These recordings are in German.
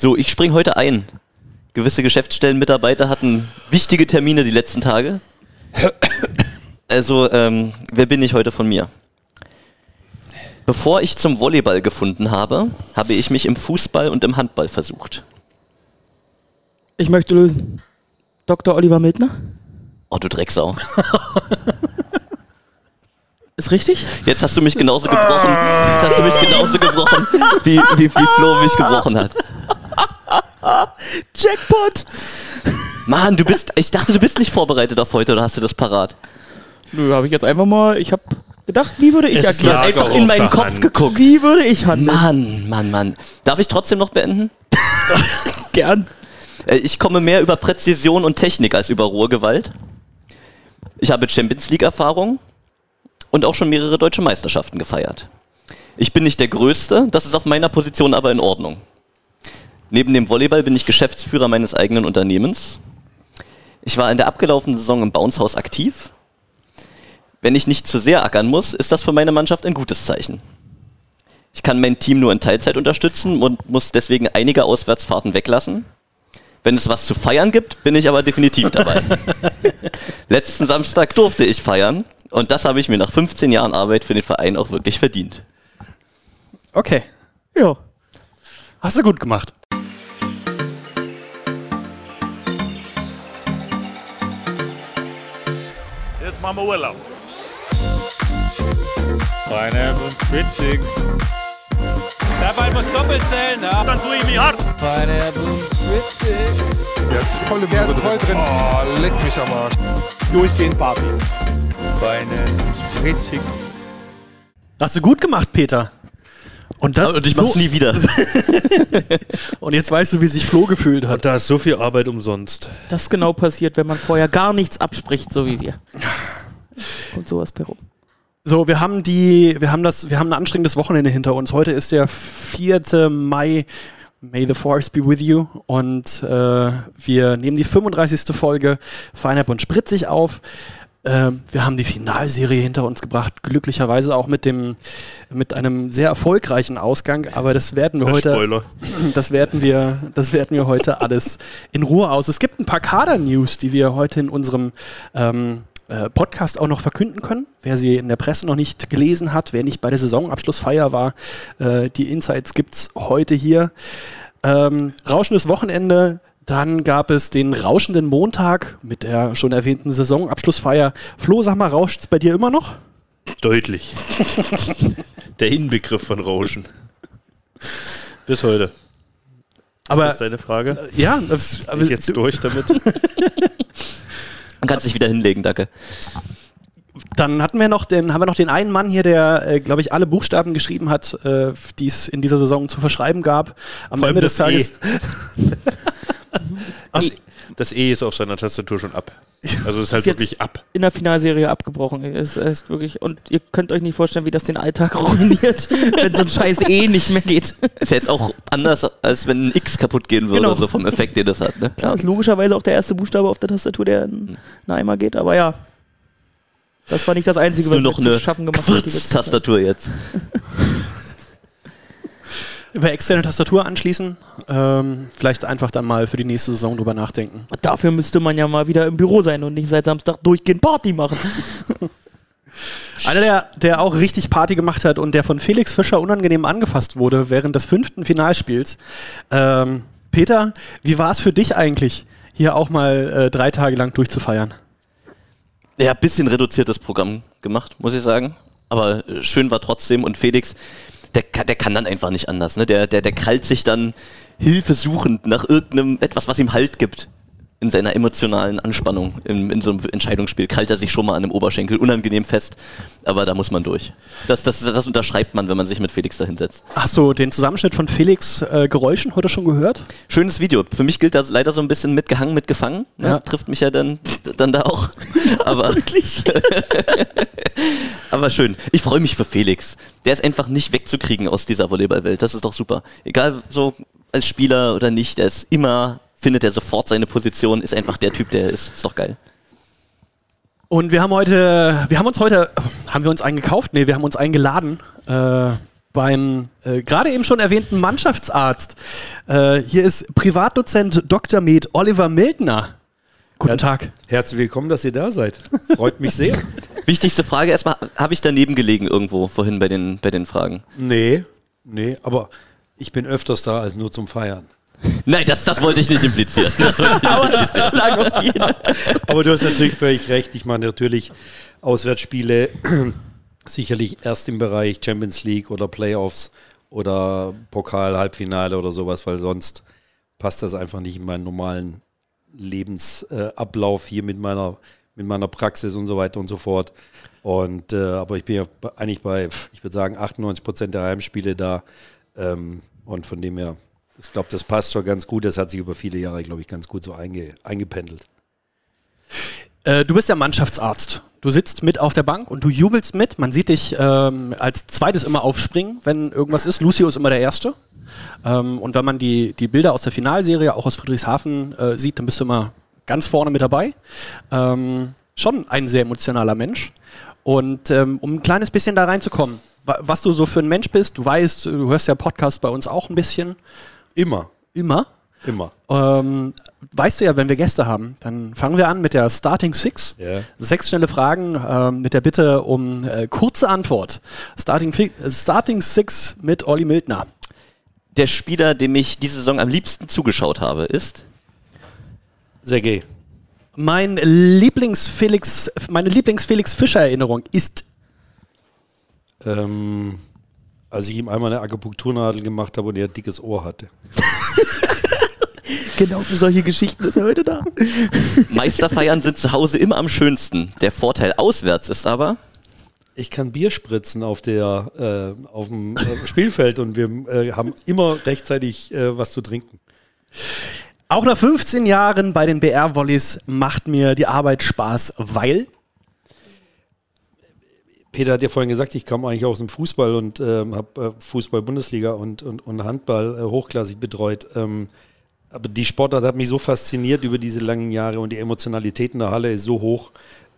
So, ich spring heute ein. Gewisse Geschäftsstellenmitarbeiter hatten wichtige Termine die letzten Tage. Also, ähm, wer bin ich heute von mir? Bevor ich zum Volleyball gefunden habe, habe ich mich im Fußball und im Handball versucht. Ich möchte lösen. Dr. Oliver Mildner? Oh, du Drecksau. Ist richtig? Jetzt hast du mich genauso gebrochen. Jetzt hast du mich genauso gebrochen, wie, wie, wie Flo mich gebrochen hat. Jackpot! Mann, du bist. Ich dachte, du bist nicht vorbereitet auf heute oder hast du das parat? Nö, habe ich jetzt einfach mal. Ich habe gedacht, wie würde ich Es Du hast einfach in meinen Kopf Hand. geguckt. Wie würde ich handeln? Mann, Mann, Mann. Darf ich trotzdem noch beenden? Gern. Äh, Ich komme mehr über Präzision und Technik als über rohe Gewalt. Ich habe Champions League-Erfahrung und auch schon mehrere deutsche Meisterschaften gefeiert. Ich bin nicht der Größte, das ist auf meiner Position aber in Ordnung. Neben dem Volleyball bin ich Geschäftsführer meines eigenen Unternehmens. Ich war in der abgelaufenen Saison im Bouncehaus aktiv. Wenn ich nicht zu sehr ackern muss, ist das für meine Mannschaft ein gutes Zeichen. Ich kann mein Team nur in Teilzeit unterstützen und muss deswegen einige Auswärtsfahrten weglassen. Wenn es was zu feiern gibt, bin ich aber definitiv dabei. Letzten Samstag durfte ich feiern und das habe ich mir nach 15 Jahren Arbeit für den Verein auch wirklich verdient. Okay. Ja. Hast du gut gemacht. Jetzt machen wir Urlaub. Pineapple Spritzig. Der Ball muss doppelt zählen, ja. Dann tue ich mich hart. Pineapple Spritzig. Der ist voll, der ist voll drin. Oh, leck mich am Arsch. Durchgehend Party. Pineapple Spritzig. Hast du gut gemacht, Peter. Und das Und ich mach's so, nie wieder. Und jetzt weißt du, wie sich Flo gefühlt hat. Da ist so viel Arbeit umsonst. Das genau passiert, wenn man vorher gar nichts abspricht, so wie wir. Kommt sowas per rum. So, wir haben die, wir haben das, wir haben ein anstrengendes Wochenende hinter uns. Heute ist der 4. Mai. May the Force be with you. Und äh, wir nehmen die 35. Folge Feinab und Spritzig auf. Ähm, wir haben die Finalserie hinter uns gebracht, glücklicherweise auch mit dem, mit einem sehr erfolgreichen Ausgang, aber das werden wir Der heute, Spoiler. das werten wir, das werten wir heute alles in Ruhe aus. Es gibt ein paar Kader-News, die wir heute in unserem ähm, äh, Podcast auch noch verkünden können. Wer sie in der Presse noch nicht gelesen hat, wer nicht bei der Saisonabschlussfeier war, äh, die Insights gibt's heute hier. Ähm, rauschendes Wochenende. Dann gab es den rauschenden Montag mit der schon erwähnten Saisonabschlussfeier. Flo, sag mal, rauscht's bei dir immer noch? Deutlich. Der Inbegriff von Rauschen. Bis heute. Ist Aber das deine Frage? ja, das, Bin ich jetzt durch damit? Man kann sich wieder hinlegen, danke. Dann hatten wir noch den, haben wir noch den einen Mann hier, der, äh, glaube ich, alle Buchstaben geschrieben hat, äh, die es in dieser Saison zu verschreiben gab. Am Vor Ende des das E. Tages. Das, das E ist auf seiner Tastatur schon ab. Also ist halt Ist jetzt- wirklich ab. In der Finalserie abgebrochen. Es ist wirklich, und ihr könnt euch nicht vorstellen, wie das den Alltag ruiniert, wenn so ein scheiß E nicht mehr geht. Ist ja jetzt auch anders, als wenn ein X kaputt gehen würde, Genau. so vom Effekt, den das hat. Ne? Klar, ist logischerweise auch der erste Buchstabe auf der Tastatur, der in einen Eimer geht, aber ja. Das war nicht das Einzige, was noch mir zu eine schaffen gemacht hat. Tastatur jetzt. Über externe Tastatur anschließen. Ähm, vielleicht einfach dann mal für die nächste Saison drüber nachdenken. Dafür müsste man ja mal wieder im Büro sein und nicht seit Samstag durchgehend Party machen. Einer, der, der auch richtig Party gemacht hat und der von Felix Fischer unangenehm angefasst wurde während des fünften Finalspiels. Ähm, Peter, wie war es für dich eigentlich, hier auch mal äh, drei Tage lang durchzufeiern? Ja, bisschen reduziertes Programm gemacht, muss ich sagen. Aber äh, schön war trotzdem. Und Felix, der, der kann dann einfach nicht anders. Ne? Der, der, der krallt sich dann hilfesuchend nach irgendeinem, etwas, was ihm Halt gibt. In seiner emotionalen Anspannung in, in so einem Entscheidungsspiel krallt er sich schon mal an einem Oberschenkel unangenehm fest. Aber da muss man durch. Das, das, das unterschreibt man, wenn man sich mit Felix dahinsetzt. Hast du den Zusammenschnitt von Felix äh, Geräuschen heute schon gehört? Schönes Video. Für mich gilt das leider so ein bisschen mitgehangen, mitgefangen. Ne? Ja. Trifft mich ja dann, dann da auch. Aber, aber schön. Ich freue mich für Felix. Der ist einfach nicht wegzukriegen aus dieser Volleyballwelt. Das ist doch super. Egal so als Spieler oder nicht, der ist immer, findet er sofort seine Position, ist einfach der Typ, der er ist. Ist doch geil. Und wir haben heute, wir haben uns heute, haben wir uns einen gekauft? Nee, wir haben uns eingeladen. Äh, beim äh, gerade eben schon erwähnten Mannschaftsarzt. Äh, hier ist Privatdozent Dr. Med Oliver Mildner. Guten Tag. Herzlich willkommen, dass ihr da seid. Freut mich sehr. Wichtigste Frage erstmal, habe ich daneben gelegen irgendwo vorhin bei den, bei den Fragen? nee, nee, aber ich bin öfters da als nur zum Feiern. Nein, das, das wollte ich nicht implizieren. Das wollte ich nicht implizieren. Aber du hast natürlich völlig recht. Ich mache natürlich Auswärtsspiele sicherlich erst im Bereich Champions League oder Playoffs oder Pokal, Halbfinale oder sowas, weil sonst passt das einfach nicht in meinen normalen Lebensablauf hier mit meiner, mit meiner Praxis und so weiter und so fort. Und äh, aber ich bin ja bei- eigentlich bei, ich würde sagen, 98 Prozent der Heimspiele da. Ähm, und von dem her, ich glaube, das passt schon ganz gut. Das hat sich über viele Jahre, glaube ich, ganz gut so einge, eingependelt. Äh, du bist ja Mannschaftsarzt. Du sitzt mit auf der Bank und du jubelst mit. Man sieht dich ähm, als zweites immer aufspringen, wenn irgendwas ist. Lucio ist immer der Erste. Ähm, und wenn man die, die Bilder aus der Finalserie, auch aus Friedrichshafen, äh, sieht, dann bist du immer ganz vorne mit dabei. Ähm, schon ein sehr emotionaler Mensch. Und ähm, um ein kleines bisschen da reinzukommen, wa was du so für ein Mensch bist, du weißt, du hörst ja Podcast bei uns auch ein bisschen. Immer, Immer. immer. Ähm, weißt du ja, wenn wir Gäste haben, dann fangen wir an mit der Starting Six. Ja. Sechs schnelle Fragen ähm, mit der Bitte um äh, kurze Antwort. Starting, Fi- Starting Six mit Olli Mildner. Der Spieler, dem ich diese Saison am liebsten zugeschaut habe, ist Sergej, Mein Lieblings-Felix, meine Lieblings-Felix-Fischer-Erinnerung ist ähm, als ich ihm einmal eine Akupunkturnadel gemacht habe und er ein dickes Ohr hatte. Genau für solche Geschichten ist er heute da. Meisterfeiern sind zu Hause immer am schönsten. Der Vorteil auswärts ist aber, Ich kann Bier spritzen auf, der, äh, auf dem äh, Spielfeld und wir äh, haben immer rechtzeitig äh, was zu trinken. auch nach 15 Jahren bei den BR-Volleys macht mir die Arbeit Spaß, weil Peter hat ja vorhin gesagt, ich kam eigentlich aus dem Fußball und ähm, habe äh, Fußball-Bundesliga und, und, und Handball äh, hochklassig betreut. Ähm, aber die Sportart hat mich so fasziniert über diese langen Jahre und die Emotionalität in der Halle ist so hoch,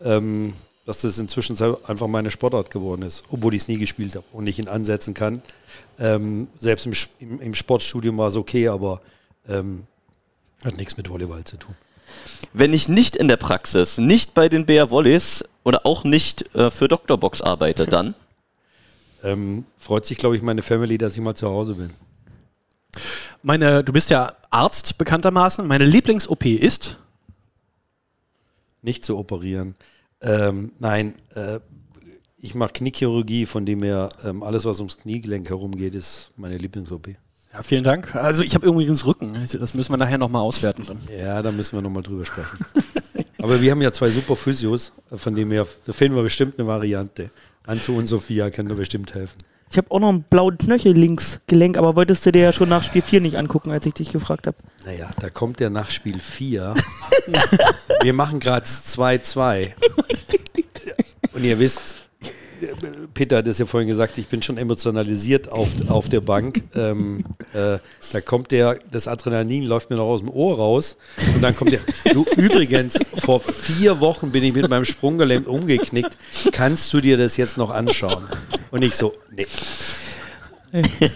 ähm, dass das inzwischen einfach meine Sportart geworden ist, obwohl ich es nie gespielt habe und nicht in ansetzen kann. Ähm, selbst im, im, im Sportstudium war es okay, aber ähm, hat nichts mit Volleyball zu tun. Wenn ich nicht in der Praxis, nicht bei den BR Volleys oder auch nicht äh, für Dr. Box arbeite, dann Ähm, freut sich, glaube ich, meine Family, dass ich mal zu Hause bin. meine, du bist ja Arzt bekanntermaßen. Meine Lieblings-OP ist nicht zu operieren. Ähm, nein, äh, ich mache Kniechirurgie, von dem her ähm, alles, was ums Kniegelenk herumgeht, ist meine Lieblings-OP. Ja, vielen Dank. Also ich habe übrigens Rücken. Das müssen wir nachher nochmal auswerten. Dann. Ja, da müssen wir nochmal drüber sprechen. Aber wir haben ja zwei super Physios, von dem her da finden wir bestimmt eine Variante. Anto und Sophia können da bestimmt helfen. Ich habe auch noch einen blauen Knöchel links Gelenk, aber wolltest du dir ja schon nach Spiel 4 nicht angucken, als ich dich gefragt habe. Naja, da kommt der nach Spiel 4. wir machen gerade 2-2. Und ihr wisst, Peter hat es ja vorhin gesagt, ich bin schon emotionalisiert auf, auf der Bank. Ähm, äh, da kommt der, das Adrenalin läuft mir noch aus dem Ohr raus. Und dann kommt der, du übrigens, vor vier Wochen bin ich mit meinem Sprunggelähmt umgeknickt. Kannst du dir das jetzt noch anschauen? Und ich so, nee.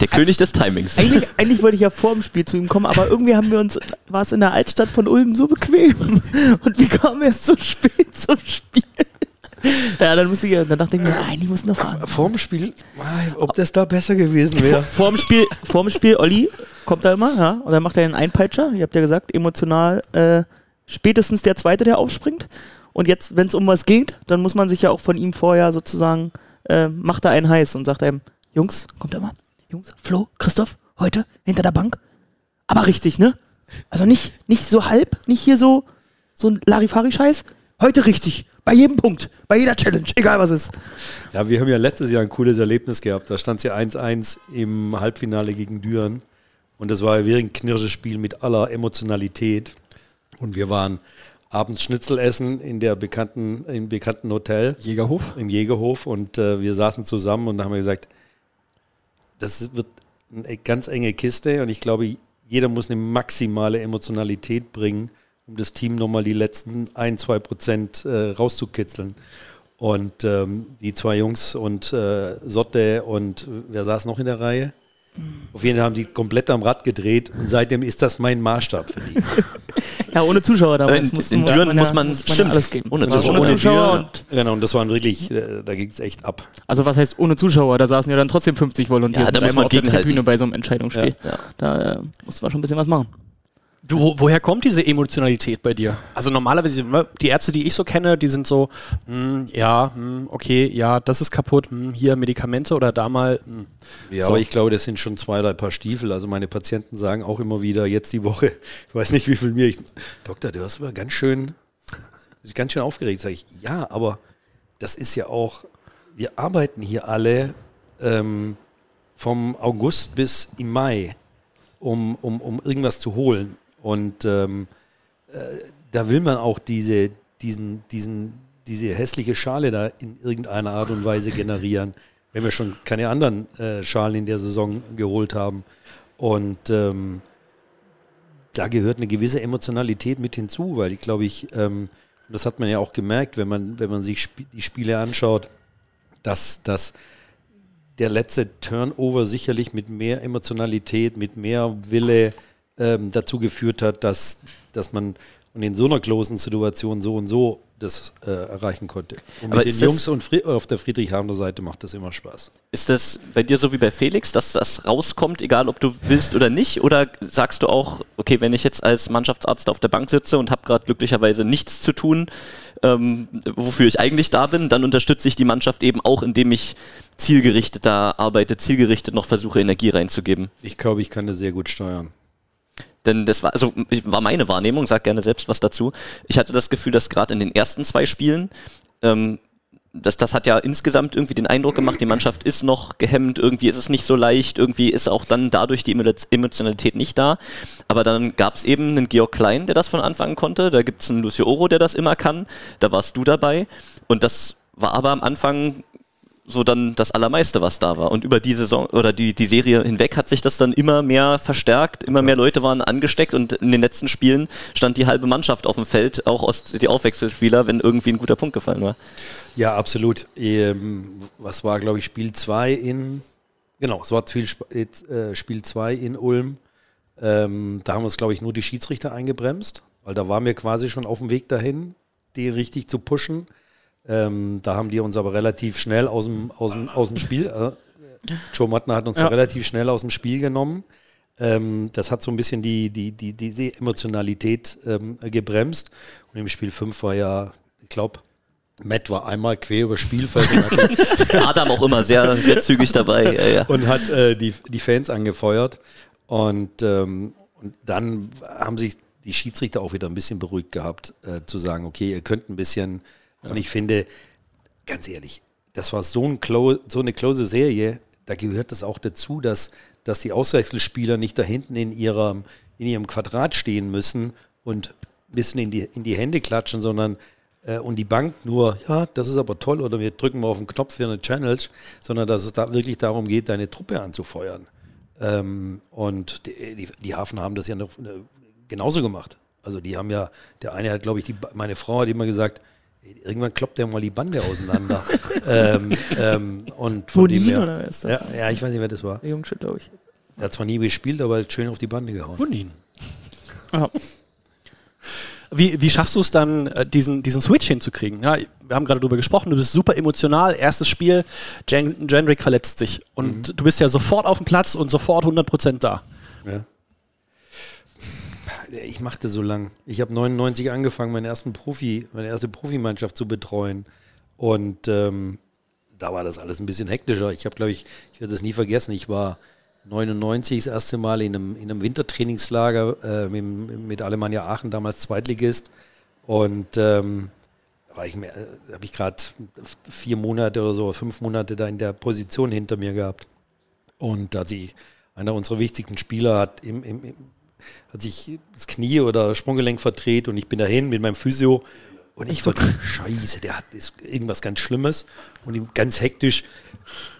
der König des Timings. Eigentlich, eigentlich wollte ich ja vor dem Spiel zu ihm kommen, aber irgendwie haben wir uns, war es in der Altstadt von Ulm so bequem und wir kamen erst so spät zum Spiel. Ja, dann, musste ich, dann dachte ich mir, nein, ich muss noch fahren. Vorm Spiel, ob das da besser gewesen wäre. Vor dem Spiel, vor dem Spiel, Olli kommt da immer, ja, und dann macht er einen Einpeitscher. Ihr habt ja gesagt, emotional äh, spätestens der Zweite, der aufspringt. Und jetzt, wenn es um was geht, dann muss man sich ja auch von ihm vorher sozusagen, äh, macht er einen heiß und sagt einem, Jungs, kommt er mal, Jungs, Flo, Christoph, heute hinter der Bank. Aber richtig, ne? Also nicht, nicht so halb, nicht hier so, so ein Larifari-Scheiß. Heute richtig, bei jedem Punkt, bei jeder Challenge, egal was ist. Ja, wir haben ja letztes Jahr ein cooles Erlebnis gehabt. Da stand es ja 1-1 im Halbfinale gegen Düren. Und das war ja wirklich ein knirsches Spiel mit aller Emotionalität. Und wir waren abends Schnitzel essen in der bekannten, im bekannten Hotel. Jägerhof? Im Jägerhof. Und äh, wir saßen zusammen und da haben wir gesagt, das wird eine ganz enge Kiste. Und ich glaube, jeder muss eine maximale Emotionalität bringen, um das Team nochmal die letzten ein, zwei Prozent äh, rauszukitzeln. Und ähm, die zwei Jungs und äh, Sotte und wer saß noch in der Reihe? Auf jeden Fall haben die komplett am Rad gedreht und seitdem ist das mein Maßstab für die. Ja, ohne Zuschauer damals. Äh, in- muss, in Düren man muss ja- man- muss man stimmt. alles geben. Ohne Also Zuschauer. ohne Zuschauer. Und, Genau, und das waren wirklich, äh, da ging es echt ab. also was heißt ohne Zuschauer? Da saßen ja dann trotzdem 50 Volunteers Ja, da muss man auf der. Tribüne bei so einem Entscheidungsspiel. Ja. Da äh, musst du mal schon ein bisschen was machen. Wo, woher kommt diese Emotionalität bei dir? Also normalerweise, ne, die Ärzte, die ich so kenne, die sind so, hm, ja, hm, okay, ja, das ist kaputt, hm, hier Medikamente oder da mal. Hm. Ja, So. aber ich glaube, das sind schon zwei, drei Paar Stiefel. Also meine Patienten sagen auch immer wieder, jetzt die Woche, ich weiß nicht, wie viel mir ich. Doktor, du hast aber ganz schön, ganz schön aufgeregt. Sag ich, ja, aber das ist ja auch, wir arbeiten hier alle ähm, vom August bis im Mai, um, um, um irgendwas zu holen. Und ähm, äh, da will man auch diese, diesen, diesen, diese hässliche Schale da in irgendeiner Art und Weise generieren, wenn wir schon keine anderen äh, Schalen in der Saison geholt haben. Und ähm, da gehört eine gewisse Emotionalität mit hinzu, weil ich glaube ich, ähm, das hat man ja auch gemerkt, wenn man, wenn man sich sp die Spiele anschaut, dass, dass der letzte Turnover sicherlich mit mehr Emotionalität, mit mehr Wille ähm, dazu geführt hat, dass, dass man und in so einer closen Situation so und so das äh, erreichen konnte. Und Aber mit den Jungs und Fri auf der Friedrichhavener Seite macht das immer Spaß. Ist das bei dir so wie bei Felix, dass das rauskommt, egal ob du willst oder nicht? Oder sagst du auch, okay, wenn ich jetzt als Mannschaftsarzt auf der Bank sitze und habe gerade glücklicherweise nichts zu tun, ähm, wofür ich eigentlich da bin, dann unterstütze ich die Mannschaft eben auch, indem ich zielgerichteter arbeite, zielgerichtet noch versuche, Energie reinzugeben. Ich glaube, ich kann das sehr gut steuern. Denn das war, also war meine Wahrnehmung, sag gerne selbst was dazu. Ich hatte das Gefühl, dass gerade in den ersten zwei Spielen, ähm, das, das hat ja insgesamt irgendwie den Eindruck gemacht, die Mannschaft ist noch gehemmt, irgendwie ist es nicht so leicht, irgendwie ist auch dann dadurch die Emo- Emotionalität nicht da. Aber dann gab es eben einen Georg Klein, der das von Anfang an konnte, da gibt es einen Lucio Oro, der das immer kann, da warst du dabei. Und das war aber am Anfang so dann das Allermeiste, was da war. Und über die Saison oder die, die Serie hinweg hat sich das dann immer mehr verstärkt, immer mehr Leute waren angesteckt und in den letzten Spielen stand die halbe Mannschaft auf dem Feld, auch aus die Aufwechselspieler, wenn irgendwie ein guter Punkt gefallen war. Ja, absolut. Ähm, was war, glaube ich, Spiel 2 in. Genau, es war äh, Spiel 2 in Ulm. Ähm, da haben uns, glaube ich, nur die Schiedsrichter eingebremst, weil da waren wir quasi schon auf dem Weg dahin, die richtig zu pushen. Ähm, da haben die uns aber relativ schnell aus dem, aus dem, aus dem Spiel, äh, Joe Mattner hat uns Ja. relativ schnell aus dem Spiel genommen. Ähm, das hat so ein bisschen die, die, die, diese Emotionalität ähm, gebremst. Und im Spiel 5 war ja, ich glaube, Matt war einmal quer über Spielfeld Adam auch immer sehr, sehr zügig dabei. Ja, ja. und hat äh, die, die Fans angefeuert. Und, ähm, und dann haben sich die Schiedsrichter auch wieder ein bisschen beruhigt gehabt, äh, zu sagen, okay, ihr könnt ein bisschen. Und ich finde, ganz ehrlich, das war so, ein clo so eine close Serie, da gehört es auch dazu, dass, dass die Auswechselspieler nicht da hinten in ihrem, in ihrem Quadrat stehen müssen und ein bisschen in die, in die Hände klatschen, sondern äh, und die Bank nur, ja, das ist aber toll, oder wir drücken mal auf den Knopf für eine Challenge, sondern dass es da wirklich darum geht, deine Truppe anzufeuern. Ähm, und die, die, die Hafen haben das ja noch, äh, genauso gemacht. Also die haben ja, der eine hat, glaube ich, die, meine Frau hat immer gesagt, irgendwann kloppt der mal die Bande auseinander. ähm, ähm, und von dem Bonin her, oder wer ist das? ja, ja, ich weiß nicht, wer das war. Der Jungschild, glaube ich. Er hat zwar nie gespielt, aber hat schön auf die Bande gehauen. Bonin. Ja. Wie, wie schaffst du es dann, äh, diesen, diesen Switch hinzukriegen? Ja, wir haben gerade darüber gesprochen, du bist super emotional. Erstes Spiel, Jen, Jendrik verletzt sich. Und du bist ja sofort auf dem Platz und sofort 100% da. Ja. Ich machte so lang. Ich habe 99 angefangen, meinen ersten Profi, meine erste Profimannschaft zu betreuen. Und ähm, da war das alles ein bisschen hektischer. Ich habe, glaube ich, ich werde das nie vergessen. Ich war 99 das erste Mal in einem, in einem Wintertrainingslager äh, mit, mit Alemannia Aachen, damals Zweitligist. Und ähm, da war ich mir, äh, habe ich gerade vier Monate oder so, fünf Monate da in der Position hinter mir gehabt. Und da sich einer unserer wichtigsten Spieler hat, im, im, hat sich das Knie oder Sprunggelenk verdreht und ich bin dahin mit meinem Physio und ich war scheiße, der hat ist irgendwas ganz Schlimmes und ihm ganz hektisch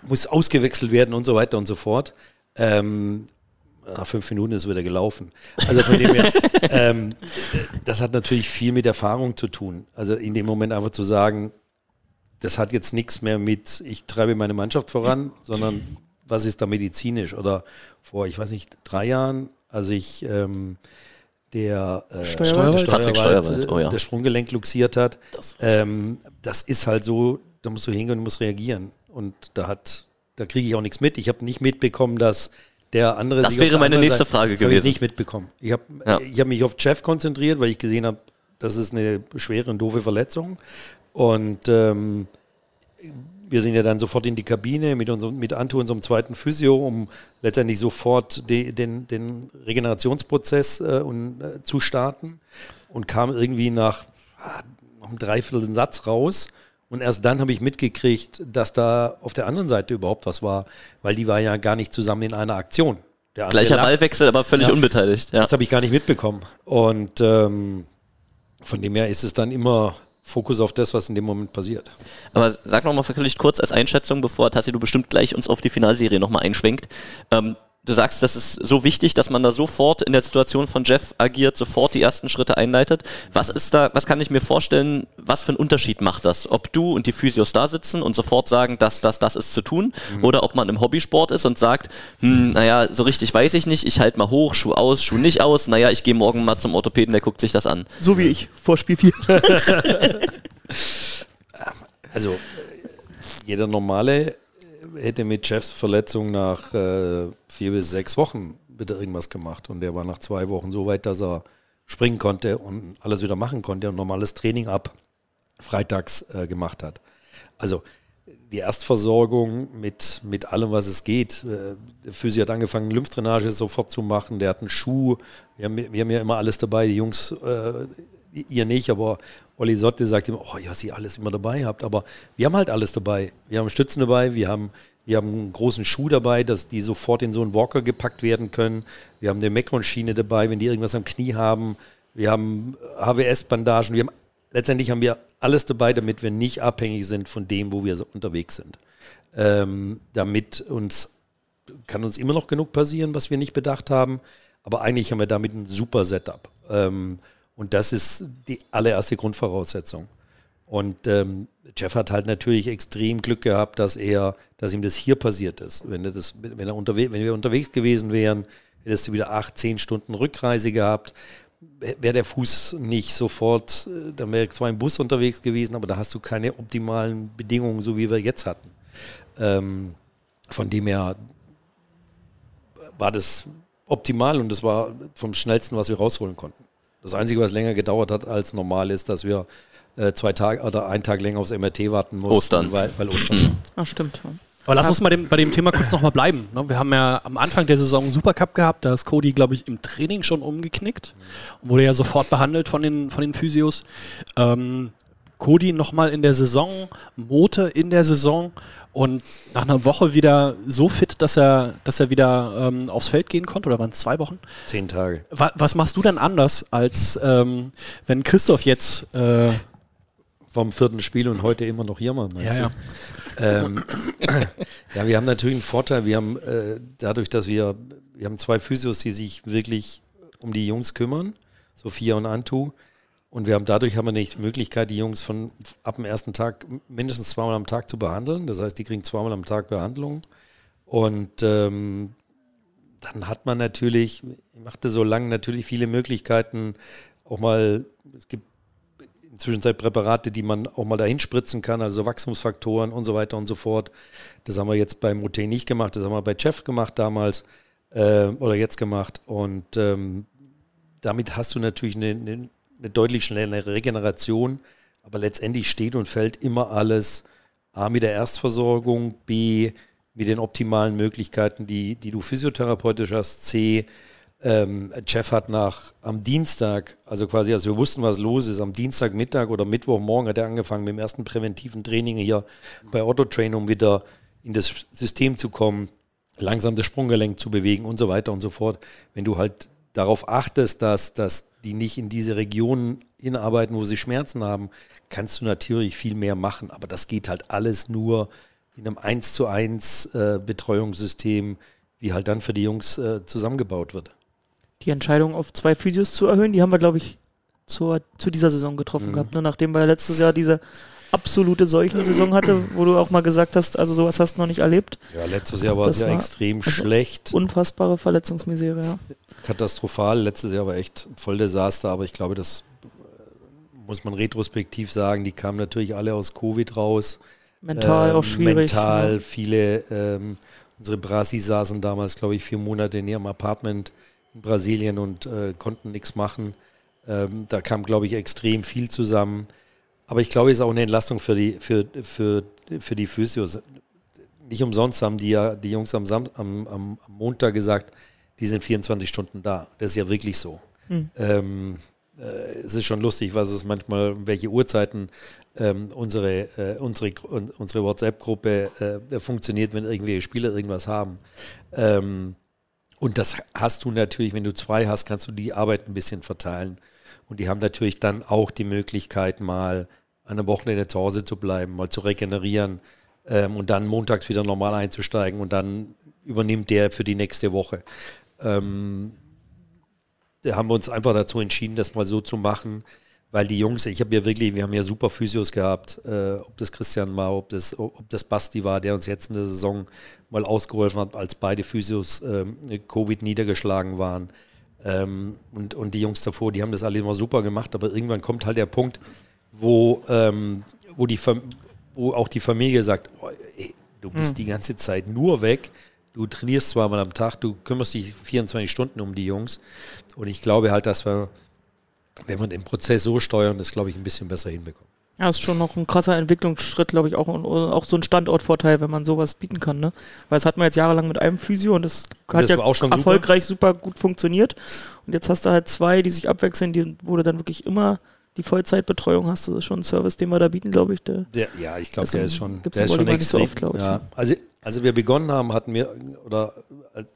muss ausgewechselt werden und so weiter und so fort. Ähm, nach fünf Minuten ist er wieder gelaufen. Also von dem her, ähm, das hat natürlich viel mit Erfahrung zu tun. Also in dem Moment einfach zu sagen, das hat jetzt nichts mehr mit, ich treibe meine Mannschaft voran, sondern was ist da medizinisch? Oder vor, ich weiß nicht, drei Jahren, als ich ähm, der äh, Steuerwald? Patrick Steuerwald, oh ja. das Sprunggelenk luxiert hat, ähm, das ist halt so, da musst du hingehen und musst reagieren. Und da hat, da kriege ich auch nichts mit. Ich habe nicht mitbekommen, dass der andere. Das wäre der meine nächste Seite- Frage das habe ich gewesen. nicht mitbekommen. Ich habe Ja. ich hab mich auf Jeff konzentriert, weil ich gesehen habe, das ist eine schwere und doofe Verletzung. Und ähm, wir sind ja dann sofort in die Kabine mit, unserem, mit Anto, unserem zweiten Physio, um letztendlich sofort de, den, den Regenerationsprozess äh, und, äh, zu starten und kam irgendwie nach ah, einem Dreiviertel Satz raus. Und erst dann habe ich mitgekriegt, dass da auf der anderen Seite überhaupt was war, weil die war ja gar nicht zusammen in einer Aktion. Gleicher lag- Ballwechsel, aber völlig Ja. unbeteiligt. Ja. das habe ich gar nicht mitbekommen. Und ähm, von dem her ist es dann immer Fokus auf das, was in dem Moment passiert. Aber sag noch mal wirklich kurz als Einschätzung, bevor Tassi du bestimmt gleich uns auf die Finalserie noch mal einschwenkt. Ähm, du sagst, das ist so wichtig, dass man da sofort in der Situation von Jeff agiert, sofort die ersten Schritte einleitet. Was ist da, was kann ich mir vorstellen, was für einen Unterschied macht das? Ob du und die Physios da sitzen und sofort sagen, das, das, das ist zu tun, oder ob man im Hobbysport ist und sagt, hm, naja, so richtig weiß ich nicht, ich halte mal hoch, Schuh aus, Schuh nicht aus, naja, ich gehe morgen mal zum Orthopäden, der guckt sich das an. So wie ich vor Spiel 4. Also jeder normale hätte mit Jeffs Verletzung nach äh, vier bis sechs Wochen bitte irgendwas gemacht. Und der war nach zwei Wochen so weit, dass er springen konnte und alles wieder machen konnte und normales Training ab freitags äh, gemacht hat. Also die Erstversorgung mit, mit allem, was es geht. Äh, Der Physio hat angefangen, Lymphdrainage sofort zu machen. Der hat einen Schuh. Wir haben, wir haben ja immer alles dabei. Die Jungs, äh, ihr nicht, aber Olli Sotte sagt immer, oh ja, sie alles immer dabei habt. Aber wir haben halt alles dabei. Wir haben Stützen dabei, wir haben, wir haben einen großen Schuh dabei, dass die sofort in so einen Walker gepackt werden können. Wir haben eine Mekron-Schiene dabei, wenn die irgendwas am Knie haben. Wir haben HWS-Bandagen. Wir haben, letztendlich haben wir alles dabei, damit wir nicht abhängig sind von dem, wo wir unterwegs sind. Ähm, damit uns, kann uns immer noch genug passieren, was wir nicht bedacht haben. Aber eigentlich haben wir damit ein super Setup. Ähm, und das ist die allererste Grundvoraussetzung. Und ähm, Jeff hat halt natürlich extrem Glück gehabt, dass er, dass ihm das hier passiert ist. Wenn, er das, wenn, er unterwe wenn wir unterwegs gewesen wären, hättest du wieder acht, zehn Stunden Rückreise gehabt. Wäre der Fuß nicht sofort, äh, dann wäre zwar im Bus unterwegs gewesen, aber da hast du keine optimalen Bedingungen, so wie wir jetzt hatten. Ähm, von dem her war das optimal und das war vom schnellsten, was wir rausholen konnten. Das Einzige, was länger gedauert hat als normal, ist, dass wir äh, zwei Tage oder einen Tag länger aufs MRT warten mussten, Ostern. weil, weil Ostern. Ah, stimmt. ja. Aber lass uns mal dem, bei dem Thema kurz nochmal bleiben. ne? Wir haben ja am Anfang der Saison einen Supercup gehabt, da ist Cody, glaube ich, im Training schon umgeknickt und wurde ja sofort behandelt von den, von den Physios. Ähm, Cody nochmal in der Saison, Mote in der Saison und nach einer Woche wieder so fit, dass er, dass er wieder ähm, aufs Feld gehen konnte, oder waren es zwei Wochen? Zehn Tage. Wa was machst du denn anders, als ähm, wenn Christoph jetzt äh, Vom vierten Spiel und heute immer noch hier mal. Ja, ja. Ähm, ja, wir haben natürlich einen Vorteil. Wir haben äh, dadurch, dass wir, wir haben zwei Physios, die sich wirklich um die Jungs kümmern, Sophia und Antu. Und wir haben dadurch haben wir nicht die Möglichkeit, die Jungs von ab dem ersten Tag mindestens zweimal am Tag zu behandeln. Das heißt, die kriegen zweimal am Tag Behandlung. Und ähm, dann hat man natürlich, ich machte so lange natürlich viele Möglichkeiten, auch mal, es gibt inzwischen Präparate, die man auch mal dahin spritzen kann, also Wachstumsfaktoren und so weiter und so fort. Das haben wir jetzt beim Mute nicht gemacht, das haben wir bei Jeff gemacht damals äh, oder jetzt gemacht. Und ähm, damit hast du natürlich eine, eine, eine deutlich schnellere Regeneration, aber letztendlich steht und fällt immer alles A mit der Erstversorgung, B mit den optimalen Möglichkeiten, die, die du physiotherapeutisch hast, C ähm, Jeff hat nach am Dienstag, also quasi als wir wussten, was los ist, am Dienstagmittag oder Mittwochmorgen hat er angefangen mit dem ersten präventiven Training hier bei Otto Train, um wieder in das System zu kommen, langsam das Sprunggelenk zu bewegen und so weiter und so fort. Wenn du halt darauf achtest, dass, dass die nicht in diese Regionen hinarbeiten, wo sie Schmerzen haben, kannst du natürlich viel mehr machen. Aber das geht halt alles nur in einem 1 zu 1 äh, Betreuungssystem, wie halt dann für die Jungs äh, zusammengebaut wird. Die Entscheidung auf zwei Physios zu erhöhen, die haben wir, glaube ich, zur, zu dieser Saison getroffen Mhm. gehabt. Ne? Nachdem wir letztes Jahr diese absolute Seuchensaison hatte, wo du auch mal gesagt hast, also sowas hast du noch nicht erlebt. Ja, letztes Jahr war es ja extrem also schlecht, Unfassbare Verletzungsmisere, ja. katastrophal. Letztes Jahr war echt voll Desaster, aber ich glaube, das äh, muss man retrospektiv sagen. Die kamen natürlich alle aus Covid raus. Mental Ähm, auch schwierig. Mental, ja. viele, ähm, unsere Brasis saßen damals, glaube ich, vier Monate in ihrem Apartment Brasilien und äh, konnten nichts machen. Ähm, da kam, glaube ich, extrem viel zusammen. Aber ich glaube, es ist auch eine Entlastung für die, für, für, für die Physios. Nicht umsonst haben die ja die Jungs am, Sam am, am, Montag gesagt, die sind 24 Stunden da. Das ist ja wirklich so. Hm. Ähm, äh, es ist schon lustig, was es manchmal, welche Uhrzeiten ähm, unsere, äh, unsere, un- unsere WhatsApp-Gruppe äh, funktioniert, wenn irgendwelche Spieler irgendwas haben. Ähm, und das hast du natürlich, wenn du zwei hast, kannst du die Arbeit ein bisschen verteilen. Und die haben natürlich dann auch die Möglichkeit, mal an einem Wochenende zu Hause zu bleiben, mal zu regenerieren ähm, und dann montags wieder normal einzusteigen und dann übernimmt der für die nächste Woche. Ähm, da haben wir uns einfach dazu entschieden, das mal so zu machen, weil die Jungs, ich habe ja wirklich, wir haben ja super Physios gehabt, äh, ob das Christian war, ob das, ob das Basti war, der uns jetzt in der Saison mal ausgeholfen hat, als beide Physios ähm, Covid niedergeschlagen waren. Ähm, und, und die Jungs davor, die haben das alle immer super gemacht, aber irgendwann kommt halt der Punkt, wo, ähm, wo, die, wo auch die Familie sagt, oh, ey, du bist die ganze Zeit nur weg, du trainierst zweimal am Tag, du kümmerst dich 24 Stunden um die Jungs. Und ich glaube halt, dass wir, wenn wir den Prozess so steuern, das glaube ich ein bisschen besser hinbekommen. Ja, ist schon noch ein krasser Entwicklungsschritt, glaube ich, auch, und auch so ein Standortvorteil, wenn man sowas bieten kann, ne? Weil das hat man jetzt jahrelang mit einem Physio und das hat das ja schon erfolgreich super. gut funktioniert. Und jetzt hast du halt zwei, die sich abwechseln, die, wo du dann wirklich immer die Vollzeitbetreuung hast. Das ist schon ein Service, den wir da bieten, glaube ich. Der, Der, ja, ich glaube, der ist schon, der ist schon nicht so extrem. oft, ich, ja. ne? also, als wir begonnen haben, hatten wir, oder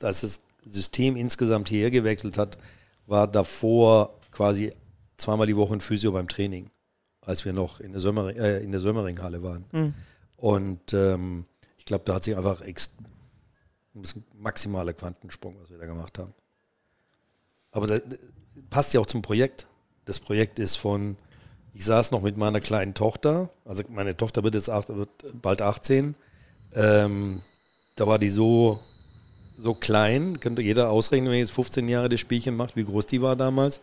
als das System insgesamt hierher gewechselt hat, war davor quasi zweimal die Woche ein Physio beim Training, als wir noch in der, Sömmering, äh, in der Sömmeringhalle waren. Mhm. Und ähm, ich glaube, da hat sich einfach ex ein maximaler Quantensprung, was wir da gemacht haben. Aber das passt ja auch zum Projekt. Das Projekt ist von, ich saß noch mit meiner kleinen Tochter, also meine Tochter wird jetzt acht, wird bald 18. Ähm, da war die so, so klein, könnte jeder ausrechnen, wenn jetzt 15 Jahre das Spielchen macht, wie groß die war damals.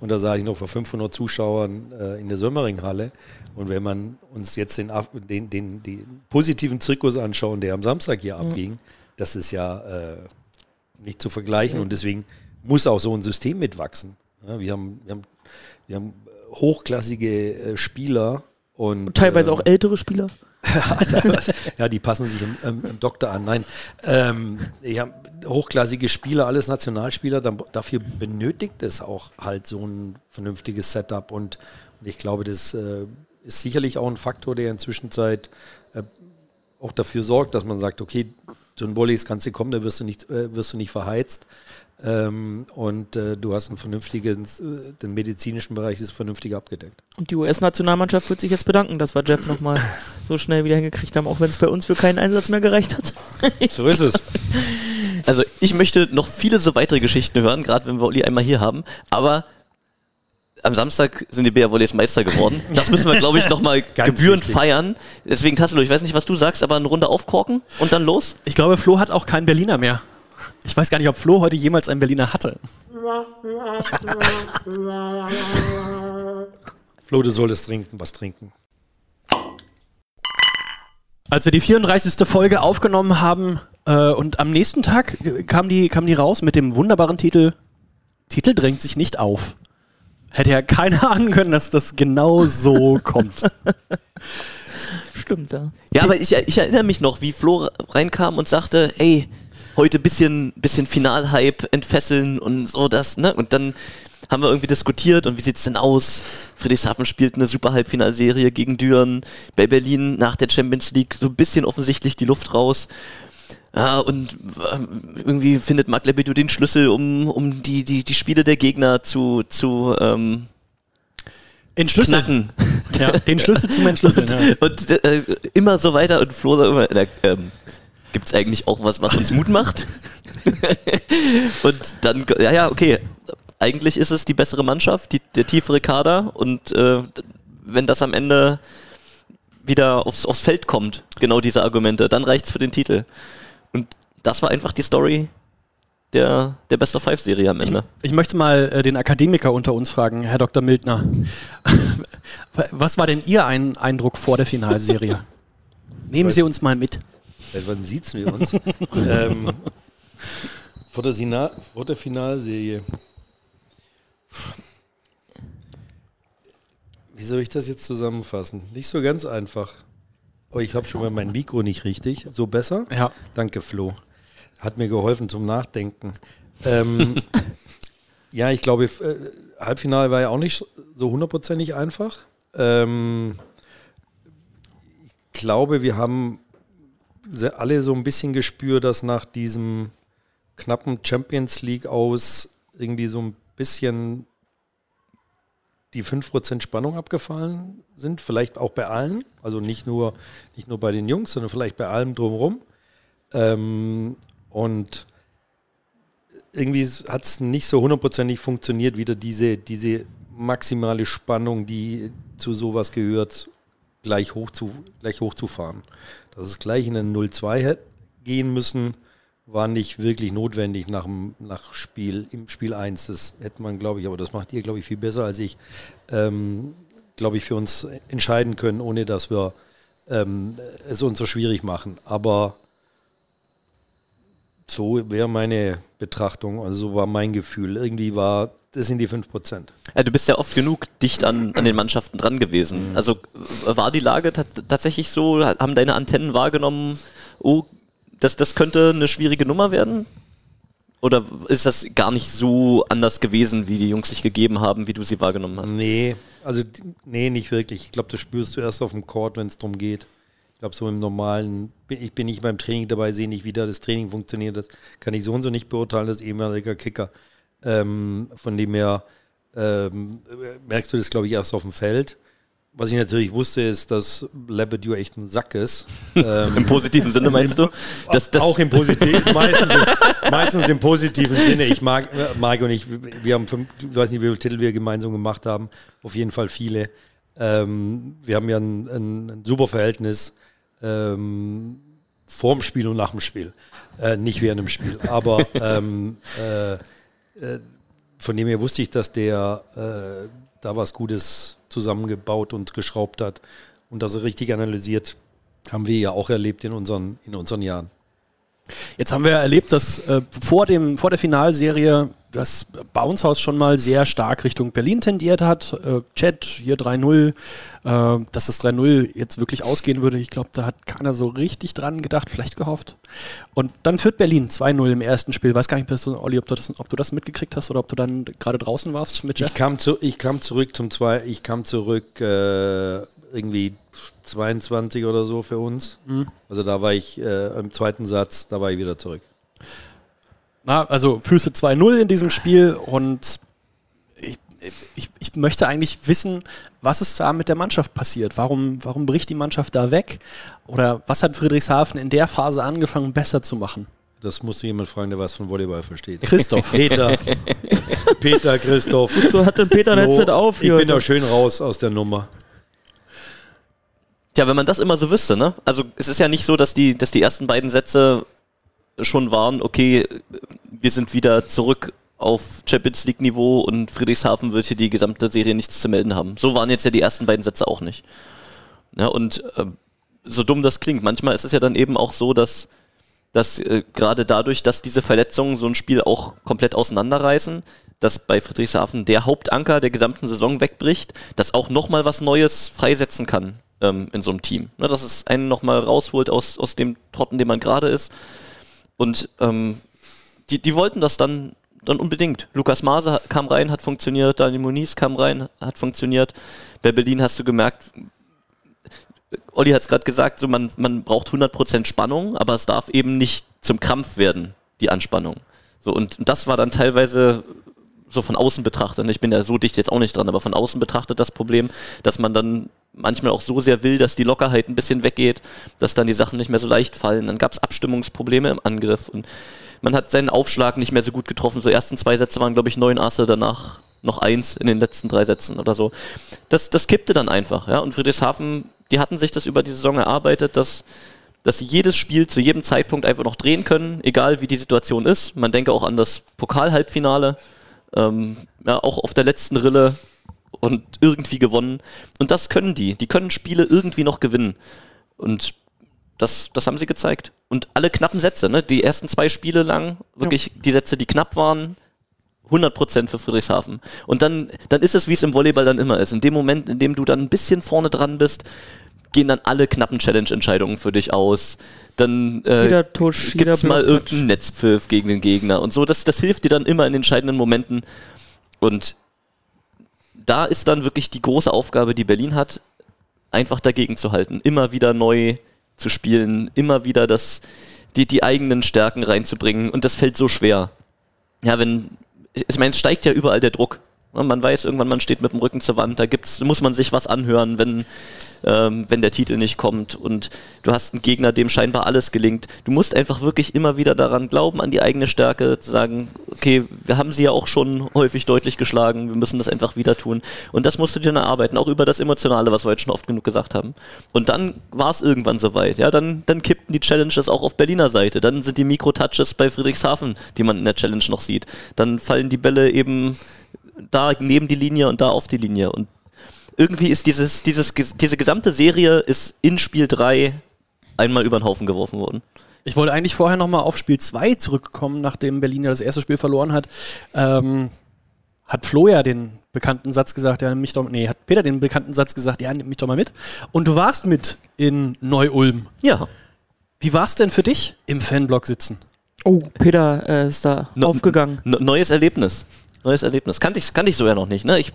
Und da sah ich noch vor 500 Zuschauern äh, in der Sömmeringhalle. Und wenn man uns jetzt den, den, den, den positiven Zirkus anschauen, der am Samstag hier abging, das ist ja äh, nicht zu vergleichen. Und deswegen muss auch so ein System mitwachsen. Ja, wir, haben, wir, haben, wir haben hochklassige äh, Spieler und, und teilweise ähm, auch ältere Spieler. Ja, die passen sich im, im, im Doktor an. Nein, ähm, hab hochklassige Spieler, alles Nationalspieler. Dafür benötigt es auch halt so ein vernünftiges Setup. Und, und ich glaube, das äh, ist sicherlich auch ein Faktor, der inzwischen äh, auch dafür sorgt, dass man sagt, okay, so ein Volleys kannst du kommen, da wirst du nicht, äh, wirst du nicht verheizt. Ähm, und äh, du hast einen vernünftigen, äh, den medizinischen Bereich ist vernünftig abgedeckt. Und die US-Nationalmannschaft wird sich jetzt bedanken, dass wir Jeff nochmal so schnell wieder hingekriegt haben, auch wenn es bei uns für keinen Einsatz mehr gereicht hat. So ist es. Also ich möchte noch viele so weitere Geschichten hören, gerade wenn wir Uli einmal hier haben. Aber am Samstag sind die BR Volleys Meister geworden. Das müssen wir, glaube ich, nochmal gebührend wichtig. feiern. Deswegen, Tassilo, ich weiß nicht, was du sagst, aber eine Runde aufkorken und dann los. Ich glaube, Flo hat auch keinen Berliner mehr. Ich weiß gar nicht, ob Flo heute jemals einen Berliner hatte. Flo, du solltest trinken, was trinken. Als wir die 34. Folge aufgenommen haben äh, und am nächsten Tag kam die, kam die raus mit dem wunderbaren Titel Titel drängt sich nicht auf. Hätte ja keiner ahnen können, dass das genau so kommt. Stimmt, ja. Ja, aber ich, ich erinnere mich noch, wie Flo reinkam und sagte, ey, heute bisschen, bisschen Finalhype entfesseln und so das, ne? Und dann haben wir irgendwie diskutiert und wie sieht's denn aus? Friedrichshafen spielt eine super Halbfinalserie gegen Düren. Bei Berlin nach der Champions League so ein bisschen offensichtlich die Luft raus. Ja, und ähm, irgendwie findet Marc Lebedeau den Schlüssel, um, um die, die, die Spiele der Gegner zu, zu ähm, Entschlüsseln. knacken. Ja, den Schlüssel zum Entschlüsseln. Ja. Und äh, immer so weiter und Flo sagt immer, äh, ähm, gibt's eigentlich auch was, was uns Mut macht? und dann, ja, ja, okay. Eigentlich ist es die bessere Mannschaft, die, der tiefere Kader und äh, wenn das am Ende wieder aufs, aufs Feld kommt, genau diese Argumente, dann reicht's für den Titel. Und das war einfach die Story der, der Best of Five Serie am Ende. Ich möchte mal äh, den Akademiker unter uns fragen, Herr Dr. Mildner. Was war denn Ihr ein Eindruck vor der Finalserie? Nehmen Sie uns mal mit. Seit wann sieht's wir uns? ähm, vor, der Sina vor der Finalserie. Wie soll ich das jetzt zusammenfassen? Nicht so ganz einfach. Oh, ich habe schon mal mein Mikro nicht richtig. So besser? Ja. Danke, Flo. Hat mir geholfen zum Nachdenken. Ähm, ja, ich glaube, äh, Halbfinale war ja auch nicht so hundertprozentig einfach. Ähm, ich glaube, wir haben alle so ein bisschen gespürt, dass nach diesem knappen Champions League aus irgendwie so ein bisschen die 5% Spannung abgefallen sind, vielleicht auch bei allen, also nicht nur, nicht nur bei den Jungs, sondern vielleicht bei allem drumherum. Ähm, und irgendwie hat es nicht so hundertprozentig funktioniert, wieder diese, diese maximale Spannung, die zu sowas gehört, gleich, hoch zu, gleich hochzufahren. Dass es gleich in ein 0-2 hätte gehen müssen, war nicht wirklich notwendig nach, dem, nach Spiel, im Spiel 1. Das hätte man, glaube ich, aber das macht ihr, glaube ich, viel besser als ich, ähm, glaube ich, für uns entscheiden können, ohne dass wir ähm, es uns so schwierig machen. Aber so wäre meine Betrachtung, also so war mein Gefühl. Irgendwie war, das sind die 5%. Ja, du bist ja oft genug dicht an, an den Mannschaften dran gewesen. Also äh, war die Lage tat- tatsächlich so, haben deine Antennen wahrgenommen, oh, das, das könnte eine schwierige Nummer werden? Oder ist das gar nicht so anders gewesen, wie die Jungs sich gegeben haben, wie du sie wahrgenommen hast? Nee, also nee, nicht wirklich. Ich glaube, das spürst du erst auf dem Court, wenn es darum geht. Ich glaube, so im normalen, ich bin nicht beim Training dabei, sehe nicht, wie da das Training funktioniert. Das kann ich so und so nicht beurteilen, als ehemaliger Kicker. Ähm, von dem her ähm, merkst du das, glaube ich, erst auf dem Feld. Was ich natürlich wusste, ist, dass Lebedew echt ein Sack ist. Ähm, Im positiven Sinne meinst du? Das, das, auch im positiven, meistens, meistens im positiven Sinne. Ich mag, Marc und ich, wir haben, fünf, ich weiß nicht, wie viele Titel wir gemeinsam gemacht haben, auf jeden Fall viele. Ähm, wir haben ja ein, ein, ein super Verhältnis ähm, vorm Spiel und nach dem Spiel. Äh, nicht während dem Spiel. Aber ähm, äh, äh, von dem her wusste ich, dass der äh, da was Gutes zusammengebaut und geschraubt hat und dass er richtig analysiert, haben wir ja auch erlebt in unseren, in unseren Jahren. Jetzt haben wir erlebt, dass äh, vor, dem, vor der Finalserie das Bounce House schon mal sehr stark Richtung Berlin tendiert hat. Äh, Chat hier 3-0, äh, dass das 3-0 jetzt wirklich ausgehen würde. Ich glaube, da hat keiner so richtig dran gedacht, vielleicht gehofft. Und dann führt Berlin 2-0 im ersten Spiel. Weiß gar nicht, bist du, Olli, ob du, das, ob du das mitgekriegt hast oder ob du dann gerade draußen warst mit Jeff. Ich kam, zu, ich kam zurück zum zwei, ich kam zurück äh, irgendwie 22 oder so für uns. Also da war ich äh, im zweiten Satz, da war ich wieder zurück. Na, also Füße 2-0 in diesem Spiel und ich, ich, ich möchte eigentlich wissen, was ist da mit der Mannschaft passiert? Warum, warum bricht die Mannschaft da weg? Oder was hat Friedrichshafen in der Phase angefangen, besser zu machen? Das musste jemand fragen, der was von Volleyball versteht. Christoph. Peter. Peter, Christoph. So hat dann Peter ein Headset auf. Ich bin da schön raus aus der Nummer. Tja, wenn man das immer so wüsste, ne? Also es ist ja nicht so, dass die, dass die ersten beiden Sätze schon waren, okay, wir sind wieder zurück auf Champions League Niveau und Friedrichshafen wird hier die gesamte Serie nichts zu melden haben. So waren jetzt ja die ersten beiden Sätze auch nicht. Ja, und ähm, so dumm das klingt, manchmal ist es ja dann eben auch so, dass, dass äh, gerade dadurch, dass diese Verletzungen so ein Spiel auch komplett auseinanderreißen, dass bei Friedrichshafen der Hauptanker der gesamten Saison wegbricht, das auch nochmal was Neues freisetzen kann ähm, in so einem Team. Ne, dass es einen nochmal rausholt aus, aus dem Trott, in dem man gerade ist. Und ähm, die, die wollten das dann, dann unbedingt. Lukas Maase kam rein, hat funktioniert, Daniel Muniz kam rein, hat funktioniert. Bei Berlin hast du gemerkt, Olli hat es gerade gesagt, so man, man braucht 100% Spannung, aber es darf eben nicht zum Krampf werden, die Anspannung. So, und das war dann teilweise so von außen betrachtet, ich bin ja so dicht jetzt auch nicht dran, aber von außen betrachtet das Problem, dass man dann manchmal auch so sehr will, dass die Lockerheit ein bisschen weggeht, dass dann die Sachen nicht mehr so leicht fallen. Dann gab es Abstimmungsprobleme im Angriff und man hat seinen Aufschlag nicht mehr so gut getroffen. So ersten zwei Sätze waren, glaube ich, neun Asse, danach noch eins in den letzten drei Sätzen oder so. Das, das kippte dann einfach, ja. Und Friedrichshafen, die hatten sich das über die Saison erarbeitet, dass, dass sie jedes Spiel zu jedem Zeitpunkt einfach noch drehen können, egal wie die Situation ist. Man denke auch an das Pokal-Halbfinale, ähm, ja, auch auf der letzten Rille und irgendwie gewonnen. Und das können die. Die können Spiele irgendwie noch gewinnen. Und das, das haben sie gezeigt. Und alle knappen Sätze, ne? Die ersten zwei Spiele lang, wirklich die Sätze, die knapp waren, 100% für Friedrichshafen. Und dann, dann ist es, wie es im Volleyball dann immer ist. In dem Moment, in dem du dann ein bisschen vorne dran bist, gehen dann alle knappen Challenge-Entscheidungen für dich aus. Dann äh, Tusch, gibt's mal irgendeinen Netzpfiff gegen den Gegner und so. Das, das hilft dir dann immer in entscheidenden Momenten. Und da ist dann wirklich die große Aufgabe, die Berlin hat, einfach dagegen zu halten. Immer wieder neu zu spielen, immer wieder das, die, die eigenen Stärken reinzubringen. Und das fällt so schwer. Ja, wenn, ich meine, es steigt ja überall der Druck. Ja, Man weiß irgendwann, man steht mit dem Rücken zur Wand, da gibt's, muss man sich was anhören, wenn, ähm, wenn der Titel nicht kommt und du hast einen Gegner, dem scheinbar alles gelingt. Du musst einfach wirklich immer wieder daran glauben, an die eigene Stärke, zu sagen, okay, wir haben sie ja auch schon häufig deutlich geschlagen, wir müssen das einfach wieder tun. Und das musst du dir dann erarbeiten, auch über das Emotionale, was wir jetzt schon oft genug gesagt haben. Und dann war es irgendwann soweit, ja, dann, dann kippten die Challenges auch auf Berliner Seite, dann sind die Mikro-Touches bei Friedrichshafen, die man in der Challenge noch sieht. Dann fallen die Bälle eben da neben die Linie und da auf die Linie. Und irgendwie ist dieses, dieses, diese gesamte Serie ist in Spiel 3 einmal über den Haufen geworfen worden. Ich wollte eigentlich vorher nochmal auf Spiel 2 zurückkommen, nachdem Berlin ja das erste Spiel verloren hat. Ähm, hat Flo ja den bekannten Satz gesagt, ja, nimm mich doch, nee, hat Peter den bekannten Satz gesagt, ja, nimm mich doch mal mit. Und du warst mit in Neu-Ulm. Ja. Wie war es denn für dich im Fanblock sitzen? Oh, Peter äh, ist da No- aufgegangen. Neues Erlebnis. Neues Erlebnis. Kannte ich, kannte ich so ja noch nicht. Ne? Ich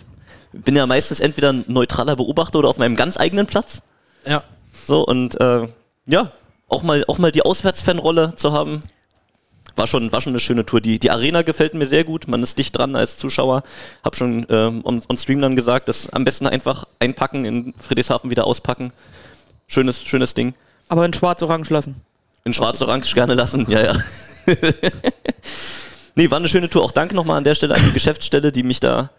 bin ja meistens entweder ein neutraler Beobachter oder auf meinem ganz eigenen Platz. Ja. So, und äh, ja, auch mal, auch mal die Auswärtsfanrolle zu haben, war schon, war schon eine schöne Tour. Die, die Arena gefällt mir sehr gut. Man ist dicht dran als Zuschauer. Hab schon ähm, on, on Stream dann gesagt, das am besten einfach einpacken, in Friedrichshafen wieder auspacken. Schönes, schönes Ding. Aber in schwarz-orange lassen. In schwarz-orange gerne lassen, ja, ja. nee, war eine schöne Tour. Auch danke nochmal an der Stelle an die Geschäftsstelle, die mich da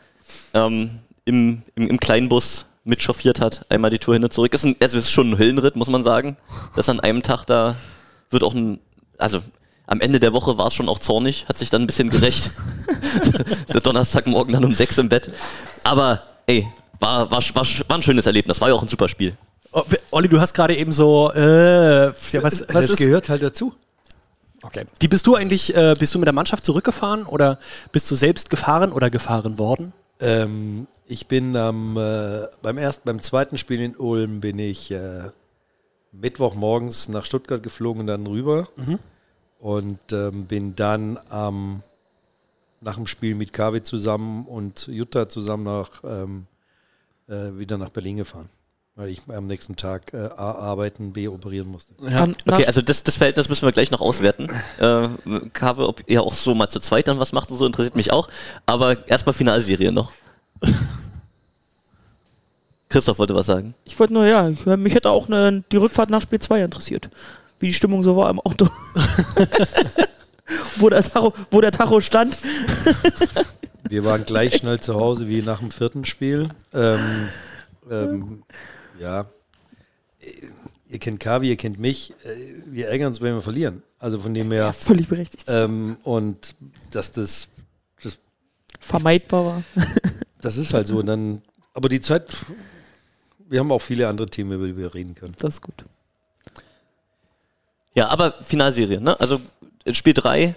ähm, im, im, im Kleinbus mitchauffiert hat. Einmal die Tour hin und zurück. Ist ein, also es ist schon ein Höllenritt, muss man sagen. Das an einem Tag da wird auch ein, also am Ende der Woche war es schon auch zornig, hat sich dann ein bisschen gerecht. Der Donnerstagmorgen dann um sechs im Bett. Aber ey, war, war, war, war ein schönes Erlebnis. War ja auch ein super Spiel. Oh, Olli, du hast gerade eben so, äh, ja, was, was das ist, gehört halt dazu. Okay. Wie bist du eigentlich, äh, bist du mit der Mannschaft zurückgefahren oder bist du selbst gefahren oder gefahren worden? Ähm, ich bin am, äh, beim ersten, beim zweiten Spiel in Ulm bin ich äh, Mittwochmorgens nach Stuttgart geflogen und dann rüber und ähm, bin dann am nach dem Spiel mit KW zusammen und Jutta zusammen nach ähm, äh, wieder nach Berlin gefahren, weil ich am nächsten Tag äh, A arbeiten, B operieren musste. An- Okay, also das, das Verhältnis müssen wir gleich noch auswerten. Äh, Kave, ob ihr auch so mal zu zweit dann was macht und so, interessiert mich auch. Aber erstmal Finalserie noch. Christoph wollte was sagen. Ich wollte nur, ja, ich, mich hätte auch ne, die Rückfahrt nach Spiel 2 interessiert. Wie die Stimmung so war im Auto. wo, der Tacho, wo der Tacho stand. Wir waren gleich schnell zu Hause wie nach dem vierten Spiel. Ähm, ähm, ja, Äh, ihr kennt Kavi, ihr kennt mich. Äh, Wir ärgern uns, wenn wir verlieren. Also von dem her. Völlig berechtigt. Ähm, und dass das, das, Vermeidbar war. das ist halt so. Und dann, aber die Zeit, wir haben auch viele andere Themen, über die wir reden können. Das ist gut. Ja, aber Finalserie, ne? Also Spiel 3,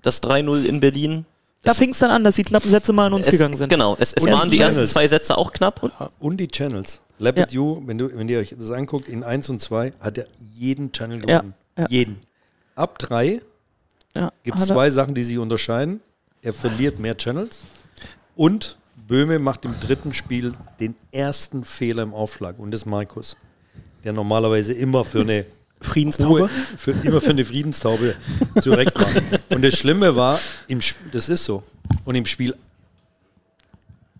das 3-0 in Berlin. Da fing es dann an, dass die knappen Sätze mal an uns es, gegangen sind. Genau, es, es Und waren die Channels. ersten zwei Sätze auch knapp. Und die Channels. Lab Ja. You, wenn, du, wenn ihr euch das anguckt, in 1 und 2 hat er jeden Channel gewonnen. ja. Jeden. Ab 3 Ja, gibt es zwei Sachen, die sich unterscheiden. Er verliert mehr Channels und Böhme macht im dritten Spiel den ersten Fehler im Aufschlag und das ist Markus, der normalerweise immer für eine Friedenstaube? Für, immer für eine Friedenstaube zurecht war. Und das Schlimme war, im, das ist so. Und im Spiel,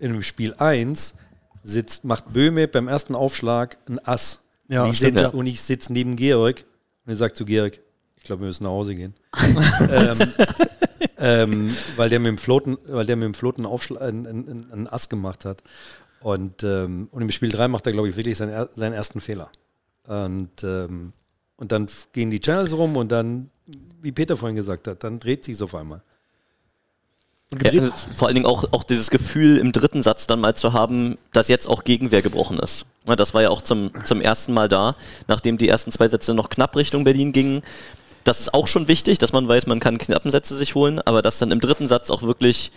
im Spiel 1 sitzt, macht Böhme beim ersten Aufschlag ein Ass. Ja, und ich sitze ja. und ich sitze neben Georg und er sagt zu Georg, ich glaube, wir müssen nach Hause gehen. ähm, ähm, weil der mit dem Floten, weil der mit dem Floten Aufschlag, ein, ein, ein Ass gemacht hat. Und, ähm, und im Spiel 3 macht er, glaube ich, wirklich seinen, seinen ersten Fehler. Und, ähm, und dann gehen die Channels rum und dann, wie Peter vorhin gesagt hat, dann dreht sich auf einmal. Ja, äh, vor allen Dingen auch, auch dieses Gefühl im dritten Satz dann mal zu haben, dass jetzt auch Gegenwehr gebrochen ist. Das war ja auch zum, zum ersten Mal da, nachdem die ersten zwei Sätze noch knapp Richtung Berlin gingen. Das ist auch schon wichtig, dass man weiß, man kann knappen Sätze sich holen, aber dass dann im dritten Satz auch wirklich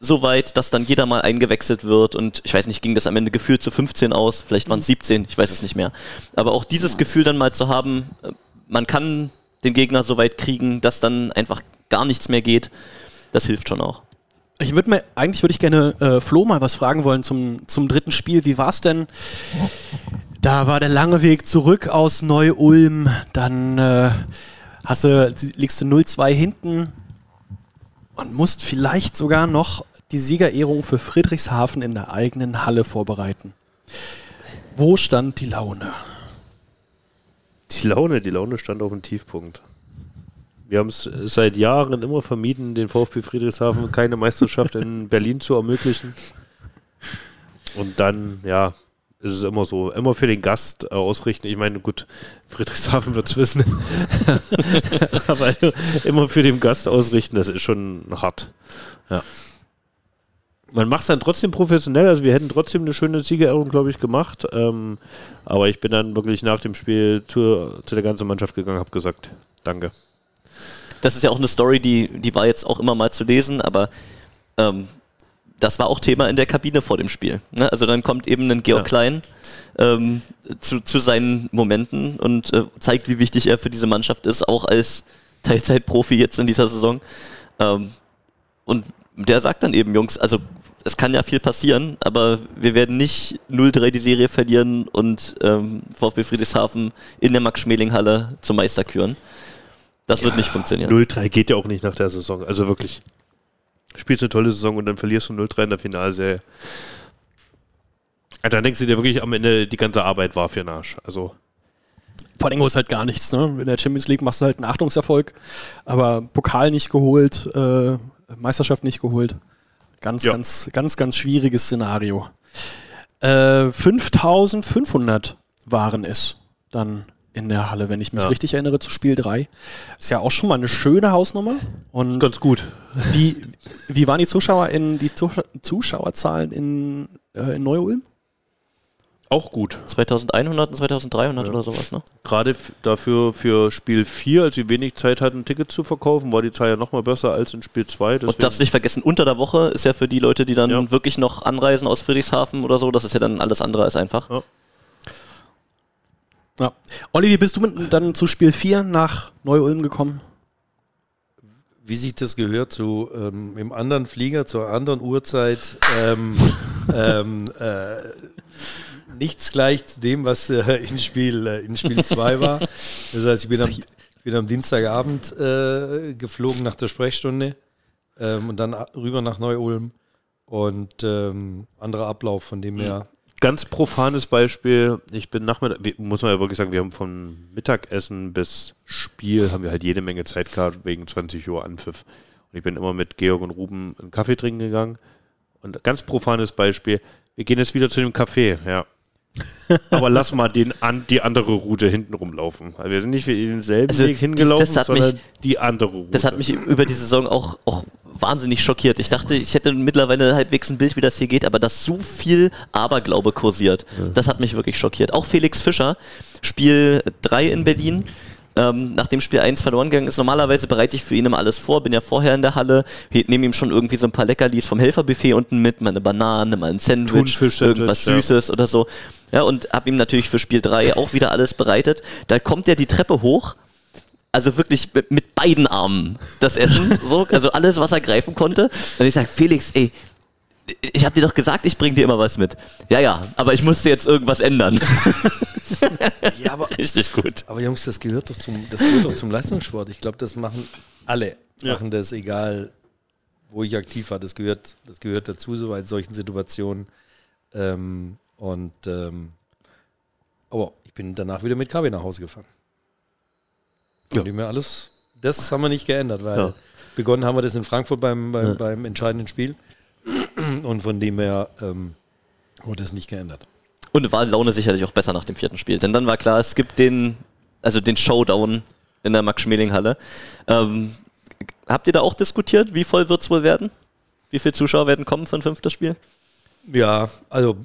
so weit, dass dann jeder mal eingewechselt wird und ich weiß nicht, ging das am Ende gefühlt zu 15 aus, vielleicht waren es 17, ich weiß es nicht mehr. Aber auch dieses Gefühl dann mal zu haben, äh, man kann den Gegner so weit kriegen, dass dann einfach gar nichts mehr geht, das hilft schon auch. Ich würde mir, eigentlich würde ich gerne äh, Flo mal was fragen wollen zum, zum dritten Spiel. Wie war es denn? Da war der lange Weg zurück aus Neu-Ulm. Dann äh, hast du, liegst du 0-2 hinten und musst vielleicht sogar noch die Siegerehrung für Friedrichshafen in der eigenen Halle vorbereiten. Wo stand die Laune? Die Laune, die Laune stand auf dem Tiefpunkt. Wir haben es seit Jahren immer vermieden, den VfB Friedrichshafen keine Meisterschaft in Berlin zu ermöglichen. Und dann, ja, ist es immer so, immer für den Gast äh, ausrichten. Ich meine, gut, Friedrichshafen wird es wissen. Aber immer für den Gast ausrichten, das ist schon hart. Ja. Man macht es dann trotzdem professionell, also wir hätten trotzdem eine schöne Siegerehrung, glaube ich, gemacht. Ähm, aber ich bin dann wirklich nach dem Spiel zu, zu der ganzen Mannschaft gegangen, habe gesagt, danke. Das ist ja auch eine Story, die, die war jetzt auch immer mal zu lesen, aber ähm, das war auch Thema in der Kabine vor dem Spiel. Ne? Also dann kommt eben ein Georg Ja. Klein ähm, zu, zu seinen Momenten und äh, zeigt, wie wichtig er für diese Mannschaft ist, auch als Teilzeitprofi jetzt in dieser Saison. Ähm, und der sagt dann eben, Jungs, also es kann ja viel passieren, aber wir werden nicht 0-3 die Serie verlieren und ähm, VfB Friedrichshafen in der Max-Schmeling-Halle zum Meister küren. Das wird nicht funktionieren. 0-3 geht ja auch nicht nach der Saison. Also wirklich. Spielst eine tolle Saison und dann verlierst du 0-3 in der Finalserie. Ja, Dann denkst du dir wirklich am Ende, die ganze Arbeit war für den Arsch. Also, Vor allem ist halt gar nichts. Ne? In der Champions League machst du halt einen Achtungserfolg, aber Pokal nicht geholt, äh, Meisterschaft nicht geholt. Ganz, Ja. ganz, ganz, ganz schwieriges Szenario. Äh, 5500 waren es dann in der Halle, wenn ich mich Ja. richtig erinnere, zu Spiel 3. Ist ja auch schon mal eine schöne Hausnummer. Und ganz gut. wie, wie waren die Zuschauer in die Zuschau Zuschauerzahlen in, äh, in Neu-Ulm? Auch gut. 2100 und 2300 oder sowas, ne? Gerade dafür für Spiel 4, als wir wenig Zeit hatten, Tickets zu verkaufen, war die Zahl ja nochmal besser als in Spiel 2. Und darfst nicht vergessen, unter der Woche ist ja für die Leute, die dann Ja. wirklich noch anreisen aus Friedrichshafen oder so, das ist ja dann alles andere als einfach. Ja. Ja. Olli, wie bist du dann zu Spiel 4 nach Neu-Ulm gekommen? Wie sich das gehört zu ähm, im anderen Flieger, zur anderen Uhrzeit, ähm, ähm, äh, nichts gleich zu dem, was äh, in Spiel äh, in Spiel 2 war. Das heißt, ich bin am, ich bin am Dienstagabend äh, geflogen nach der Sprechstunde ähm, und dann rüber nach Neu-Ulm und ähm, anderer Ablauf, von dem her. Ganz profanes Beispiel. Ich bin Nachmittag, muss man ja wirklich sagen, wir haben von Mittagessen bis Spiel haben wir halt jede Menge Zeit gehabt wegen 20 Uhr Anpfiff. Und ich bin immer mit Georg und Ruben einen Kaffee trinken gegangen. Und ganz profanes Beispiel. Wir gehen jetzt wieder zu dem Café, ja. Aber lass mal den an, die andere Route hinten rumlaufen. Also wir sind nicht für denselben Also, Weg hingelaufen, das hat sondern mich- die andere Route. Das hat mich über die Saison auch, auch wahnsinnig schockiert. Ich dachte, ich hätte mittlerweile halbwegs ein Bild, wie das hier geht, aber dass so viel Aberglaube kursiert, das hat mich wirklich schockiert. Auch Felix Fischer, Spiel 3 in Berlin. Ähm, nachdem Spiel 1 verloren gegangen ist, normalerweise bereite ich für ihn immer alles vor, bin ja vorher in der Halle, nehme ihm schon irgendwie so ein paar Leckerlis vom Helferbuffet unten mit, mal eine Banane, mal ein Sandwich, Thunfisch-Sandwich, irgendwas ja. Süßes oder so. Ja, und habe ihm natürlich für Spiel 3 auch wieder alles bereitet. Da kommt er die Treppe hoch also wirklich mit, mit beiden Armen das Essen, so, also alles, was er greifen konnte. Und ich sage, Felix, ey, ich habe dir doch gesagt, ich bring dir immer was mit. Ja, ja, aber ich musste jetzt irgendwas ändern. Ja, aber, Richtig gut. aber Jungs, das gehört doch zum, das gehört doch zum Leistungssport. Ich glaube, das machen alle. Ja. Machen das, egal wo ich aktiv war. Das gehört, das gehört dazu, so in solchen Situationen. Ähm, und ähm, aber ich bin danach wieder mit KB nach Hause gefahren. Ja. Und ja. mir alles, das haben wir nicht geändert, weil Ja. begonnen haben wir das in Frankfurt beim, beim, beim entscheidenden Spiel. Und von dem her ähm, Wurde es nicht geändert. Und war Laune sicherlich auch besser nach dem vierten Spiel. Denn dann war klar, es gibt den, also den Showdown in der Max-Schmeling-Halle. Ähm, habt ihr da auch diskutiert? Wie voll wird es wohl werden? Wie viele Zuschauer werden kommen für ein fünftes Spiel? Ja, also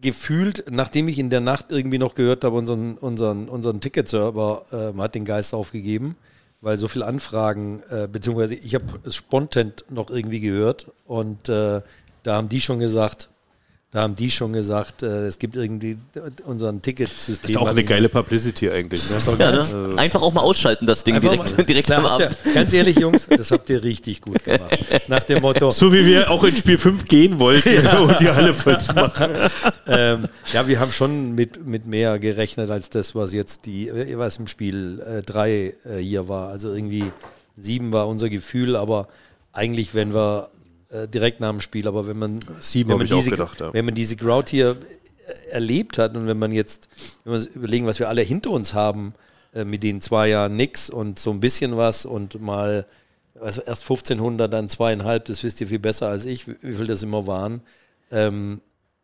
gefühlt, nachdem ich in der Nacht irgendwie noch gehört habe, unseren, unseren, unseren Ticketserver äh, hat den Geist aufgegeben, weil so viele Anfragen, äh, beziehungsweise ich habe es spontan noch irgendwie gehört und äh, da haben die schon gesagt, da haben die schon gesagt, äh, es gibt irgendwie unseren Ticketsystem. Das ist auch eine geile Publicity eigentlich. Ne? Ja, ne? Einfach auch mal ausschalten, das Ding Einfach direkt, mal- direkt am Abend. ihr- Ganz ehrlich, Jungs, das habt ihr richtig gut gemacht. Nach dem Motto, So wie wir auch in Spiel 5 gehen wollten, um die Halle voll zu machen. ähm, ja, wir haben schon mit, mit mehr gerechnet als das, was jetzt die, äh, was im Spiel 3 äh, hier war. Also irgendwie 7 war unser Gefühl, aber eigentlich, wenn wir äh, direkt nach dem Spiel, aber wenn man, Sieben wenn man diese, gedacht, ja. wenn man diese Crowd hier äh, erlebt hat und wenn man jetzt, wenn wir überlegen, was wir alle hinter uns haben, äh, mit den zwei Jahren nix und so ein bisschen was und mal also erst 1500, dann zweieinhalb, das wisst ihr viel besser als ich, wie viel das immer waren. Ähm,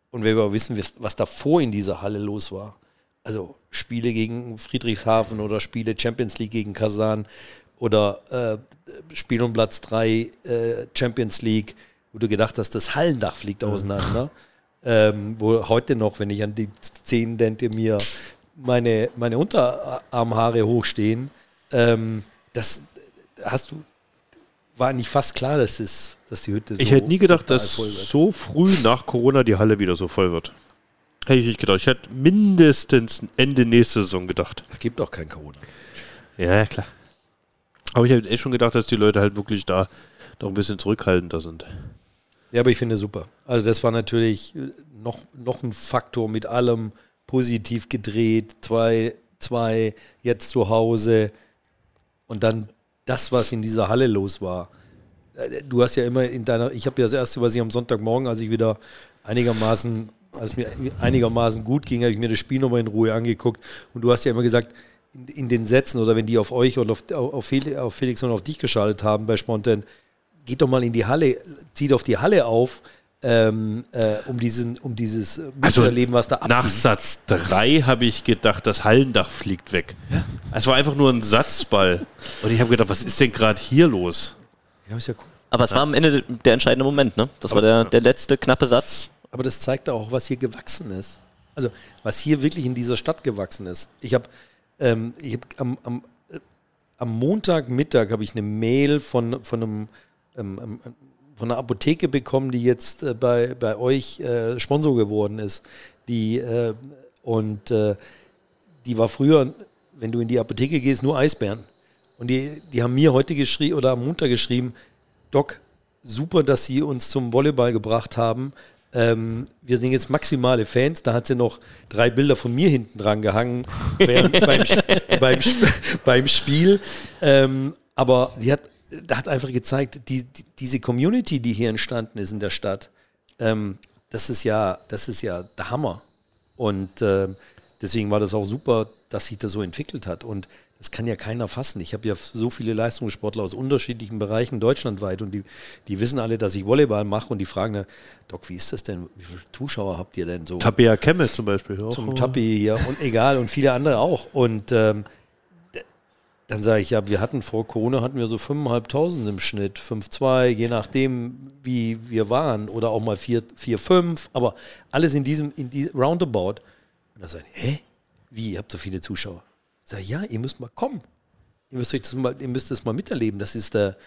und wenn wir aber wissen, was- was davor in dieser Halle los war, also Spiele gegen Friedrichshafen oder Spiele Champions League gegen Kasan oder äh, Spiel um Platz 3 äh, Champions League, wo du gedacht hast, das Hallendach fliegt auseinander. Ähm, wo heute noch, wenn ich an die Szenen denke, mir meine, meine Unterarmhaare hochstehen, ähm, das hast du, war eigentlich fast klar, dass, es, dass die Hütte so Ich hätte nie gedacht, dass so früh nach Corona die Halle wieder so voll wird. Hätte ich nicht gedacht. Ich hätte mindestens Ende nächste Saison gedacht. Es gibt auch kein Corona. Ja, klar. Aber ich hätte echt schon gedacht, dass die Leute halt wirklich da noch ein bisschen zurückhaltender sind. Ja, aber ich finde super. Also das war natürlich äh, noch, noch ein Faktor mit allem positiv gedreht, zwei, zwei jetzt zu Hause und dann das, was in dieser Halle los war. Äh, Du hast ja immer in deiner, ich habe ja das erste, was ich am Sonntagmorgen, als ich wieder einigermaßen, als mir einigermaßen gut ging, habe ich mir das Spiel nochmal in Ruhe angeguckt und du hast ja immer gesagt, in, in den Sätzen oder wenn die auf euch oder auf, auf, Fel- auf Felix und auf dich geschaltet haben bei Spontan, geht doch mal in die Halle, zieht auf die Halle auf, ähm, äh, um, diesen, um dieses äh, Also, Miterleben, was da Nach abgeht. Satz 3 habe ich gedacht, das Hallendach fliegt weg. Es war einfach nur ein Satzball. Und ich habe gedacht, was ist denn gerade hier los? Ja, ist ja cool. Aber es war am Ende der entscheidende Moment, ne? Das war der, der letzte knappe Satz. Aber das zeigt auch, was hier gewachsen ist. Also, was hier wirklich in dieser Stadt gewachsen ist. Ich habe ähm, ich hab am, am, äh, am Montagmittag habe ich eine Mail von, von einem ähm, ähm, von einer Apotheke bekommen, die jetzt äh, bei, bei euch äh, Sponsor geworden ist. Die, äh, und äh, die war früher, wenn du in die Apotheke gehst, nur Eisbären. Und die, die haben mir heute geschrieben oder am Montag geschrieben, Doc, super, dass Sie uns zum Volleyball gebracht haben. Ähm, wir sind jetzt maximale Fans. Da hat sie noch drei Bilder von mir hinten dran gehangen beim, beim, beim Spiel. Ähm, aber die hat, da hat einfach gezeigt, die, die, diese Community, die hier entstanden ist in der Stadt, ähm, das ist ja, das ist ja der Hammer. Und ähm, deswegen war das auch super, dass sich das so entwickelt hat. Und das kann ja keiner fassen. Ich habe ja so viele Leistungssportler aus unterschiedlichen Bereichen deutschlandweit und die, die wissen alle, dass ich Volleyball mache und die fragen, dann, Doc, wie ist das denn? Wie viele Zuschauer habt ihr denn so? Tabea Kemmel zum Beispiel. Auch. zum Tappi hier und egal und viele andere auch. Und ähm, dann sage ich, ja, wir hatten vor Corona hatten wir so 5.500 im Schnitt, 5,2, je nachdem, wie wir waren, oder auch mal 4, 4 5, aber alles in diesem, in die Roundabout. Und dann sage ich, hä? Wie, ihr habt so viele Zuschauer? Sag ja, ihr müsst mal kommen. Ihr müsst euch das mal, ihr müsst das mal miterleben. Das ist der,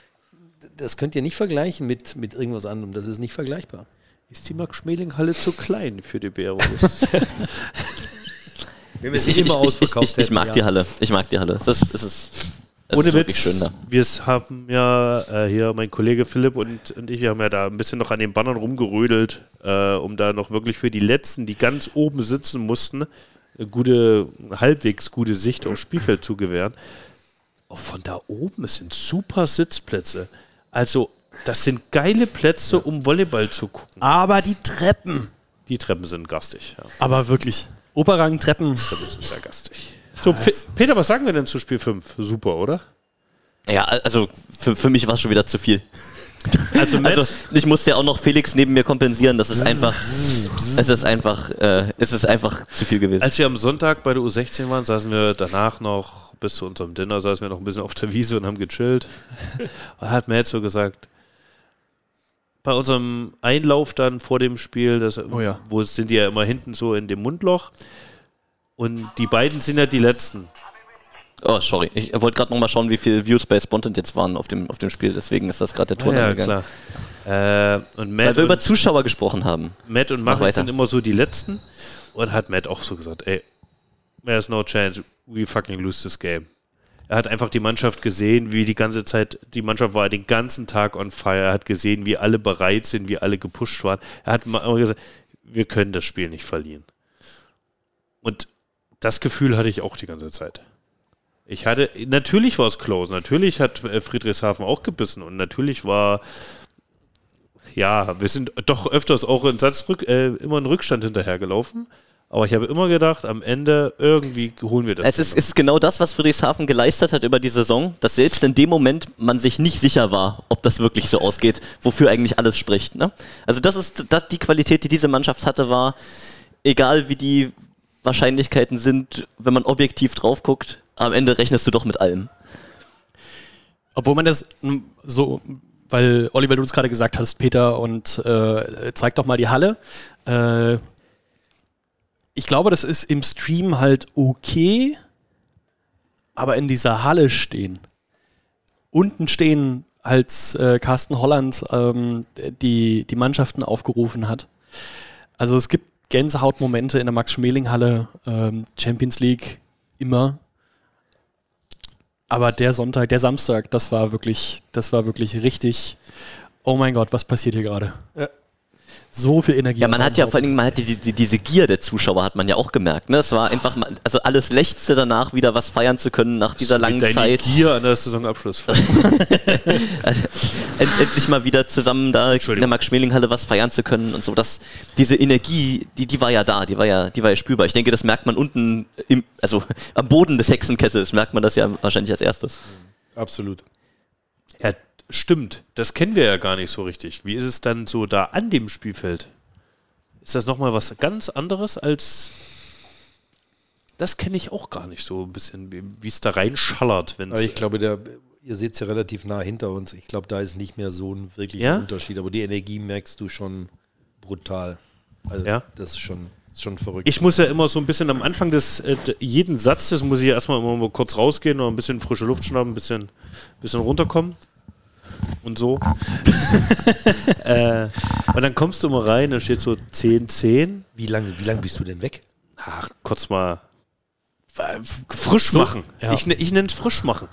das könnt ihr nicht vergleichen mit, mit irgendwas anderem. Das ist nicht vergleichbar. Ist die Max-Schmeling-Halle zu klein für die wir Ich, ich, ich, ich, ausverkauft ich, ich mag hätten, die ja. Halle. Ich mag die Halle. Das ist, das ist, das Ohne ist Witz, schön da. wir haben ja äh, hier, mein Kollege Philipp und, und ich, wir haben ja da ein bisschen noch an den Bannern rumgerödelt, äh, um da noch wirklich für die Letzten, die ganz oben sitzen mussten, gute, halbwegs gute Sicht aufs Spielfeld zu gewähren. Auch von da oben, es sind super Sitzplätze. Also, das sind geile Plätze, um Volleyball zu gucken. Aber die Treppen. Die Treppen sind gastig. Ja. Aber wirklich. Operrang-Treppen. Treppen sind sehr gastig. So, Pe- Peter, was sagen wir denn zu Spiel 5? Super, oder? Ja, also für, für mich war es schon wieder zu viel. Also, Matt, Also ich musste ja auch noch Felix neben mir kompensieren. Das ist einfach, es ist einfach, äh, es ist einfach zu viel gewesen. als wir am Sonntag bei der U16 waren, saßen wir danach noch bis zu unserem Dinner, saßen wir noch ein bisschen auf der Wiese und haben gechillt. Und hat Matt so gesagt, bei unserem Einlauf dann vor dem Spiel, das, Oh ja. wo sind die ja immer hinten so in dem Mundloch. Und die beiden sind ja die Letzten. Oh, sorry. Ich wollte gerade nochmal schauen, wie viele Views bei Spontan jetzt waren auf dem, auf dem Spiel. Deswegen ist das gerade der Ton ja, angegangen. klar. Äh, und Matt Weil wir und, über Zuschauer gesprochen haben. Matt und Mach sind immer so die Letzten. Und hat Matt auch so gesagt, ey, there's no chance, we fucking lose this game. Er hat einfach die Mannschaft gesehen, wie die ganze Zeit, die Mannschaft war den ganzen Tag on fire. Er hat gesehen, wie alle bereit sind, wie alle gepusht waren. Er hat mal immer gesagt, wir können das Spiel nicht verlieren. Und das Gefühl hatte ich auch die ganze Zeit. Ich hatte, natürlich war es close, natürlich hat äh, Friedrichshafen auch gebissen und natürlich war, ja, wir sind doch öfters auch in Satzrück, äh, immer in Rückstand hinterhergelaufen. Aber ich habe immer gedacht, am Ende irgendwie holen wir das. Es ist, ist genau das, was Friedrichshafen geleistet hat über die Saison, dass selbst in dem Moment man sich nicht sicher war, ob das wirklich so ausgeht, wofür eigentlich alles spricht. Ne? Also das ist das, die Qualität, die diese Mannschaft hatte, war, egal wie die Wahrscheinlichkeiten sind, wenn man objektiv drauf guckt, am Ende rechnest du doch mit allem. Obwohl man das so, weil Oliver, du es gerade gesagt hast, Peter, und äh, zeig doch mal die Halle. Äh, ich glaube, das ist im Stream halt okay, aber in dieser Halle stehen. Unten stehen, als äh, Carsten Holland ähm, die, die Mannschaften aufgerufen hat. Also es gibt Gänsehautmomente in der Max-Schmeling-Halle, ähm, Champions League immer. Aber der Sonntag, der Samstag, das war wirklich, das war wirklich richtig. Oh mein Gott, was passiert hier gerade? So viel Energie. Ja, man hat ja vor allen Dingen, man hat die, die, diese Gier der Zuschauer hat man ja auch gemerkt. Ne? Es war einfach, mal- also alles lechzte danach wieder was feiern zu können nach dieser langen Deine Zeit. Gier an der Saisonabschluss. End, endlich mal wieder zusammen da in der. Max-Schmeling-Halle was feiern zu können und so. Das, diese Energie, die, die war ja da, die war ja, die war ja spürbar. Ich denke, das merkt man unten, im, also am Boden des Hexenkessels merkt man das ja wahrscheinlich als erstes. Absolut. Ja, stimmt. Das kennen wir ja gar nicht so richtig. Wie ist es dann so da an dem Spielfeld? Ist das nochmal was ganz anderes als. Das kenne ich auch gar nicht so ein bisschen, wie es da reinschallert, wenn Aber ich glaube, der, ihr seht es ja relativ nah hinter uns. Ich glaube, da ist nicht mehr so ein wirklicher Ja? Unterschied. Aber die Energie merkst du schon brutal. Also Ja? das ist schon, ist schon verrückt. Ich muss ja immer so ein bisschen am Anfang des äh, jeden Satzes muss ich ja erstmal immer mal kurz rausgehen und ein bisschen frische Luft schnappen, ein bisschen, bisschen runterkommen. Und so. äh, und dann kommst du mal rein, da steht so 10, 10. wie lange wie lang bist du denn weg? Ach, kurz mal frisch machen. Ja. Ich, ne- ich nenne es frisch machen.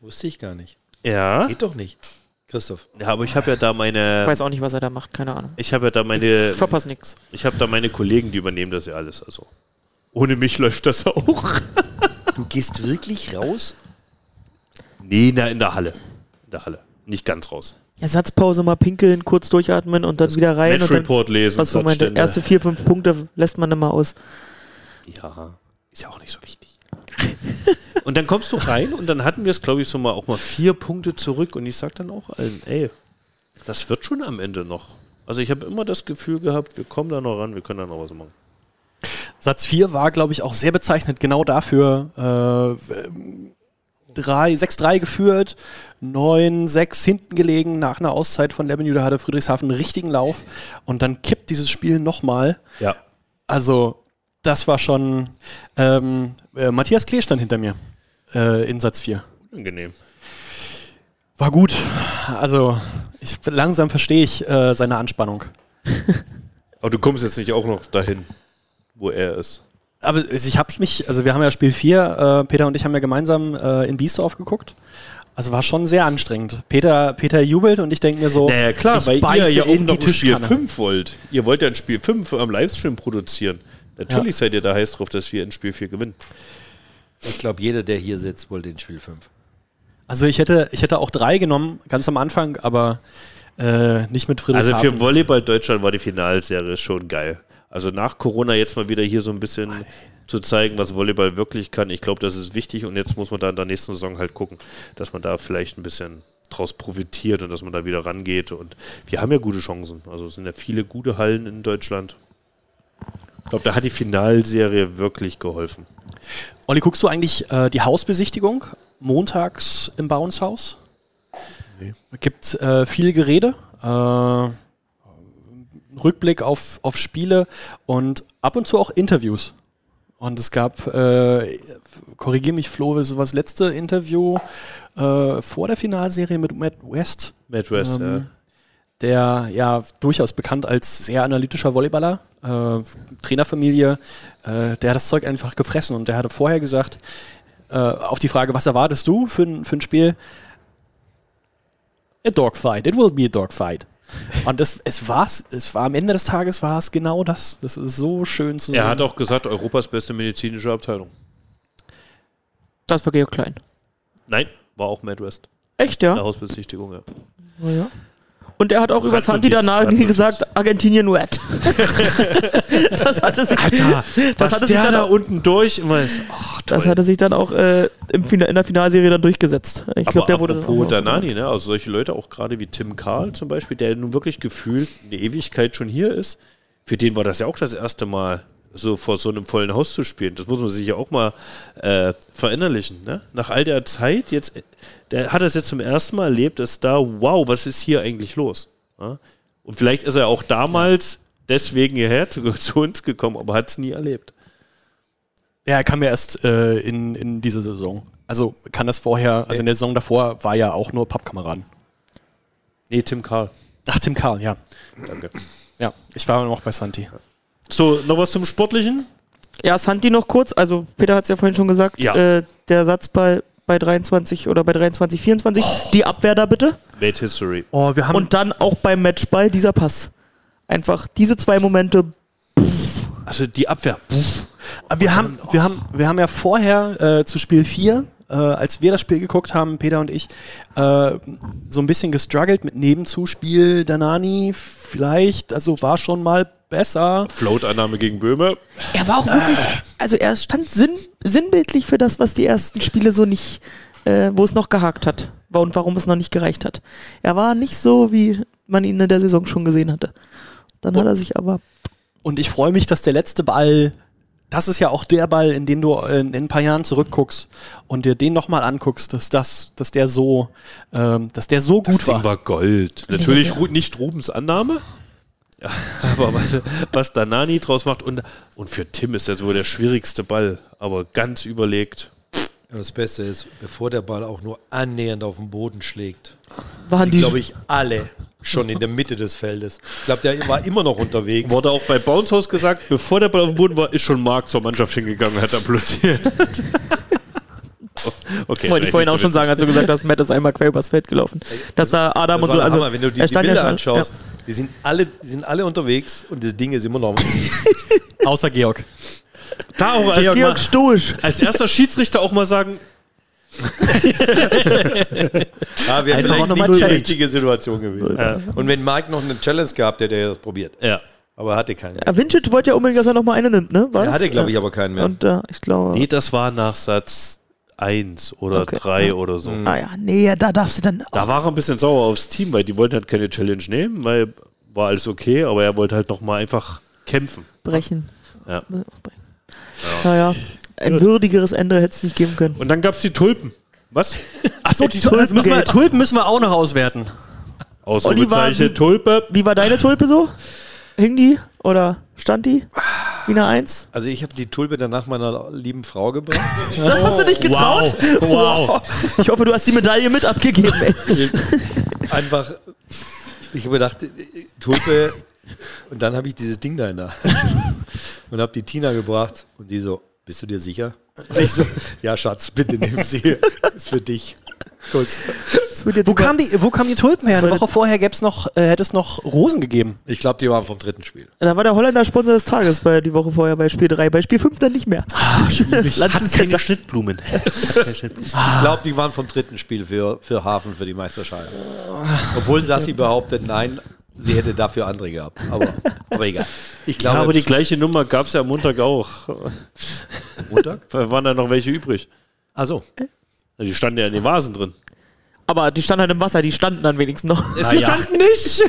Wusste ich gar nicht. Ja. Geht doch nicht. Christoph. ja aber ich habe ja da Ich meine. weiß auch nicht, was er da macht, keine Ahnung. Ich habe ja da meine. Ich verpasse nix. Ich habe da meine Kollegen, die übernehmen das ja alles. Also. Ohne mich läuft das auch. Du gehst wirklich raus? Nee, na, in der Halle. In der Halle. Nicht ganz raus. Ja, Satzpause, mal pinkeln, kurz durchatmen und dann wieder rein. Match Und dann, Report lesen. was du Satzstände. erste vier, fünf Punkte lässt man dann mal aus. Ja, ist ja auch nicht so wichtig. und dann kommst du rein und dann hatten wir es, glaube ich, so mal auch mal vier Punkte zurück und ich sag dann auch allen, ey, das wird schon am Ende noch. Also ich habe immer das Gefühl gehabt, wir kommen da noch ran, wir können da noch was machen. Satz 4 war, glaube ich, auch sehr bezeichnend genau dafür. Äh, 3, 6-3 geführt, 9-6 hinten gelegen nach einer Auszeit von Lebanon. Da hatte Friedrichshafen einen richtigen Lauf und dann kippt dieses Spiel nochmal. Ja. Also, das war schon. Ähm, äh, Matthias Klee stand hinter mir äh, in Satz 4. Unangenehm. War gut. Also, ich, langsam verstehe ich äh, seine Anspannung. Aber du kommst jetzt nicht auch noch dahin, wo er ist. Aber ich habe mich, also wir haben ja Spiel 4, äh, Peter und ich haben ja gemeinsam äh, in Biesdorf geguckt. Also war schon sehr anstrengend. Peter, Peter jubelt und ich denke mir so, Naja, klar, ich weil ihr beiße ja auch in noch die ein Spiel Tischkanne. 5 wollt. Ihr wollt ja ein Spiel 5 am Livestream produzieren. Natürlich seid ihr da heiß drauf, dass wir in Spiel 4 gewinnen. Ich glaube, jeder, der hier sitzt, wollte in Spiel 5. Also ich hätte, ich hätte auch drei genommen, ganz am Anfang, aber äh, nicht mit Also Friedrichshafen. für Volleyball Deutschland war die Finalserie schon geil. Also nach Corona jetzt mal wieder hier so ein bisschen zu zeigen, was Volleyball wirklich kann. Ich glaube, das ist wichtig und jetzt muss man da in der nächsten Saison halt gucken, dass man da vielleicht ein bisschen daraus profitiert und dass man da wieder rangeht. Und wir haben ja gute Chancen. Also es sind ja viele gute Hallen in Deutschland. Ich glaube, da hat die Finalserie wirklich geholfen. Olli, guckst du eigentlich äh, die Hausbesichtigung montags im Bounce-Haus? Nee. Es gibt äh, viel Gerede, äh, Rückblick auf, auf Spiele und ab und zu auch Interviews. Und es gab, äh, korrigier mich Flo, war das letzte Interview äh, vor der Finalserie mit Matt West. Matt West, Ähm, der ja durchaus bekannt als sehr analytischer Volleyballer, äh, Trainerfamilie, äh, der hat das Zeug einfach gefressen und der hatte vorher gesagt, äh, auf die Frage, was erwartest du für, ein- für ein Spiel? A dogfight, it will be a dogfight. Und das, es war's, es war am Ende des Tages war es genau das. Das ist so schön zu ja. Er sehen. hat auch gesagt, Europas beste medizinische Abteilung. Das war Georg Klein. Nein, war auch Matt West. Echt, In der ja? Hausbesichtigung, ja. ja. Und er hat auch über Santi danach gesagt, Argentinien wet. das hatte sich, das hatte sich dann da auch, unten durch immer ist. Toll. das hatte sich dann auch äh, im Fina- in der Finalserie dann durchgesetzt. Ich glaube, der wurde apropos Danani, ne? also solche Leute auch gerade wie Tim Karl zum Beispiel, der nun wirklich gefühlt eine Ewigkeit schon hier ist, für den war das ja auch das erste Mal, so vor so einem vollen Haus zu spielen. Das muss man sich ja auch mal äh, verinnerlichen. Ne? Nach all der Zeit, jetzt, der hat das jetzt zum ersten Mal erlebt, dass da, wow, was ist hier eigentlich los? Ja? Und vielleicht ist er auch damals deswegen hierher zu, zu uns gekommen, aber hat es nie erlebt. Ja, er kam ja erst äh, in, in diese Saison. Also kann das vorher, also in der Saison davor war ja auch nur Pappkameraden. Nee, Tim Karl. Ach, Tim Karl, ja. Danke. Ja, ich war noch bei Santi. So, noch was zum Sportlichen? Ja, Santi noch kurz, also Peter hat es ja vorhin schon gesagt, Ja. äh, der Satz bei, bei 23 oder bei 23, 24, die Abwehr da bitte. Made History. Oh, wir haben Und dann auch beim Matchball dieser Pass. Einfach diese zwei Momente, Also die Abwehr. Aber wir haben, wir haben, wir haben ja vorher äh, zu Spiel 4, äh, als wir das Spiel geguckt haben, Peter und ich, äh, so ein bisschen gestruggelt mit Nebenzuspiel. Danani vielleicht, also war schon mal besser. Float-Annahme gegen Böhme. er war auch wirklich, also er stand sinn, sinnbildlich für das, was die ersten Spiele so nicht, äh, wo es noch gehakt hat war und warum es noch nicht gereicht hat. Er war nicht so, wie man ihn in der Saison schon gesehen hatte. Dann hat er sich aber Und ich freue mich, dass der letzte Ball, das ist ja auch der Ball, in den du äh, in ein paar Jahren zurückguckst und dir den nochmal anguckst, dass das, dass der so, ähm, dass der so Das gut Ding war. war Gold. Natürlich nicht Rubens Annahme. Ja, aber was, was Danani draus macht und, und für Tim ist das wohl der schwierigste Ball, aber ganz überlegt. Das Beste ist, bevor der Ball auch nur annähernd auf den Boden schlägt, waren die, glaube ich, alle schon in der Mitte des Feldes. Ich glaube, der war immer noch unterwegs. Wurde auch bei Bounce House gesagt, bevor der Ball auf dem Boden war, ist schon Marc zur Mannschaft hingegangen und hat applaudiert. okay, wollte ich vorhin auch schon sagen, als du gesagt hast, Matt ist einmal quer übers Feld gelaufen. Dass da Adam Das und so, also Hammer, wenn du die, er die Bilder ja schon, anschaust, die, sind alle, die sind alle unterwegs und das Ding ist immer noch. Außer Georg. Da auch Ja. als, Georg, Georg stoisch. als erster Schiedsrichter auch mal sagen, Ja, wäre Einfach auch vielleicht noch nicht mal die richtige Situation gewesen. Und wenn Mike noch eine Challenge gehabt hätte, hätte er das probiert. ja. Aber er hatte keine. Ja, Vincic wollte ja unbedingt, dass er nochmal eine nimmt, ne? Er hatte, glaube ich, aber keinen mehr. Und äh, ich glaube. Nee, das war nach Satz 1 oder Okay. 3 oder so. ah ja, nee, da darfst du dann. Da war er ein bisschen sauer aufs Team, weil die wollten halt keine Challenge nehmen, weil war alles okay, aber er wollte halt nochmal einfach kämpfen. brechen. Ja. Naja, ein würdigeres Ende hätte es nicht geben können. Und dann gab es die Tulpen. Was? Achso, die Tulpen, müssen wir, Tulpen müssen wir auch noch auswerten. Ausrufezeichen, wie- Tulpe. Wie war deine Tulpe so? Hing die? Oder stand die? Wiener 1? Also ich habe die Tulpe danach meiner lieben Frau gebracht. Das hast du dich getraut? Wow. Ich hoffe, du hast die Medaille mit abgegeben, ey. Einfach, ich habe gedacht, Tulpe. Und dann habe ich dieses Ding da in der Hand und habe die Tina gebracht und die so, bist du dir sicher? Und ich so, ja Schatz, bitte nimm sie, ist für dich. Kurz. Wo, kam die, wo kamen die Tulpen her? Eine Woche vorher gäb's noch, äh, hätte es noch Rosen gegeben. Ich glaube, die waren vom dritten Spiel. Da war der Holländer Sponsor des Tages bei die Woche vorher bei Spiel 3. Bei Spiel 5 dann nicht mehr. Lanz ist ja da- Schnittblumen. Ich glaube, die waren vom dritten Spiel für, für Hafen für die Meisterschaft. Obwohl Sassi behauptet, nein, sie hätte dafür andere gehabt. Aber, aber egal. Ich Ja, glaube, aber die gleiche Nummer gab es ja am Montag auch. Montag? Da waren da noch welche übrig. Also, Die standen ja in den Vasen drin. Aber die standen halt im Wasser, die standen dann wenigstens noch. Sie standen nicht!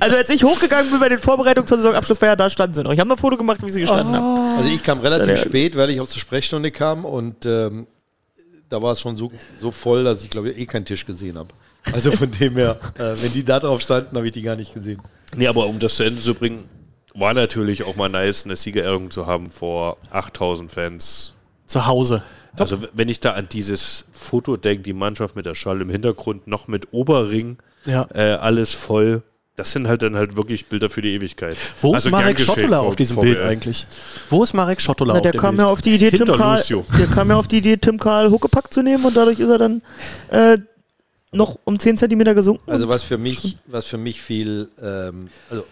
Also als ich hochgegangen bin bei den Vorbereitungen zur Saisonabschlussfeier, da standen sie noch. Ich habe noch ein Foto gemacht, wie sie gestanden haben. Also ich kam relativ spät, weil ich aus der Sprechstunde kam und ähm, da war es schon so, so voll, dass ich glaube ich eh keinen Tisch gesehen habe. Also von dem her, äh, wenn die da drauf standen, habe ich die gar nicht gesehen. Nee, aber um das zu Ende zu bringen, war natürlich auch mal nice, eine Siegerehrung zu haben vor 8000 Fans. Zu Hause. Also w- wenn ich da an dieses Foto denke, die Mannschaft mit der Schale im Hintergrund, noch mit Oberring, Ja. äh, alles voll. Das sind halt dann halt wirklich Bilder für die Ewigkeit. Wo Also ist Marek Schottola auf diesem Bild eigentlich? Wo ist Marek Schottola Na, auf der dem kam Bild? ja auf die Idee, Tim Karl, der kam ja auf die Idee, Tim Karl Huckepack zu nehmen und dadurch ist er dann äh, noch um 10 Zentimeter gesunken. Also was für mich, was für mich viel, ähm, also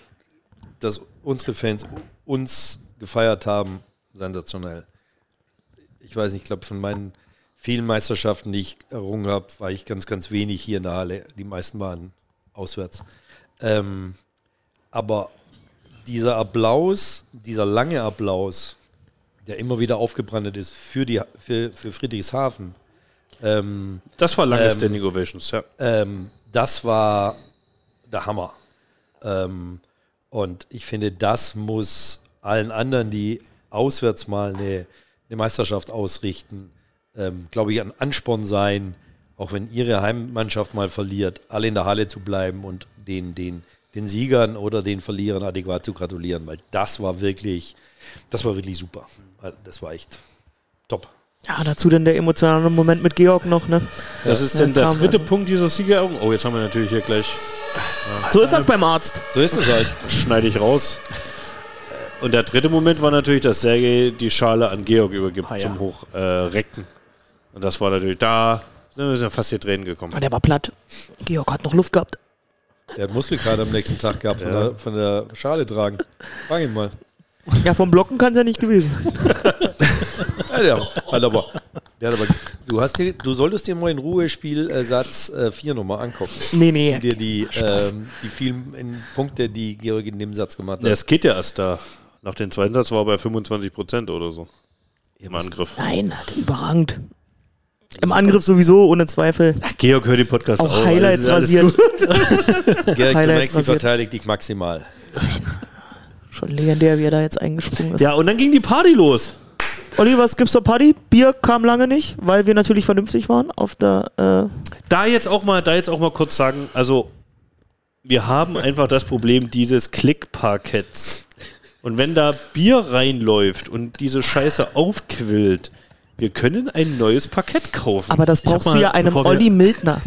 dass unsere Fans uns gefeiert haben, sensationell. Ich weiß nicht, ich glaube von meinen vielen Meisterschaften, die ich errungen habe, war ich ganz, ganz wenig hier in der Halle. Die meisten waren auswärts. Ähm, aber dieser Applaus, dieser lange Applaus, der immer wieder aufgebrannt ist für, die, für, für Friedrichshafen, ähm, Das war lange Ähm, Standing Ovations, ja. ähm, das war der Hammer. Ähm, und ich finde, das muss allen anderen, die auswärts mal eine, eine Meisterschaft ausrichten, ähm, glaube ich, ein Ansporn sein, auch wenn ihre Heimmannschaft mal verliert, alle in der Halle zu bleiben und den, den, den Siegern oder den Verlierern adäquat zu gratulieren, weil das war wirklich, das war wirklich super. Das war echt top. ja, dazu dann der emotionale Moment mit Georg noch, ne? Das ist Ja, dann der dritte also. Punkt dieser Siegerehrung. Oh, jetzt haben wir natürlich hier gleich, So ist das beim Arzt. So ist es halt. schneide ich raus. Und der dritte Moment war natürlich, dass Sergej die Schale an Georg übergibt Ah, ja. zum Hochrecken. Äh. Und das war natürlich da, sind wir fast die Tränen gekommen. Ah, der war platt. Georg hat noch Luft gehabt. Der hat Muskelkater am nächsten Tag gehabt von, der, von der Schale tragen. Frag ihn mal. Ja, vom Blocken kann es ja nicht gewesen sein. Ja, der hat aber, der hat aber du, hast dir, du solltest dir mal in Ruhe Spielsatz 4 nochmal angucken. Nee, nee. Um dir die, ähm, die vielen Punkte, die Georg in dem Satz gemacht hat. Ja, es geht ja erst da. Nach dem zweiten Satz war er bei 25 Prozent oder so. Im Angriff. Nein, hat er überragend. Im Angriff sowieso, ohne Zweifel. Georg hört den Podcast Auch auch. Highlights rasiert. Georg, du Highlights merkst, die rasiert. verteidigt dich maximal. Schon legendär, wie er da jetzt eingesprungen ist. Ja, und dann ging die Party los. Olli, was gibt's zur Party? Bier kam lange nicht, weil wir natürlich vernünftig waren auf der. Äh, Da jetzt auch mal, da jetzt auch mal kurz sagen, also wir haben einfach das Problem dieses Klickparketts. Und wenn da Bier reinläuft und diese Scheiße aufquillt, wir können ein neues Parkett kaufen. aber das Ich brauchst du ja einem Olli Mildner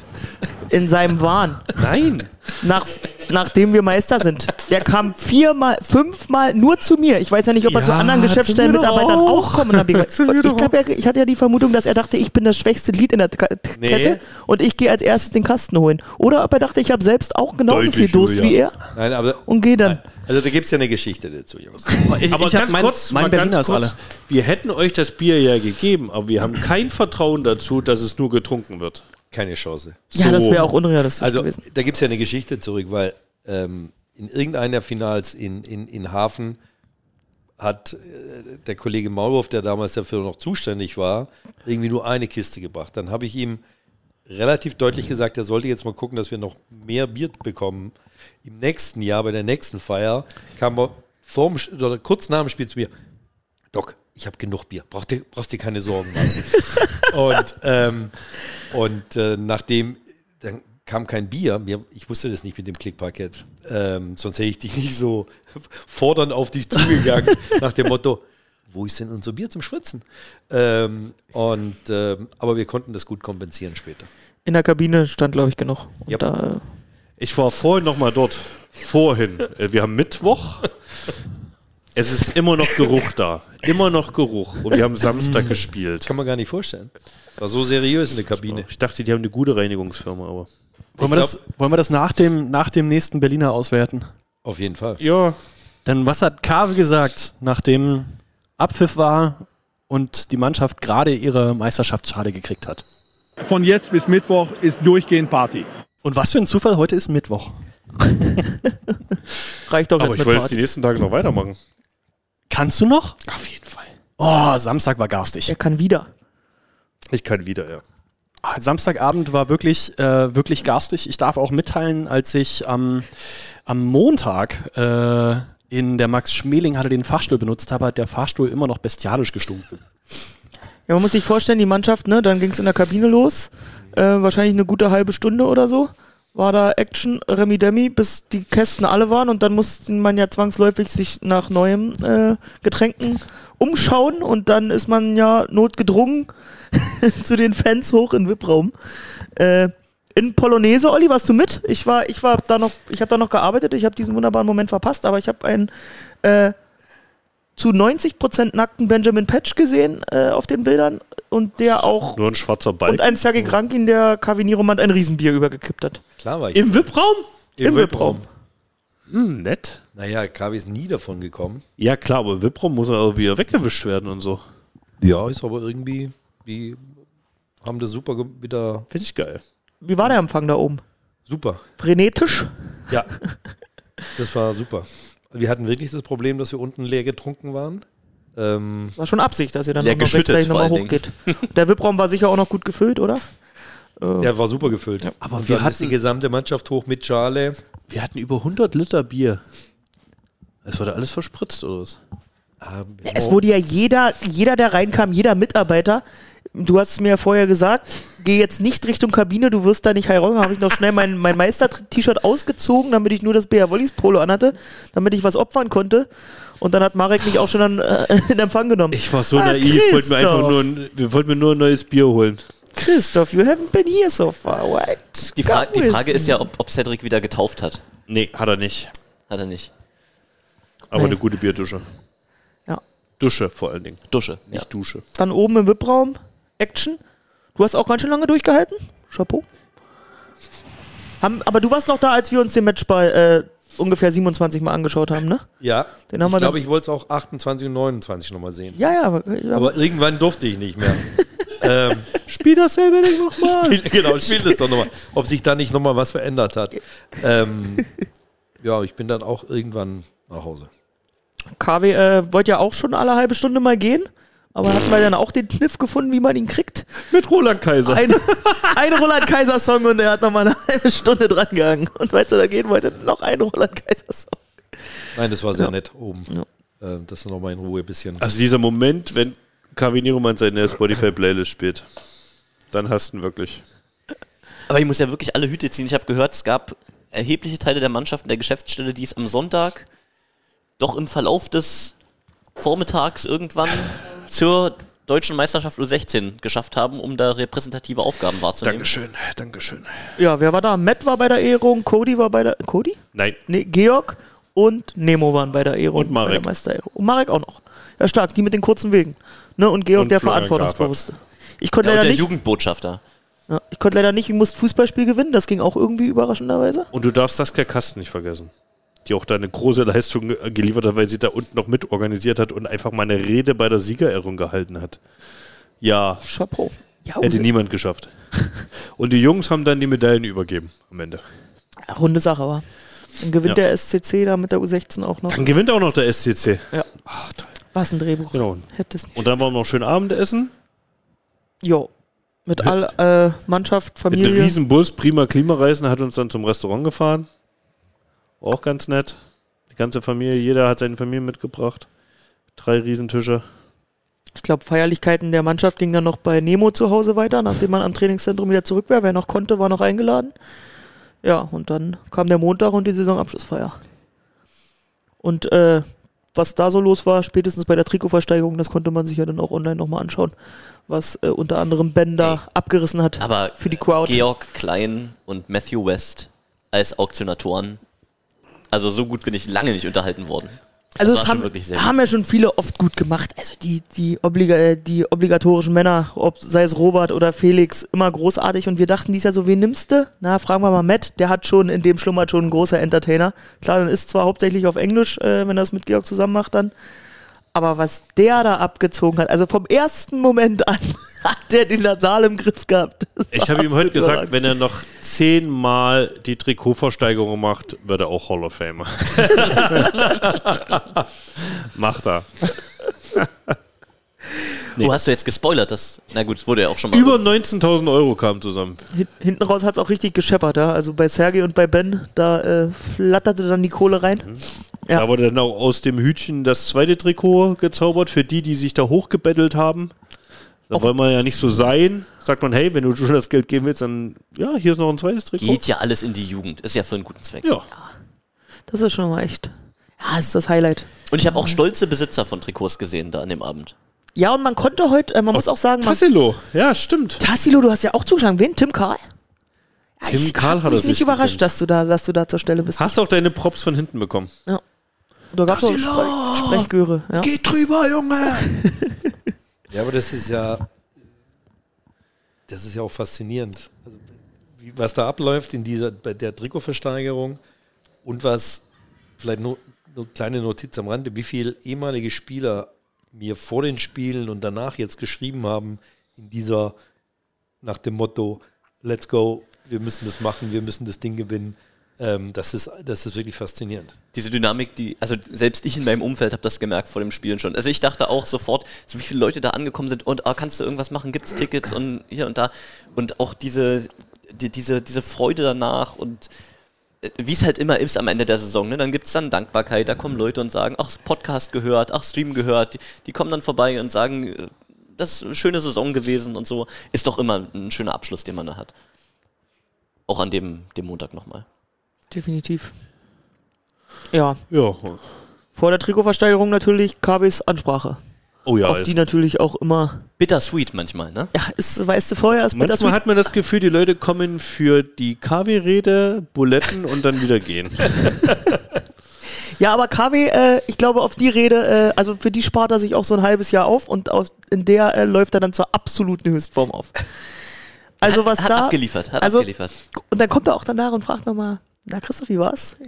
in seinem Wahn. Nein. Nach, nachdem wir Meister sind. Der kam viermal, fünfmal nur zu mir. Ich weiß ja nicht, ob er zu Ja, anderen zu Geschäftsstellenmitarbeitern mir doch auch ich. Zu mir und ich, glaub, er, ich hatte ja die Vermutung, dass er dachte, ich bin das schwächste Glied in der K Nee. Kette und ich gehe als erstes den Kasten holen. Oder ob er dachte, ich habe selbst auch genauso Deutlich, viel Durst wie er Nein, aber und gehe dann. Also da gibt es ja eine Geschichte dazu, Jungs. Ich, Aber ich ganz mein, kurz, mein ganz kurz, wir hätten euch das Bier ja gegeben, aber wir haben kein Vertrauen dazu, dass es nur getrunken wird. Keine Chance. Ja, das So. wäre auch unrealistisch Also gewesen. da gibt es ja eine Geschichte zurück, weil ähm, in irgendeiner Finals in, in, in Hafen hat äh, der Kollege Maulwurf, der damals dafür noch zuständig war, irgendwie nur eine Kiste gebracht. Dann habe ich ihm relativ deutlich gesagt, er sollte jetzt mal gucken, dass wir noch mehr Bier bekommen. Im nächsten Jahr, bei der nächsten Feier, kam er vorm, oder kurz nach dem Spiel zu mir, Doc, ich habe genug Bier, Brauch dir, brauchst dir keine Sorgen machen. und ähm, und äh, nachdem, dann kam kein Bier, ich wusste das nicht mit dem Klickparkett, ähm, sonst hätte ich dich nicht so fordernd auf dich zugegangen, nach dem Motto, wo ist denn unser Bier zum Spritzen? Ähm, und, ähm, aber wir konnten das gut kompensieren später. In der Kabine stand, glaube ich, genug. Und Ja. da, äh, Ich war vorhin noch mal dort. Vorhin. Äh, Wir haben Mittwoch. Es ist immer noch Geruch da. Immer noch Geruch. Und wir haben Samstag gespielt. Kann man gar nicht vorstellen. War so seriös in der Kabine. Ich dachte, die haben eine gute Reinigungsfirma, aber. Wollen wir, das, wollen wir das nach dem, nach dem nächsten Berliner auswerten? Auf jeden Fall. Ja. Denn was hat Kave gesagt, nachdem Abpfiff war und die Mannschaft gerade ihre Meisterschaftsschale gekriegt hat? Von jetzt bis Mittwoch ist durchgehend Party. Und was für ein Zufall, heute ist Mittwoch. reicht doch Aber ich mit wollte es Party. die nächsten Tage noch weitermachen. Kannst du noch? Auf jeden Fall. Oh, Samstag war garstig. Er kann wieder. Ich kann wieder, ja. Samstagabend war wirklich, äh, wirklich garstig. Ich darf auch mitteilen, als ich am, am Montag äh, in der Max Schmeling hatte den Fahrstuhl benutzt habe, hat der Fahrstuhl immer noch bestialisch gestunken. Ja, man muss sich vorstellen, die Mannschaft, ne, dann ging es in der Kabine los. Äh, wahrscheinlich eine gute halbe Stunde oder so. War da Action, Remi Demi, bis die Kästen alle waren und dann musste man ja zwangsläufig sich nach neuen äh, Getränken umschauen und dann ist man ja notgedrungen zu den Fans hoch in VIP-Raum. Äh, in Polonaise, Olli, warst du mit? Ich war, ich war da noch, ich habe da noch gearbeitet, ich habe diesen wunderbaren Moment verpasst, aber ich habe einen äh, zu 90% nackten Benjamin Patch gesehen äh, auf den Bildern und der auch Nur ein schwarzer Balken. und ein Sergei Krankin, der Kaviniromand ein Riesenbier übergekippt hat. Klar war ich. Im VIP-Raum? Im VIP-Raum. Hm, nett. Naja, Kavi ist nie davon gekommen. Ja, klar, aber im VIP-Raum muss er auch wieder weggewischt werden und so. Ja, ist aber irgendwie, wie haben das super wieder Finde ich geil. Wie war der Empfang da oben? super. Frenetisch? Ja, das war super. Wir hatten wirklich das Problem, dass wir unten leer getrunken waren. Ähm, War schon Absicht, dass ihr dann noch rechtzeitig nochmal hochgeht. Der VIP-Raum war sicher auch noch gut gefüllt, oder? der war super gefüllt. Aber Und wir ist die hatten- gesamte Mannschaft hoch mit Schale. Wir hatten über 100 Liter Bier. Es wurde alles verspritzt, oder was? Ah, Es wurde ja jeder, jeder, der reinkam, jeder Mitarbeiter, du hast es mir ja vorher gesagt, geh jetzt nicht Richtung Kabine, du wirst da nicht heiraten. habe ich noch schnell mein, mein Meister-T-Shirt ausgezogen, damit ich nur das BR Wollis Polo anhatte, damit ich was opfern konnte. Und dann hat Marek mich auch schon an, äh, in Empfang genommen. Ich war so Ah, naiv, wollten wir einfach nur ein, wir wollten mir nur ein neues Bier holen. Christoph, you haven't been here so far, right? Die, Fra die Frage ist ja, ob, ob Cedric wieder getauft hat. Nee, hat er nicht. Hat er nicht. Aber Nee. eine gute Bierdusche. Ja. Dusche vor allen Dingen. Dusche. Ja. Nicht Dusche. Dann oben im VIP-Raum, Action. Du hast auch ganz schön lange durchgehalten. Chapeau. Haben, aber du warst noch da, als wir uns den Matchball äh, ungefähr 27 Mal angeschaut haben, ne? Ja, Den haben ich glaube, ich wollte es auch 28 und 29 nochmal sehen. Ja, ja. Aber, Aber irgendwann durfte ich nicht mehr. ähm, Spiel dasselbe Ding nochmal. genau, spiel das doch nochmal. Ob sich da nicht nochmal was verändert hat. Ähm, ja, ich bin dann auch irgendwann nach Hause. KW äh, wollte ja auch schon alle halbe Stunde mal gehen. Aber hatten wir dann auch den Kniff gefunden, wie man ihn kriegt? Mit Roland Kaiser. Ein, ein Roland Kaiser Song und er hat noch mal eine halbe Stunde dran gehangen. Und weil er da gehen wollte, noch ein Roland Kaiser Song. Nein, das war sehr Ja. nett oben. Ja. Äh, das nochmal in Ruhe ein bisschen. Also dieser Moment, wenn Kevin Nieromann seine Spotify-Playlist spielt, dann hast du ihn wirklich. Aber ich muss ja wirklich alle Hüte ziehen. Ich habe gehört, es gab erhebliche Teile der Mannschaft in der Geschäftsstelle, die es am Sonntag doch im Verlauf des Vormittags irgendwann zur deutschen Meisterschaft U16 geschafft haben, um da repräsentative Aufgaben wahrzunehmen. Dankeschön, Dankeschön. Ja, wer war da? Matt war bei der Ehrung, Cody war bei der. Cody? Nein, Nee, Georg und Nemo waren bei der Ehrung. Und Marek. Bei der. Und Marek auch noch. Ja, stark, die mit den kurzen Wegen. Ne? Und Georg, Und der Florian Verantwortungsbewusste. Ich konnte Ja, und leider der nicht. Jugendbotschafter. Ja, ich konnte leider nicht, ich musste Fußballspiel gewinnen, das ging auch irgendwie überraschenderweise. Und du darfst Saskia Kasten nicht vergessen. Die auch da eine große Leistung äh, geliefert hat, weil sie da unten noch mit organisiert hat und einfach mal eine Rede bei der Siegerehrung gehalten hat. Ja, Chapeau. Ja, hätte niemand geschafft. Und die Jungs haben dann die Medaillen übergeben am Ende. runde Sache war. Dann gewinnt Ja. der SCC da mit der U16 auch noch. Dann gewinnt auch noch der SCC. Was ein Drehbuch. Genau. Hätte es nicht. Und dann waren wir noch schön Abendessen. Jo. Mit all äh, Mannschaft, Mit einem Familie. riesen Bus, prima Klimareisen, hat uns dann zum Restaurant gefahren. Auch ganz nett. Die ganze Familie, jeder hat seine Familie mitgebracht. Drei Riesentische. Ich glaube, Feierlichkeiten der Mannschaft gingen dann noch bei Nemo zu Hause weiter, nachdem man am Trainingszentrum wieder zurück war. Wer noch konnte, war noch eingeladen. Ja, und dann kam der Montag und die Saisonabschlussfeier. Und äh, was da so los war, spätestens bei der Trikotversteigerung, das konnte man sich ja dann auch online nochmal anschauen, was äh, unter anderem Ben da abgerissen hat Aber für die Crowd. Georg Klein und Matthew West als Auktionatoren. Also so gut bin ich lange nicht unterhalten worden. Das Also das schon haben, wirklich sehr haben ja schon viele oft gut gemacht. Also die, die, obliga äh, die obligatorischen Männer, ob sei es Robert oder Felix, immer großartig. Und wir dachten dies Jahr so, wen nimmst du? Na, fragen wir mal Matt, der hat schon, in dem schlummert schon ein großer Entertainer. Klar, dann ist zwar hauptsächlich auf Englisch, äh, wenn er es mit Georg zusammen macht dann. Aber was der da abgezogen hat, also vom ersten Moment an hat der den Saal im Griff gehabt. Das Ich habe ihm heute gesagt, wenn er noch zehnmal die Trikotversteigerung macht, wird er auch Hall of Famer. Macht er. Wo hast du jetzt gespoilert? Das, na gut, es wurde ja auch schon mal. Über 19.000 Euro kamen zusammen. Hin, hinten raus hat es auch richtig gescheppert, ja. Also bei Sergei und bei Ben, da äh, flatterte dann die Kohle rein. Ja. Da wurde dann auch aus dem Hütchen das zweite Trikot gezaubert für die, die sich da hochgebettelt haben. Da wollen wir ja nicht so sein. Sagt man, hey, wenn du schon das Geld geben willst, dann ja, hier ist noch ein zweites Trikot. Geht ja alles in die Jugend. Ist ja für einen guten Zweck. Ja. Das ist schon mal echt. Ja, das ist das Highlight. Und ich habe auch stolze Besitzer von Trikots gesehen da an dem Abend. Ja, und man konnte heute, äh, man muss auch sagen, man, Tassilo, ja, stimmt. Tassilo, du hast ja auch zugeschlagen. Wen? Tim Karl? Ja, Tim ich Karl hab hat mich nicht sich überrascht, dass du, da, dass du da zur Stelle bist. Hast auch deine Props von hinten bekommen. Da gab es auch Spre Sprechgöre. Ja. Geht drüber, Junge! Ja, aber das ist ja, das ist ja auch faszinierend. Also, wie, was da abläuft in dieser, bei der Trikotversteigerung und was, vielleicht nur eine kleine Notiz am Rande, wie viele ehemalige Spieler mir vor den Spielen und danach jetzt geschrieben haben in dieser, nach dem Motto, let's go, wir müssen das machen, wir müssen das Ding gewinnen. Ähm, das, ist, das ist wirklich faszinierend. Diese Dynamik, die, also selbst ich in meinem Umfeld habe das gemerkt vor dem Spielen schon. Also ich dachte auch sofort, so wie viele Leute da angekommen sind und ah, kannst du irgendwas machen, gibt's Tickets und hier und da. Und auch diese, die, diese, diese Freude danach und äh, wie es halt immer ist am Ende der Saison, ne? dann gibt es dann Dankbarkeit, da kommen Leute und sagen, ach, Podcast gehört, ach, Stream gehört, die, die kommen dann vorbei und sagen, äh, das ist eine schöne Saison gewesen und so. Ist doch immer ein schöner Abschluss, den man da hat. Auch an dem, dem Montag nochmal. Definitiv. Ja, Ja. vor der Trikotversteigerung natürlich KWs Ansprache. Oh ja. auf die natürlich auch immer. Bittersweet manchmal, ne? Ja, ist, weißt du vorher, ist Manchmal hat man das Gefühl, die Leute kommen für die KW-Rede, Buletten und dann wieder gehen. Ja, aber KW, äh, ich glaube, auf die Rede, äh, also für die spart er sich auch so ein halbes Jahr auf und auf, in der äh, läuft er dann zur absoluten Höchstform auf. Also hat, was hat da. abgeliefert, hat also, abgeliefert. Und dann kommt er auch danach und fragt nochmal, na Christoph, wie war's?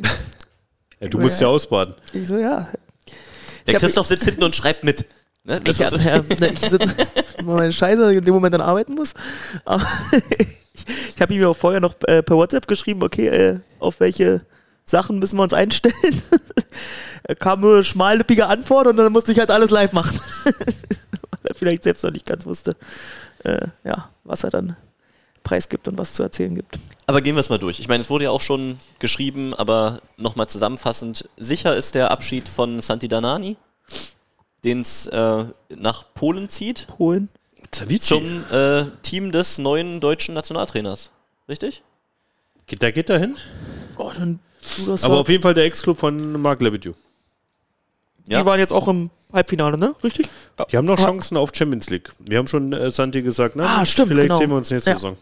Ja, du musst ja ausbaden. Ich so, ja. Der hab- Christoph sitzt hinten und schreibt mit. Ne? Das Ich, ja, ist- ja, ne, ich so, meine Scheiße in dem Moment dann arbeiten muss. Aber ich ich habe ihm ja auch vorher noch äh, per WhatsApp geschrieben, okay, äh, auf welche Sachen müssen wir uns einstellen. Kam nur eine schmallippige Antwort und dann musste ich halt alles live machen. Weil er vielleicht selbst noch nicht ganz wusste, äh, ja, was er dann preisgibt und was zu erzählen gibt. Aber gehen wir es mal durch. Ich meine, es wurde ja auch schon geschrieben, aber nochmal zusammenfassend. Sicher ist der Abschied von Santi Danani, den es äh, nach Polen zieht, Polen. zum äh, Team des neuen deutschen Nationaltrainers. Richtig? Geht der geht dahin? Oh, dann du das Aber sagst. auf jeden Fall der Ex-Club von Marc Lebedew. Ja. Die waren jetzt auch im Halbfinale, ne? Richtig? Die haben noch Chancen auf Champions League. Wir haben schon äh, Santi gesagt, na, Ah, stimmt, vielleicht genau. sehen wir uns nächste Ja. Saison.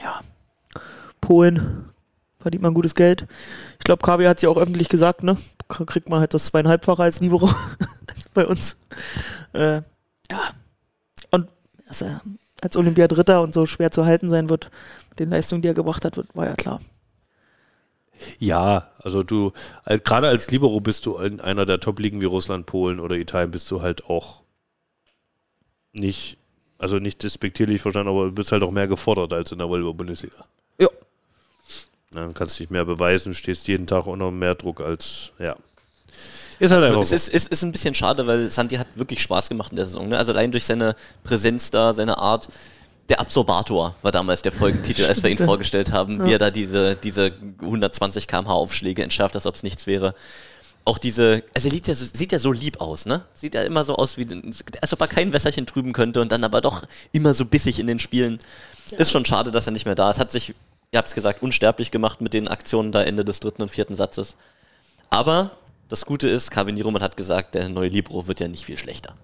ja, Polen verdient man gutes Geld. Ich glaube, KW hat es ja auch öffentlich gesagt, ne? Kriegt man halt das zweieinhalbfache als Libero als bei uns. Äh, ja. Und dass er als Olympiadritter und so schwer zu halten sein wird, mit den Leistungen, die er gebracht hat, war ja klar. Ja, also du, als, gerade als Libero bist du in einer der Top-Ligen wie Russland, Polen oder Italien, bist du halt auch nicht, also nicht despektierlich verstanden, aber du bist halt auch mehr gefordert als in der Volleyball-Bundesliga. Ja. Dann kannst du dich mehr beweisen, stehst jeden Tag unter mehr Druck als, ja. Ist halt einfach Es ist, ist, ist ein bisschen schade, weil Santi hat wirklich Spaß gemacht in der Saison. Ne? Also allein durch seine Präsenz da, seine Art. Der Absorbator war damals der Folgentitel, als wir ihn vorgestellt haben, wie er da diese, diese 120 km/h Aufschläge entschärft, als ob es nichts wäre. Auch diese, also er sieht ja, so, sieht ja so lieb aus, ne? Sieht ja immer so aus, wie, als ob er kein Wässerchen trüben könnte und dann aber doch immer so bissig in den Spielen. Ist schon schade, dass er nicht mehr da ist. Hat sich, ihr habt es gesagt, unsterblich gemacht mit den Aktionen da Ende des dritten und vierten Satzes. Aber das Gute ist, Kevin Nieroman hat gesagt, der neue Libro wird ja nicht viel schlechter.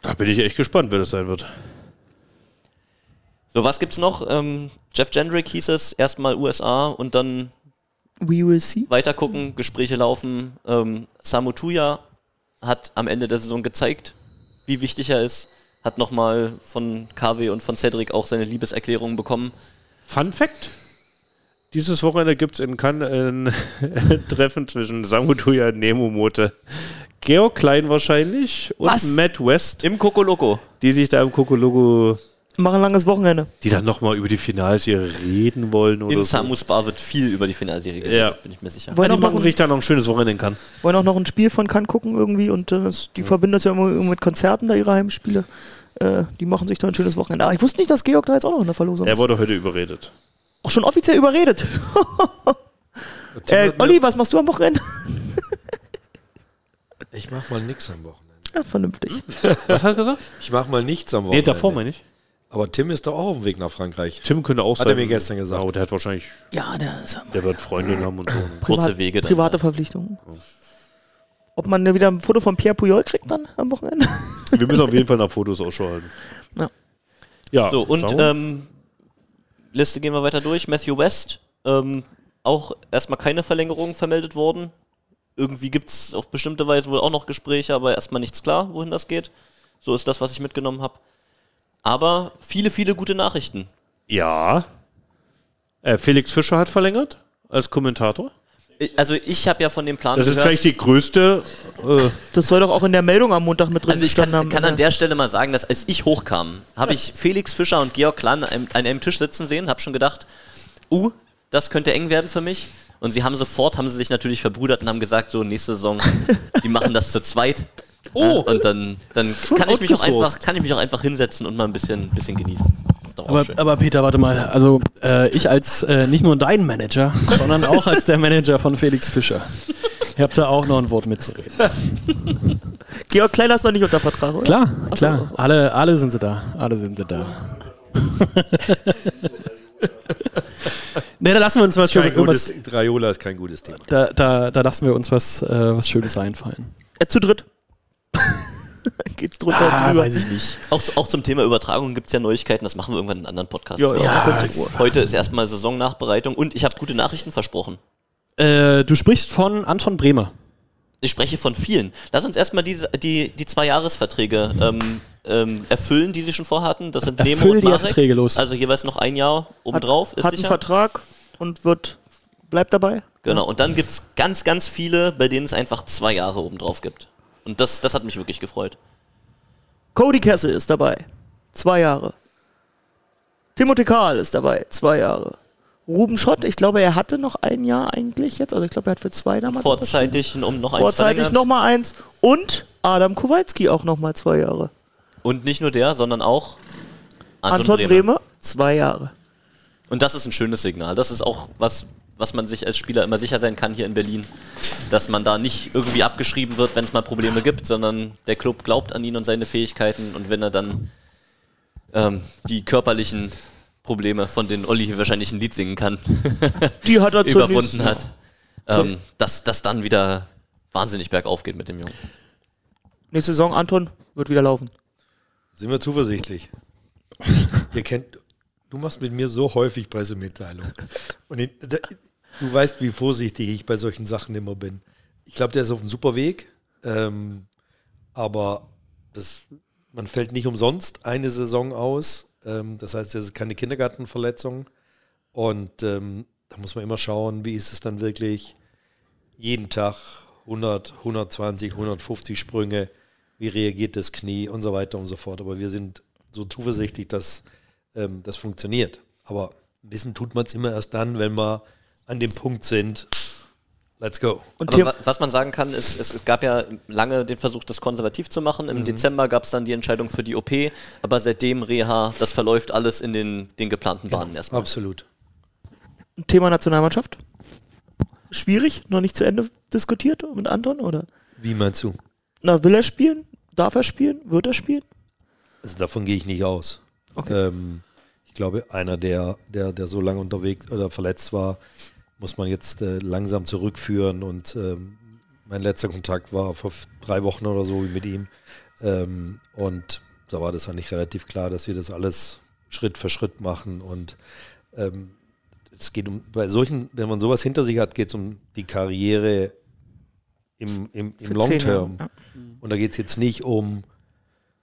Da bin ich echt gespannt, wer das sein wird. So, was gibt's noch? Ähm, Jeff Jendrick hieß es, erstmal USA und dann We will see. weiter gucken, Gespräche laufen. Ähm, Samu Tuya hat am Ende der Saison gezeigt, wie wichtig er ist. Hat nochmal von KW und von Cedric auch seine Liebeserklärung bekommen. Fun Fact: Dieses Wochenende gibt es in Cannes ein Treffen zwischen Samu Tuya und Nemo Mote. Georg Klein wahrscheinlich und Was? Matt West, Im Kokoloko. die sich da im Kokologo Machen ein langes Wochenende. Die dann nochmal über die Finalserie reden wollen oder In so. Samus Bar wird viel über die Finalserie geredet, Ja. bin ich mir sicher. Wollen Ja, die machen sich dann noch ein schönes Wochenende in Cannes. Wollen auch noch ein Spiel von Cannes gucken irgendwie und äh, das, die verbinden das ja immer mit Konzerten da ihre Heimspiele. Äh, die machen sich da ein schönes Wochenende. Ah, ich wusste nicht, dass Georg da jetzt auch noch in der Verlosung Er ist. wurde heute überredet. Auch schon offiziell überredet. äh, Olli, was machst du am Wochenende? Ich mach mal nichts am Wochenende. Ja, vernünftig. Was hat er gesagt? Ich mach mal nichts am Nee, Wochenende. davor meine ich. Aber Tim ist doch auch auf dem Weg nach Frankreich. Tim könnte auch Hat sein. er mir gestern gesagt. Ja, der hat wahrscheinlich, Ja, der ist der wird Freundin haben und so. Kurze Wege dann. Private Verpflichtungen. Ob man wieder ein Foto von Pierre Puyol kriegt dann am Wochenende? Wir müssen auf jeden Fall nach Fotos Ausschau halten. Ja. Ja, So, und ähm, Liste gehen wir weiter durch. Matthew West, ähm, auch erstmal keine Verlängerung vermeldet worden. Irgendwie gibt es auf bestimmte Weise wohl auch noch Gespräche, aber erstmal nichts klar, wohin das geht. So ist das, was ich mitgenommen habe. Aber viele, viele gute Nachrichten. ja. Äh, Felix Fischer hat verlängert als Kommentator. Also ich habe ja von dem Plan Das ist gehört. vielleicht die größte. Äh, Das soll doch auch in der Meldung am Montag mit drin Also ich kann, haben. kann an der Stelle mal sagen, dass als ich hochkam, habe ich Felix Fischer und Georg Klan an einem, an einem Tisch sitzen sehen, habe schon gedacht, uh, das könnte eng werden für mich. Und sie haben sofort, haben sie sich natürlich verbrüdert und haben gesagt, so nächste Saison, die machen das zu zweit. Oh. und dann, dann kann ich mich auch einfach, kann ich mich auch einfach hinsetzen und mal ein bisschen, bisschen genießen. Doch Aber, aber Peter, warte mal. Also äh, ich als äh, nicht nur dein Manager, sondern auch als der Manager von Felix Fischer. Ihr habt da auch noch ein Wort mitzureden. Georg Kleiner ist noch nicht unter Vertrag, oder? Klar, klar. Alle, alle sind sie da. Alle sind sie da. ne, da lassen wir uns was Schönes. gutes, Raiola ist kein gutes Thema. Da, da, da lassen wir uns was, äh, was Schönes einfallen. Äh, zu dritt. Geht's drunter Ah, drüber. weiß ich nicht. Auch, auch zum Thema Übertragung gibt es ja Neuigkeiten, das machen wir irgendwann in einem anderen Podcast. Ja, ja, Ja, Heute ist erstmal Saisonnachbereitung und ich habe gute Nachrichten versprochen. äh, du sprichst von Anton Bremer. Ich spreche von vielen. Lass uns erstmal die, die, die zwei Jahresverträge ähm, ähm, erfüllen, die sie schon vorhatten. Das sind Nemo und die Marek. Verträge los. Also jeweils noch ein Jahr obendrauf, ist hat einen. Vertrag und wird bleibt dabei. Genau, und dann gibt es ganz, ganz viele, bei denen es einfach zwei Jahre obendrauf gibt. Und das, das hat mich wirklich gefreut. Cody Kessel ist dabei. Zwei Jahre. Timothy Karl ist dabei. Zwei Jahre. Ruben Schott, ich glaube, er hatte noch ein Jahr eigentlich jetzt. Also ich glaube, er hat für zwei damals. Vorzeitig um noch eins Vorzeitig nochmal eins. Und Adam Kowalski auch nochmal zwei Jahre. Und nicht nur der, sondern auch Anton, Anton Bremer. Bremer, zwei Jahre. Und das ist ein schönes Signal. Das ist auch was, was man sich als Spieler immer sicher sein kann hier in Berlin. Dass man da nicht irgendwie abgeschrieben wird, wenn es mal Probleme gibt, sondern der Club glaubt an ihn und seine Fähigkeiten. Und wenn er dann ähm, die körperlichen Probleme, von denen Olli hier wahrscheinlich ein Lied singen kann, Die hat er überwunden hat, ähm, dass das dann wieder wahnsinnig bergauf geht mit dem Jungen. Nächste Saison, Anton, wird wieder laufen. Sind wir zuversichtlich? Ihr kennt, du machst mit mir so häufig Pressemitteilungen. Und ich, da, du weißt, wie vorsichtig ich bei solchen Sachen immer bin. Ich glaube, der ist auf einem super Weg. Ähm, aber das, man fällt nicht umsonst eine Saison aus. Ähm, das heißt, das ist keine Kindergartenverletzung. Und ähm, da muss man immer schauen, wie ist es dann wirklich jeden Tag 100, 120, 150 Sprünge, wie reagiert das Knie und so weiter und so fort. Aber wir sind so zuversichtlich, dass ähm, das funktioniert. Aber wissen tut man es immer erst dann, wenn wir an dem Punkt sind, let's go. Und Aber was man sagen kann, ist, es gab ja lange den Versuch, das konservativ zu machen. Im Dezember gab es dann die Entscheidung für die OP, aber seitdem Reha, das verläuft alles in den, den geplanten Bahnen erstmal. Absolut. Thema Nationalmannschaft. Schwierig, noch nicht zu Ende diskutiert mit Anton, oder? Wie meinst du? Na, will er spielen? Darf er spielen? Wird er spielen? Also davon gehe ich nicht aus. Ähm, ich glaube, einer, der, der, der so lange unterwegs oder verletzt war, muss man jetzt äh, langsam zurückführen. Und ähm, mein letzter Kontakt war vor drei Wochen oder so mit ihm. Ähm, und da war das eigentlich relativ klar, dass wir das alles Schritt für Schritt machen. Und ähm, es geht um, bei solchen, wenn man sowas hinter sich hat, geht es um die Karriere im, im, im Long Term. Jahre, Und da geht es jetzt nicht um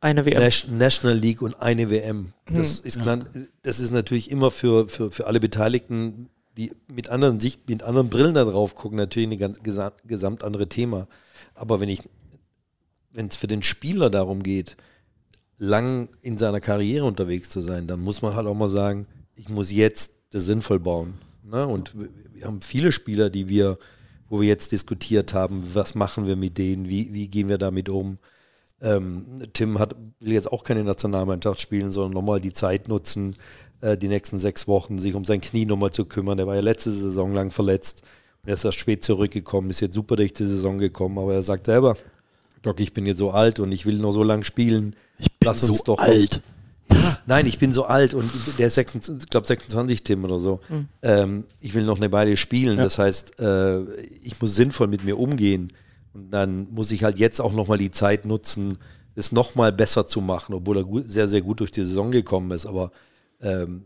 Eine WM. National League und eine WM. Das, ist, klar, das ist natürlich immer für, für, für alle Beteiligten, die mit anderen Sicht, mit anderen Brillen da drauf gucken, natürlich ein ganz gesa- gesamt andere Thema. Aber wenn ich, wenn es für den Spieler darum geht, lang in seiner Karriere unterwegs zu sein, dann muss man halt auch mal sagen, ich muss jetzt das sinnvoll bauen. Ne? Und wir- wir haben viele Spieler, die wir, wo wir jetzt diskutiert haben, was machen wir mit denen, wie, wie gehen wir damit um. Ähm, Tim hat, will jetzt auch keine Nationalmannschaft spielen, sondern nochmal die Zeit nutzen, äh, die nächsten sechs Wochen sich um sein Knie nochmal zu kümmern. Der war ja letzte Saison lang verletzt und er ist erst spät zurückgekommen, ist jetzt super durch die Saison gekommen, aber er sagt selber, Doc, ich bin jetzt so alt und ich will noch so lang spielen. Ich bin Lass uns doch alt. Ja, nein, ich bin so alt und der ist 26, ich glaube 26 Tim oder so. Mhm. Ähm, ich will noch eine Weile spielen. Ja. Das heißt, äh, ich muss sinnvoll mit mir umgehen. Und dann muss ich halt jetzt auch nochmal die Zeit nutzen, es nochmal besser zu machen, obwohl er gut, sehr, sehr gut durch die Saison gekommen ist. Aber ähm,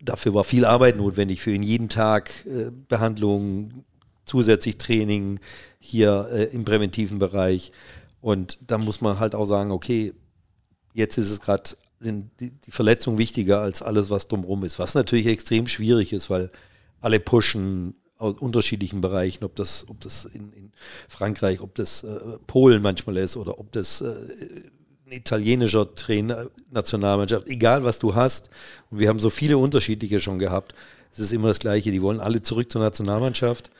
dafür war viel Arbeit notwendig für ihn. Jeden Tag äh, Behandlung, zusätzlich Training hier äh, im präventiven Bereich. Und da muss man halt auch sagen, okay, jetzt ist es gerade, sind die, die Verletzungen wichtiger als alles, was drumherum ist. Was natürlich extrem schwierig ist, weil alle pushen aus unterschiedlichen Bereichen, ob das, ob das in, in Frankreich, ob das äh, Polen manchmal ist oder ob das äh, ein italienischer Trainer, Nationalmannschaft, egal was du hast. Und wir haben so viele unterschiedliche schon gehabt. Es ist immer das Gleiche. Die wollen alle zurück zur Nationalmannschaft.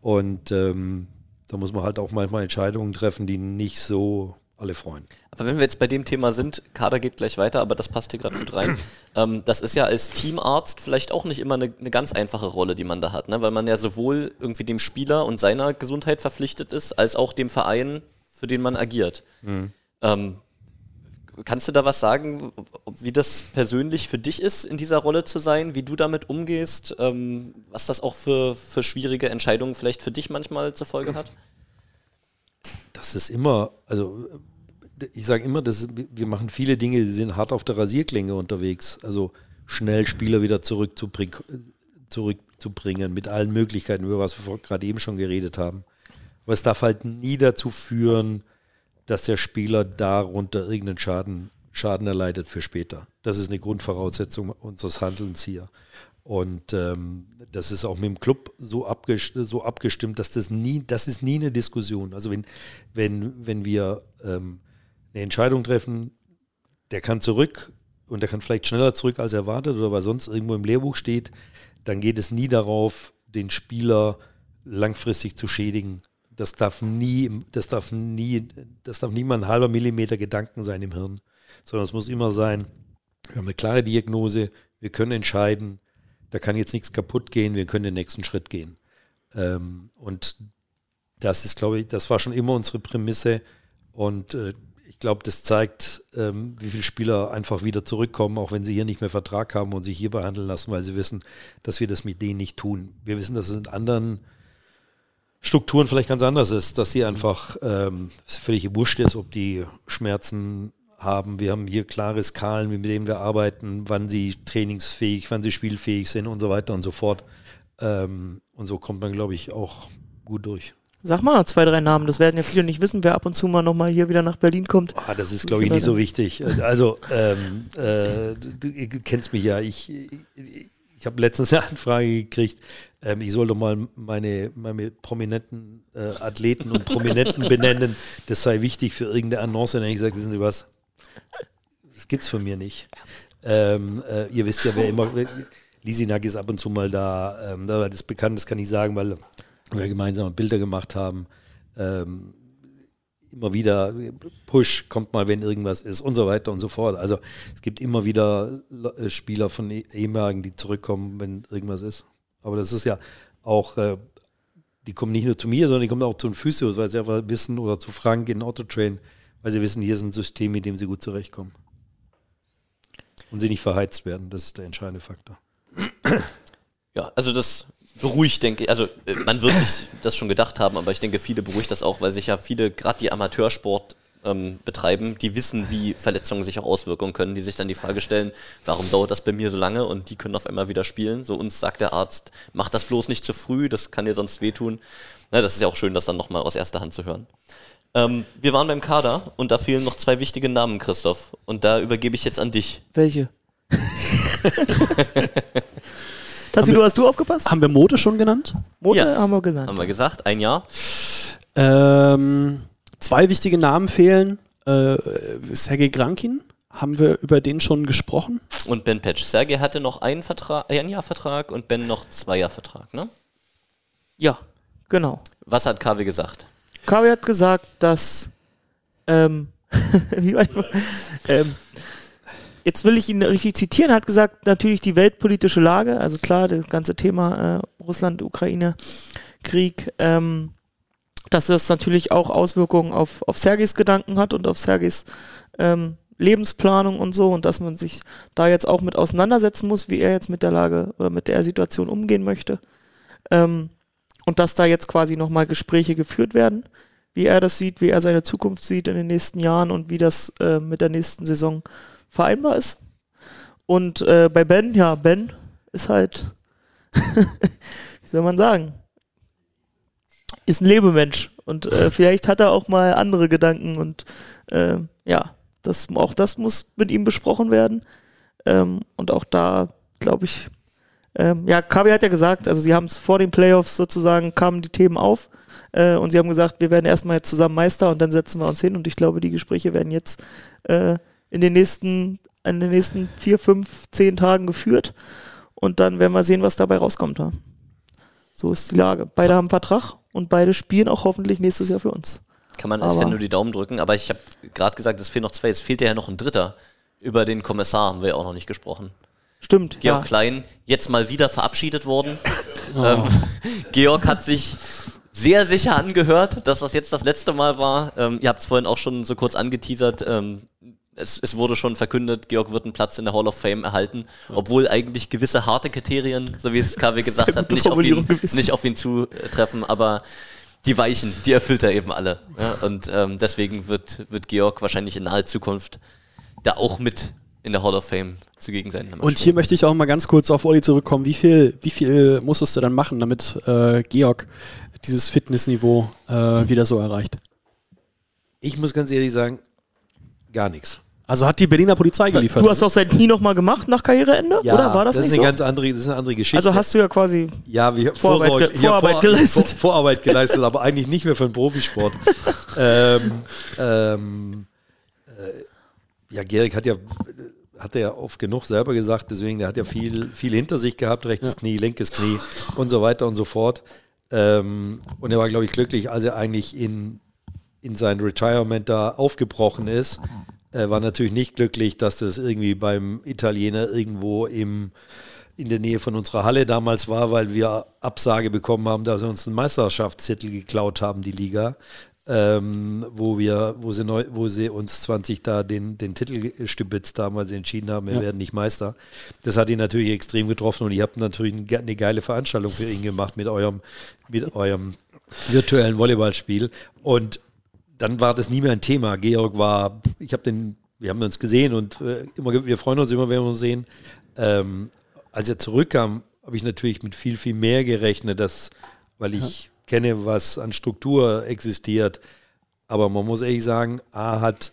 Und ähm, da muss man halt auch manchmal Entscheidungen treffen, die nicht so alle freuen. Aber wenn wir jetzt bei dem Thema sind, Kader geht gleich weiter, aber das passt hier gerade gut rein. ähm, das ist ja als Teamarzt vielleicht auch nicht immer eine, eine ganz einfache Rolle, die man da hat, ne? weil man ja sowohl irgendwie dem Spieler und seiner Gesundheit verpflichtet ist, als auch dem Verein, für den man agiert. Ähm, kannst du da was sagen, wie das persönlich für dich ist, in dieser Rolle zu sein, wie du damit umgehst, ähm, was das auch für, für schwierige Entscheidungen vielleicht für dich manchmal zur Folge hat? Das ist immer, also ich sage immer, das, wir machen viele Dinge, die sind hart auf der Rasierklinge unterwegs. Also schnell Spieler wieder zurückzubring, zurückzubringen mit allen Möglichkeiten, über was wir gerade eben schon geredet haben. Aber es darf halt nie dazu führen, dass der Spieler darunter irgendeinen Schaden, Schaden erleidet für später. Das ist eine Grundvoraussetzung unseres Handelns hier. Und ähm, das ist auch mit dem Club so, abgest so abgestimmt, dass das nie, das ist nie eine Diskussion. Also wenn, wenn, wenn wir ähm, eine Entscheidung treffen, der kann zurück und der kann vielleicht schneller zurück als erwartet oder weil sonst irgendwo im Lehrbuch steht, dann geht es nie darauf, den Spieler langfristig zu schädigen. Das darf nie, das darf nie, das darf nie mal ein halber Millimeter Gedanken sein im Hirn, sondern es muss immer sein, wir haben eine klare Diagnose, wir können entscheiden, da kann jetzt nichts kaputt gehen, wir können den nächsten Schritt gehen. Ähm, und das ist, glaube ich, das war schon immer unsere Prämisse. Und äh, ich glaube, das zeigt, ähm, wie viele Spieler einfach wieder zurückkommen, auch wenn sie hier nicht mehr Vertrag haben und sich hier behandeln lassen, weil sie wissen, dass wir das mit denen nicht tun. Wir wissen, dass es in anderen Strukturen vielleicht ganz anders ist, dass sie einfach ähm, völlig wurscht ist, ob die Schmerzen haben. Wir haben hier klare Skalen, mit denen wir arbeiten, wann sie trainingsfähig, wann sie spielfähig sind und so weiter und so fort. Ähm, und so kommt man, glaube ich, auch gut durch. Sag mal zwei, drei Namen. Das werden ja viele nicht wissen, wer ab und zu mal nochmal hier wieder nach Berlin kommt. Ah, das ist, glaube ich, nicht so wichtig. Also, ähm, äh, du, du kennst mich ja. Ich, ich, ich habe letztens eine Anfrage gekriegt, ähm, ich soll doch mal meine, meine prominenten äh, Athleten und Prominenten benennen. Das sei wichtig für irgendeine Annonce. Und dann habe ich gesagt, wissen Sie was? Das gibt's von mir nicht. Ähm, äh, ihr wisst ja, wer immer. Lisinak ist ab und zu mal da. Ähm, das ist bekannt, das kann ich sagen, weil wir gemeinsam Bilder gemacht haben. Ähm, immer wieder Push, kommt mal, wenn irgendwas ist und so weiter und so fort. Also es gibt immer wieder Le- Spieler von E- ehemaligen, die zurückkommen, wenn irgendwas ist. Aber das ist ja auch, äh, die kommen nicht nur zu mir, sondern die kommen auch zu den Physios, weil sie einfach wissen, oder zu Frank in Autotrain, weil sie wissen, hier ist ein System, mit dem sie gut zurechtkommen. Und sie nicht verheizt werden, das ist der entscheidende Faktor. Ja, also das beruhigt, denke ich. Also äh, man wird sich das schon gedacht haben, aber ich denke, viele beruhigt das auch, weil sich ja viele, gerade die Amateursport ähm, betreiben, die wissen, wie Verletzungen sich auch auswirken können, die sich dann die Frage stellen, warum dauert das bei mir so lange und die können auf einmal wieder spielen. So uns sagt der Arzt, mach das bloß nicht zu früh, das kann dir sonst wehtun. Na, das ist ja auch schön, das dann nochmal aus erster Hand zu hören. Ähm, wir waren beim Kader und da fehlen noch zwei wichtige Namen, Christoph. Und da übergebe ich jetzt an dich. Welche? Tassi, du hast du aufgepasst? Haben wir Mode schon genannt? Mode Ja. haben wir gesagt. Haben wir gesagt, ein Jahr. Ähm, zwei wichtige Namen fehlen. Äh, Sergei Grankin Haben wir über den schon gesprochen? Und Ben Patch. Sergei hatte noch einen Vertrag, ein Jahr Vertrag und Ben noch zwei Jahr Vertrag, ne? Ja, genau. Was hat KW gesagt? KW hat gesagt, dass ähm, wie war die, ähm, jetzt will ich ihn richtig zitieren, er hat gesagt, natürlich die weltpolitische Lage, also klar, das ganze Thema äh, Russland, Ukraine, Krieg, ähm, dass das natürlich auch Auswirkungen auf, auf Sergejs Gedanken hat und auf Sergejs ähm, Lebensplanung und so und dass man sich da jetzt auch mit auseinandersetzen muss, wie er jetzt mit der Lage oder mit der Situation umgehen möchte. Ähm, und dass da jetzt quasi nochmal Gespräche geführt werden, wie er das sieht, wie er seine Zukunft sieht in den nächsten Jahren und wie das äh, mit der nächsten Saison vereinbar ist. Und äh, bei Ben, ja, Ben ist halt, wie soll man sagen, ist ein Lebemensch und äh, vielleicht hat er auch mal andere Gedanken und äh, ja, das, auch das muss mit ihm besprochen werden. Ähm, und auch da, glaube ich, ähm, ja, Kavi hat ja gesagt, also sie haben es vor den Playoffs sozusagen, kamen die Themen auf äh, und sie haben gesagt, wir werden erstmal jetzt zusammen Meister und dann setzen wir uns hin und ich glaube, die Gespräche werden jetzt äh, in den nächsten, in den nächsten vier, fünf, zehn Tagen geführt und dann werden wir sehen, was dabei rauskommt. Ja. So ist die Lage. Beide haben einen Vertrag und beide spielen auch hoffentlich nächstes Jahr für uns. Kann man als Fan nur die Daumen drücken, aber ich habe gerade gesagt, es fehlen noch zwei, es fehlt ja noch ein dritter. Über den Kommissar haben wir ja auch noch nicht gesprochen. Stimmt, Georg ja. Klein, jetzt mal wieder verabschiedet worden. Ähm, Georg hat sich sehr sicher angehört, dass das jetzt das letzte Mal war. Ähm, ihr habt es vorhin auch schon so kurz angeteasert. Ähm, es, es wurde schon verkündet, Georg wird einen Platz in der Hall of Fame erhalten, obwohl eigentlich gewisse harte Kriterien, so wie es KW gesagt hat, nicht auf, ihn, nicht auf ihn zutreffen, aber die Weichen, die erfüllt er eben alle. Ja? Und ähm, deswegen wird, wird Georg wahrscheinlich in naher Zukunft da auch mit in der Hall of Fame zugegen sein. Und hier möchte ich auch mal ganz kurz auf Olli zurückkommen. Wie viel, wie viel musstest du dann machen, damit äh, Georg dieses Fitnessniveau äh, wieder so erreicht? Ich muss ganz ehrlich sagen, gar nichts. Also hat die Berliner Polizei geliefert. Du hast auch sein Knie nochmal gemacht nach Karriereende, oder? War das, das nicht ist so? eine ganz andere, das ist eine andere Geschichte. also hast du ja quasi Ja, wir Vorarbeit Vorsorge- ge- Vorarbeit geleistet. Vor, Vorarbeit geleistet, aber eigentlich nicht mehr für den Profisport. ähm, ähm, äh, ja, Gerig hat ja, hat er ja oft genug selber gesagt, deswegen, der hat ja viel, viel hinter sich gehabt, rechtes Knie, linkes Knie und so weiter und so fort. Ähm, und er war, glaube ich, glücklich, als er eigentlich in, in sein Retirement da aufgebrochen ist. Er war natürlich nicht glücklich, dass das irgendwie beim Italiener irgendwo im, in der Nähe von unserer Halle damals war, weil wir Absage bekommen haben, dass sie uns einen Meisterschaftstitel geklaut haben, die Liga. Ähm, wo wir, wo sie neu, wo sie uns 20 da den, den Titel stibitzt haben, weil sie entschieden haben, wir Ja. werden nicht Meister. Das hat ihn natürlich extrem getroffen und ihr habt natürlich eine geile Veranstaltung für ihn gemacht mit eurem, mit eurem virtuellen Volleyballspiel. Und dann war das nie mehr ein Thema. Georg war, ich habe den, wir haben uns gesehen und äh, immer, wir freuen uns immer, wenn wir uns sehen. Ähm, als er zurückkam, habe ich natürlich mit viel, viel mehr gerechnet, dass, weil ich kenne, was an Struktur existiert. Aber man muss ehrlich sagen, A hat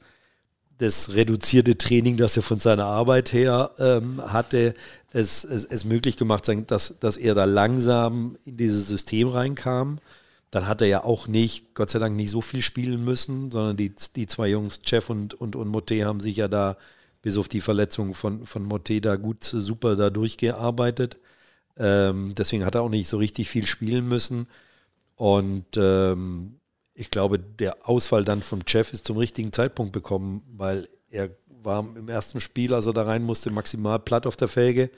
das reduzierte Training, das er von seiner Arbeit her ähm, hatte, es, es, es möglich gemacht, dass, dass er da langsam in dieses System reinkam. Dann hat er ja auch nicht, Gott sei Dank, nicht so viel spielen müssen, sondern die, die zwei Jungs, Jeff und, und, und Motte, haben sich ja da bis auf die Verletzung von, von Motte da gut, super da durchgearbeitet. Ähm, deswegen hat er auch nicht so richtig viel spielen müssen. Und ähm, ich glaube, der Ausfall dann vom Jeff ist zum richtigen Zeitpunkt bekommen, weil er war im ersten Spiel, als er da rein musste, maximal platt auf der Felge,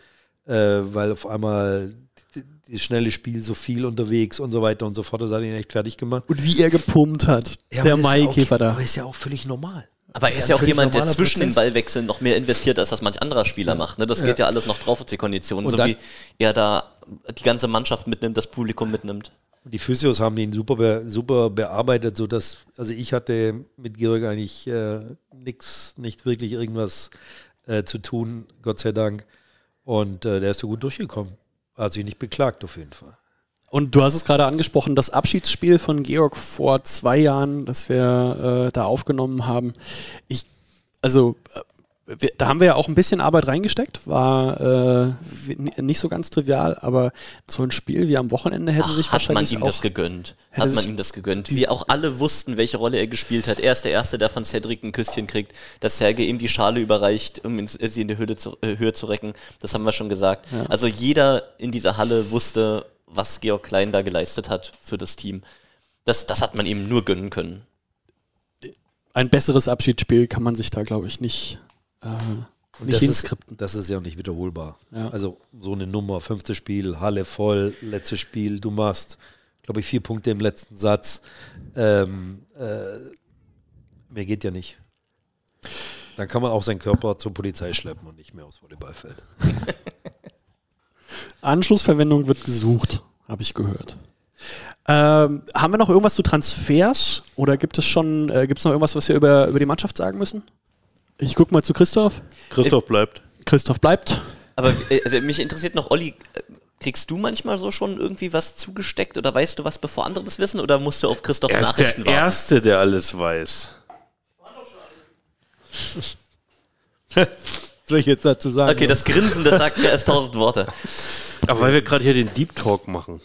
äh, weil auf einmal die- das schnelle Spiel so viel unterwegs und so weiter und so fort, das hat ihn echt fertig gemacht. Und wie er gepumpt hat, Ja, der ja Maikäfer da. Aber ist ja auch völlig normal. Aber er ist ja auch jemand, der zwischen den normaler Ballwechseln noch mehr investiert, als das manch anderer Spieler macht. Ne? Das geht ja alles noch drauf auf die Konditionen, so wie er da die ganze Mannschaft mitnimmt, das Publikum mitnimmt. Die Physios haben ihn super, super bearbeitet, sodass, also ich hatte mit Georg eigentlich äh, nichts, nicht wirklich irgendwas äh, zu tun, Gott sei Dank. Und äh, der ist so gut durchgekommen. Hat sich nicht beklagt auf jeden Fall. Und du hast es gerade angesprochen, das Abschiedsspiel von Georg vor zwei Jahren, das wir äh, da aufgenommen haben. Ich, also, wir, da haben wir ja auch ein bisschen Arbeit reingesteckt, war äh, nicht so ganz trivial, aber so ein Spiel wie am Wochenende hätte sich Ach, hat man wahrscheinlich ihm auch das gegönnt. Hat man ihm das gegönnt. Wir auch alle wussten, welche Rolle er gespielt hat. Er ist der Erste, der von Cedric ein Küsschen kriegt, dass Serge ihm die Schale überreicht, um ihn, sie in die Höhe zu, äh, Höhe zu recken. Das haben wir schon gesagt. Also jeder in dieser Halle wusste, was Georg Klein da geleistet hat für das Team. Das, das hat man ihm nur gönnen können. ein besseres Abschiedsspiel kann man sich da, glaube ich, nicht, äh, Und das ist, das ist ja auch nicht wiederholbar. Ja. Also so eine Nummer, fünftes Spiel, Halle voll, letztes Spiel, du machst, glaube ich, vier Punkte im letzten Satz. Ähm, äh, mehr geht ja nicht. Dann kann man auch seinen Körper zur Polizei schleppen und nicht mehr aufs Volleyballfeld. Anschlussverwendung wird gesucht, habe ich gehört. Ähm, haben wir noch irgendwas zu Transfers oder gibt es schon, äh, gibt es noch irgendwas, was wir über, über die Mannschaft sagen müssen? Ich gucke mal zu Christoph. Christoph bleibt. Christoph bleibt. Aber äh, also mich interessiert noch, Olli, äh, kriegst du manchmal so schon irgendwie was zugesteckt oder weißt du was, bevor andere das wissen oder musst du auf Christophs Er ist Nachrichten der warten? Erste, der alles weiß. Soll ich jetzt dazu sagen? Okay, das Grinsen, das sagt mehr als tausend Worte. Aber weil wir gerade hier den Deep Talk machen.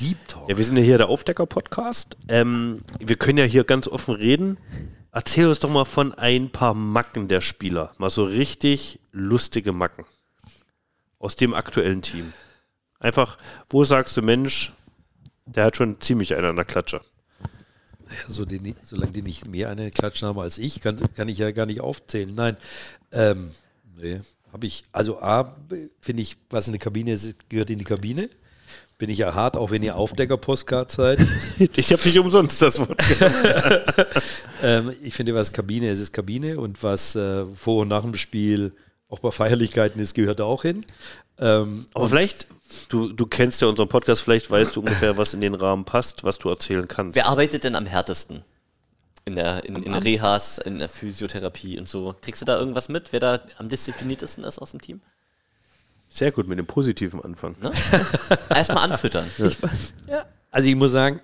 Deep Talk. Ja, wir sind ja hier der Aufdecker-Podcast. Ähm, wir können ja hier ganz offen reden. Erzähl uns doch mal von ein paar Macken der Spieler. Mal so richtig lustige Macken. Aus dem aktuellen Team. Einfach, wo sagst du, Mensch, der hat schon ziemlich einen an der Klatsche. so die, solange die nicht mehr eine Klatschen haben als ich, kann, kann ich ja gar nicht aufzählen. Nein, ähm, nee, habe ich, also A, finde ich, was in der Kabine ist, gehört in die Kabine. Bin ich ja hart, auch wenn ihr Aufdecker-Postcard seid. Ich habe nicht umsonst das Wort. ähm, ich finde, was Kabine ist, ist Kabine und was äh, vor und nach dem Spiel auch bei Feierlichkeiten ist, gehört da auch hin. Ähm, Aber vielleicht, du, du kennst ja unseren Podcast, vielleicht weißt du ungefähr, was in den Rahmen passt, was du erzählen kannst. Wer arbeitet denn am härtesten? In der in, in Rehas, in der Physiotherapie und so. Kriegst du da irgendwas mit, wer da am diszipliniertesten ist aus dem Team? Sehr gut, mit dem positiven Anfang. Ne? Erstmal anfüttern. Ja, also ich muss sagen,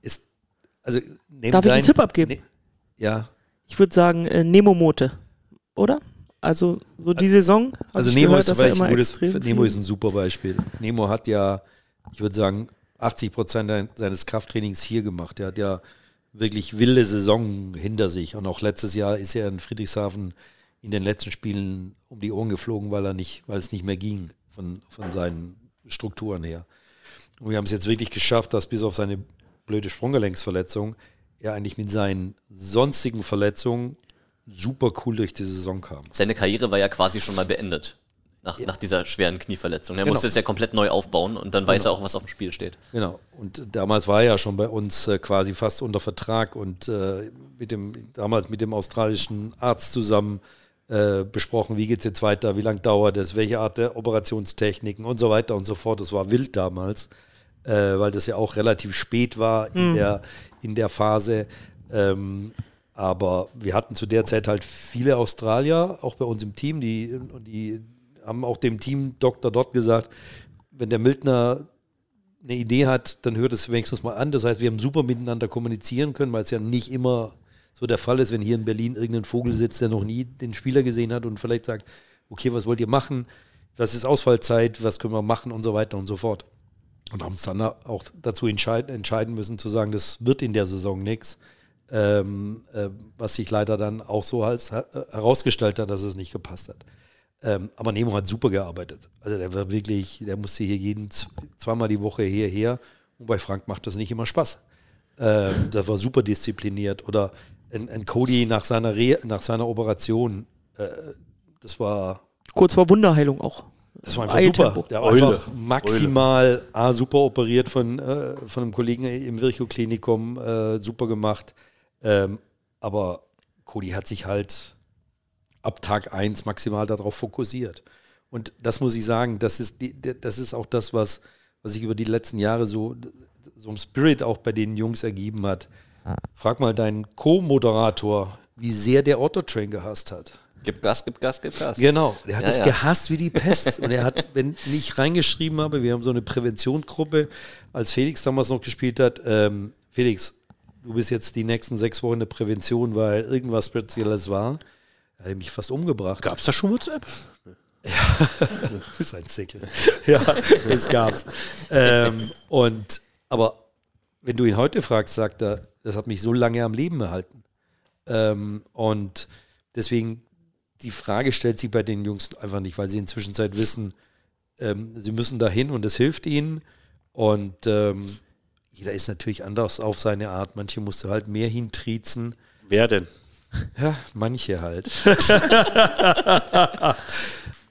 ist, also Darf ich einen Tipp abgeben? Ne, ja, Ich würde sagen äh, Nemo Mote, oder? Also so die Saison. hab Also ich Nemo gehört, ist, er immer gutes, Nemo ist ein super Beispiel. Nemo hat ja, ich würde sagen, 80 Prozent seines Krafttrainings hier gemacht. Er hat ja wirklich wilde Saison hinter sich. Und auch letztes Jahr ist er in Friedrichshafen in den letzten Spielen um die Ohren geflogen, weil er nicht, weil es nicht mehr ging von, von seinen Strukturen her. Und wir haben es jetzt wirklich geschafft, dass bis auf seine blöde Sprunggelenksverletzung er eigentlich mit seinen sonstigen Verletzungen super cool durch die Saison kam. Seine Karriere war ja quasi schon mal beendet. Nach, nach dieser schweren Knieverletzung. Er Genau. musste es ja komplett neu aufbauen und dann weiß er auch, was auf dem Spiel steht. Genau. Und damals war er ja schon bei uns äh, quasi fast unter Vertrag und äh, mit dem, damals mit dem australischen Arzt zusammen äh, besprochen, wie geht es jetzt weiter, wie lange dauert es, welche Art der Operationstechniken und so weiter und so fort. Das war wild damals, äh, weil das ja auch relativ spät war in, der, in der Phase. Ähm, aber wir hatten zu der Zeit halt viele Australier, auch bei uns im Team, die, die haben auch dem Team Doktor dort gesagt, wenn der Mildner eine Idee hat, dann hört es wenigstens mal an. Das heißt, wir haben super miteinander kommunizieren können, weil es ja nicht immer so der Fall ist, wenn hier in Berlin irgendein Vogel sitzt, der noch nie den Spieler gesehen hat und vielleicht sagt, okay, was wollt ihr machen? Was ist Ausfallzeit? Was können wir machen? Und so weiter und so fort. Und haben uns dann auch dazu entscheiden, müssen, zu sagen, das wird in der Saison nichts. Ähm, äh, was sich leider dann auch so als, äh, herausgestellt hat, dass es nicht gepasst hat. Ähm, aber Nemo hat super gearbeitet. Also der war wirklich, der musste hier jeden zweimal die Woche hierher. Und bei Frank macht das nicht immer Spaß. Ähm, das war super diszipliniert. Oder ein, ein Cody nach seiner, Re nach seiner Operation, äh, das war, Kurz vor Wunderheilung auch. das war einfach Eiltempo. super. Der war Eule. einfach maximal A, super operiert von, äh, von einem Kollegen im Virchow-Klinikum, äh, super gemacht. Ähm, aber Cody hat sich halt ab Tag 1 maximal darauf fokussiert. Und das muss ich sagen, das ist, die, das ist auch das, was, was sich über die letzten Jahre so, so im Spirit auch bei den Jungs ergeben hat. Frag mal deinen Co-Moderator, wie sehr der Otto-Train gehasst hat. Gib Gas, gib Gas, gib Gas. Genau, der hat Ja, es ja. gehasst wie die Pest. Und er hat, wenn ich reingeschrieben habe, wir haben so eine Präventionsgruppe, als Felix damals noch gespielt hat, ähm, Felix, du bist jetzt die nächsten sechs Wochen in der Prävention, weil irgendwas Spezielles war. Hat mich fast umgebracht. Gab es da schon WhatsApp? Du bist ein Zickel. ja, es gab's. ähm, und, aber wenn du ihn heute fragst, sagt er, das hat mich so lange am Leben erhalten. Ähm, und deswegen, die Frage stellt sich bei den Jungs einfach nicht, weil sie inzwischen Zeit wissen, ähm, sie müssen dahin und es hilft ihnen. Und ähm, jeder ist natürlich anders auf seine Art. Manche musst du halt mehr hintriezen. Wer denn? Ja, manche halt.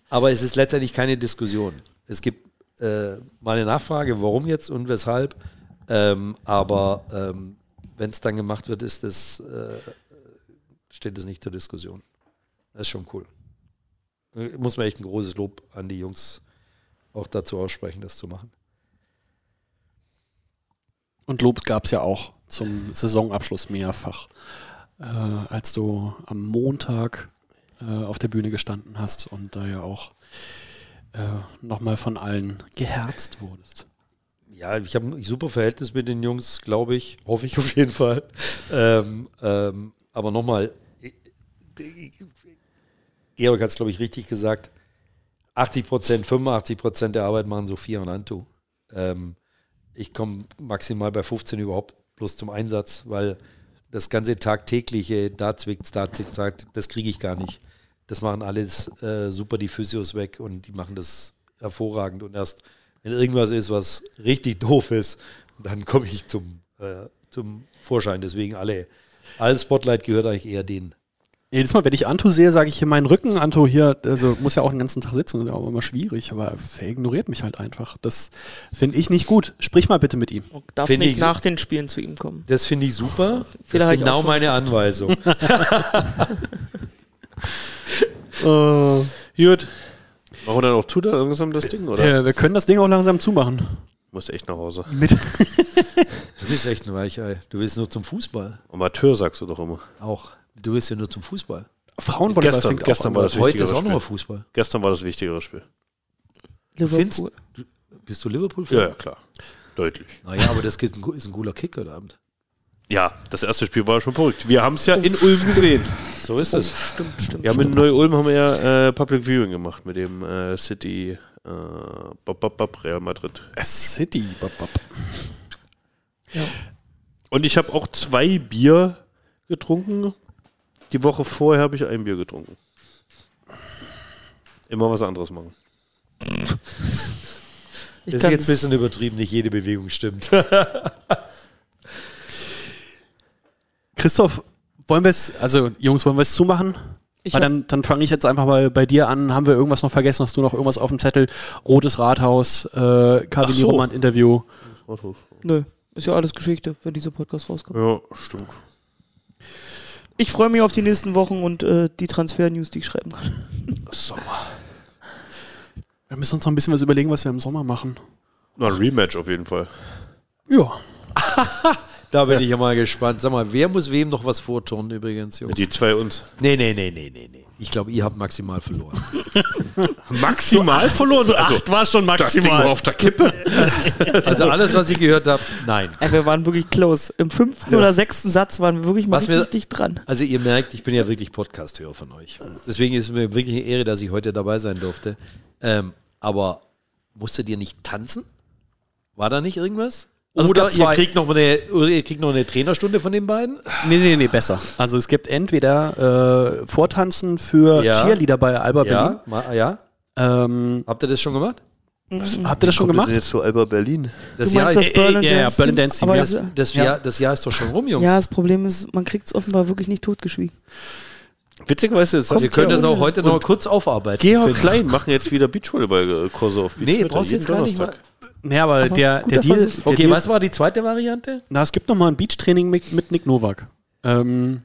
Aber es ist letztendlich keine Diskussion. Es gibt äh, mal eine Nachfrage, warum jetzt und weshalb. Ähm, aber ähm, wenn es dann gemacht wird, ist das, äh, steht es nicht zur Diskussion. Das ist schon cool. Muss man echt ein großes Lob an die Jungs auch dazu aussprechen, das zu machen. Und Lob gab es ja auch zum Saisonabschluss mehrfach. Äh, als du am Montag äh, auf der Bühne gestanden hast und da ja auch äh, nochmal von allen geherzt wurdest. Ja, ich habe ein super Verhältnis mit den Jungs, glaube ich. Hoffe ich auf jeden Fall. Ähm, ähm, aber nochmal, Georg hat es, glaube ich, richtig gesagt. 80 Prozent, 85 Prozent der Arbeit machen Sophia und Antu. Ähm, ich komme maximal bei 15 überhaupt bloß zum Einsatz, weil das ganze tagtägliche, da zwickt's, da zwickt's, da- das kriege ich gar nicht. Das machen alles äh, super die Physios weg und die machen das hervorragend. Und erst wenn irgendwas ist, was richtig doof ist, dann komme ich zum, äh, zum Vorschein. Deswegen alle, all Spotlight gehört eigentlich eher denen. Jedes Mal, wenn ich Anto sehe, sage ich hier meinen Rücken. Anto hier, also muss ja auch den ganzen Tag sitzen, das ist auch immer schwierig, aber er ignoriert mich halt einfach. Das finde ich nicht gut. Sprich mal bitte mit ihm. Darf Finde nicht ich- nach den Spielen zu ihm kommen. Das finde ich super. Das ist genau meine Anweisung. Gut. Machen wir dann auch zu da langsam das Ding, oder? Wir, wir können das Ding auch langsam zumachen. Muss echt nach Hause. Mit Du bist echt ein Weichei. Du willst nur zum Fußball. Amateur sagst du doch immer. Auch. Du willst ja nur zum Fußball. Frauenvolleyball Gestern, fängt auch gestern an. war das Heute wichtigere ist auch Spiel. nochmal Fußball. Gestern war das wichtigere Spiel. Du Liverpool. findest, du, bist du Liverpool-Fan? Ja, ja, klar. Deutlich. Naja, aber das ist ein, ist ein cooler Kick heute Abend. Ja, das erste Spiel war schon verrückt. Wir haben es ja in Ulm gesehen. So ist es. Stimmt, stimmt. Ja, mit Neu-Ulm haben wir ja äh, Public Viewing gemacht mit dem äh, City äh, Bop, Bop, Bop, Real Madrid. City. Bop, bop. Und ich habe auch zwei Bier getrunken. Die Woche vorher habe ich ein Bier getrunken. Immer was anderes machen. Ich Das ist jetzt ein bisschen übertrieben, nicht jede Bewegung stimmt. Christoph, wollen wir es, also Jungs, wollen wir es zumachen? Ich Weil dann, dann fange ich jetzt einfach mal bei dir an. Haben wir irgendwas noch vergessen? Hast du noch irgendwas auf dem Zettel? Rotes Rathaus, äh, Ach Kavini so. Roman Interview. Nö, ist ja alles Geschichte, wenn dieser Podcast rauskommt. Ja, stimmt. Ich freue mich auf die nächsten Wochen und äh, die Transfer-News, die ich schreiben kann. Sommer. Wir müssen uns noch ein bisschen was überlegen, was wir im Sommer machen. Na, ein Rematch auf jeden Fall. Ja. Da bin ich ja mal gespannt. Sag mal, wer muss wem noch was vorturnen übrigens, Jungs? Die zwei uns. Nee, nee, nee, nee, nee, nee. Ich glaube, ihr habt maximal verloren. Maximal verloren. Also, Acht war schon das Ding war auf der Kippe. Also alles, was ich gehört habe, nein. Ey, wir waren wirklich close. Im fünften oder sechsten Satz waren wir wirklich mal Was wir- richtig dicht dran. Also ihr merkt, ich bin ja wirklich Podcast-Hörer von euch. Deswegen ist es mir wirklich eine Ehre, dass ich heute dabei sein durfte. Ähm, aber musstet ihr nicht tanzen? War da nicht irgendwas? Also Oder ihr kriegt, noch eine, ihr kriegt noch eine Trainerstunde von den beiden? Nee, nee, nee, besser. Also es gibt entweder äh, Vortanzen für Ja. Cheerleader bei Alba Berlin. Ja, ma, ja. Ähm, Habt ihr das schon gemacht? habt ihr das schon gemacht? jetzt zu Alba Berlin? Das Du Jahr, ist, Berlin ja, ja, Dance Berlin? Dance Team, ja. das, das, Jahr, das Jahr ist doch schon rum, Jungs. ja, das Problem ist, man kriegt es offenbar wirklich nicht totgeschwiegen. Witzigerweise ist das Wir können das auch heute noch kurz aufarbeiten. Georg. Klein machen jetzt wieder Beachvolleyball-Kurse auf Nee, Beachvolleyball brauchst du jetzt jeden gar nicht mal. Donnerstag. Nee, aber, der, der Deal. Versuch. Der Okay, Deal was war die zweite Variante? Na, es gibt noch mal ein Beachtraining mit, mit Nick Nowak. Ähm,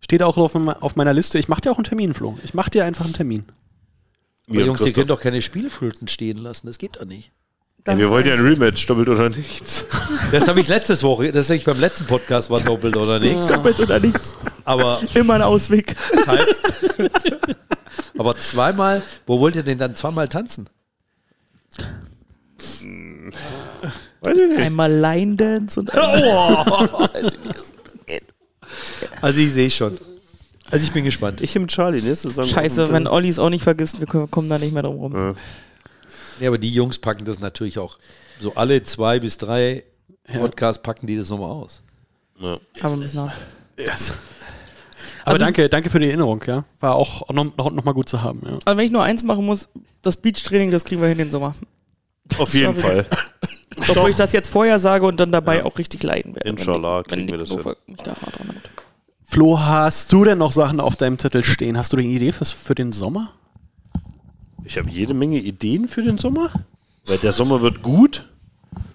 steht auch auf, auf meiner Liste. Ich mache dir auch einen Termin, Flo. Ich mache dir einfach einen Termin. Aber und Jungs, ihr könnt doch keine Spielflöten stehen lassen. Das geht doch nicht. Ja, wir wollen ja ein Rematch, doppelt oder nichts. Das habe ich letztes Woche, das habe ich beim letzten Podcast war doppelt oder nichts. Doppelt oder nichts. Aber, Immer ein Ausweg. halt, aber zweimal, wo wollt ihr denn dann zweimal tanzen? Weiß ich nicht. Einmal Line Dance und einmal Also ich sehe schon. Also ich bin gespannt. Ich im Charlie, Saison. Scheiße, wenn Olli es auch nicht vergisst, wir kommen- da nicht mehr drum rum. Ja. Ja, aber die Jungs packen das natürlich auch. So alle zwei bis drei Podcasts packen die das nochmal aus. Ja. Aber bisschen nach. Aber Also- danke, danke für die Erinnerung, ja. War auch noch, noch, noch mal gut zu haben, ja. Also wenn ich nur eins machen muss, das Beach-Training, das kriegen wir hin den Sommer. Auf jeden. Fall. Obwohl ich das jetzt vorher sage und dann dabei auch richtig leiden werde. Inshallah wenn, kriegen die- wir wenn das die hin. Da hart dran nimmt. Flo, hast du denn noch Sachen auf deinem Zettel stehen? Hast du eine Idee fürs, für den Sommer? Ich habe jede Menge Ideen für den Sommer, weil der Sommer wird gut.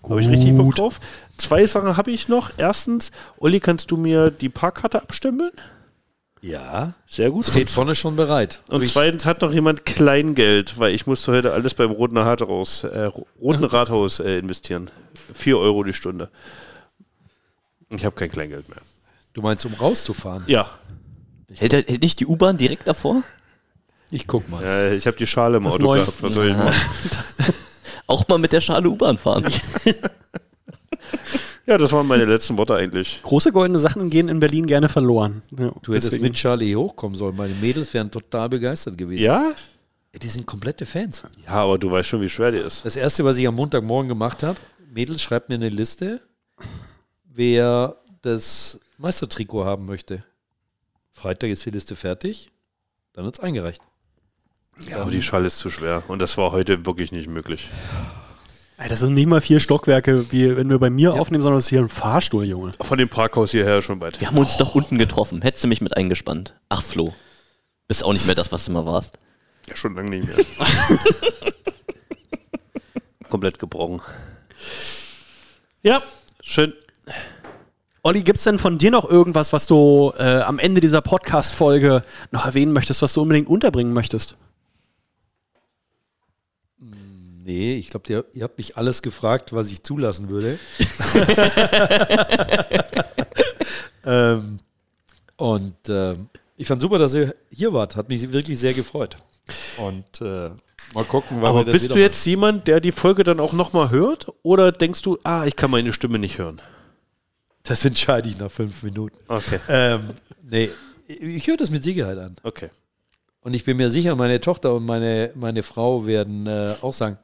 Habe ich richtig Bock drauf. Zwei Sachen habe ich noch. Erstens, Olli, kannst du mir die Parkkarte abstempeln? Ja, Sehr gut. steht vorne schon bereit. Und zweitens hat noch jemand Kleingeld, weil ich musste heute alles beim Roten Rathaus, äh, Roten Rathaus äh, investieren. Vier Euro die Stunde. Ich habe kein Kleingeld mehr. Du meinst, um rauszufahren? Ja, Hält, hält nicht die U-Bahn direkt davor? Ich guck mal. äh, ich habe die Schale im Das Auto gehabt. Was soll ich machen? Auch mal mit der Schale U-Bahn fahren. Ja, das waren meine letzten Worte eigentlich. Große goldene Sachen gehen in Berlin gerne verloren. Ja, Du hättest deswegen- mit Charlie hochkommen sollen. Meine Mädels wären total begeistert gewesen. Ja? Die sind komplette Fans. Ja, aber du weißt schon, wie schwer die ist. Das erste, was ich am Montagmorgen gemacht habe, Mädels, schreibt mir eine Liste, wer das Meistertrikot haben möchte. Freitag ist die Liste fertig, dann wird es eingereicht. Ja, aber die Schale ist zu schwer. Und das war heute wirklich nicht möglich. Ey, das sind nicht mal vier Stockwerke, wie wenn wir bei mir aufnehmen, sondern das ist hier ein Fahrstuhl, Junge. Von dem Parkhaus hierher schon weit. Wir haben uns doch unten getroffen. Hättest du mich mit eingespannt. Ach, Flo. Bist auch nicht mehr das, was du mal warst. Ja, schon lange nicht mehr. Komplett gebrochen. Ja, schön. Olli, gibt's denn von dir noch irgendwas, was du äh, am Ende dieser Podcast-Folge noch erwähnen möchtest, was du unbedingt unterbringen möchtest? Nee, ich glaube, ihr, ihr habt mich alles gefragt, was ich zulassen würde. ähm, und ähm, ich fand super, dass ihr hier wart. Hat mich wirklich sehr gefreut. Und äh, mal gucken, wann Aber bist du jetzt jemand, der die Folge dann auch nochmal hört? Oder denkst du, ah, ich kann meine Stimme nicht hören? Das entscheide ich nach fünf Minuten. Okay. Ähm, nee, ich höre das mit Sicherheit an. Okay. Und ich bin mir sicher, meine Tochter und meine, meine Frau werden äh, auch sagen,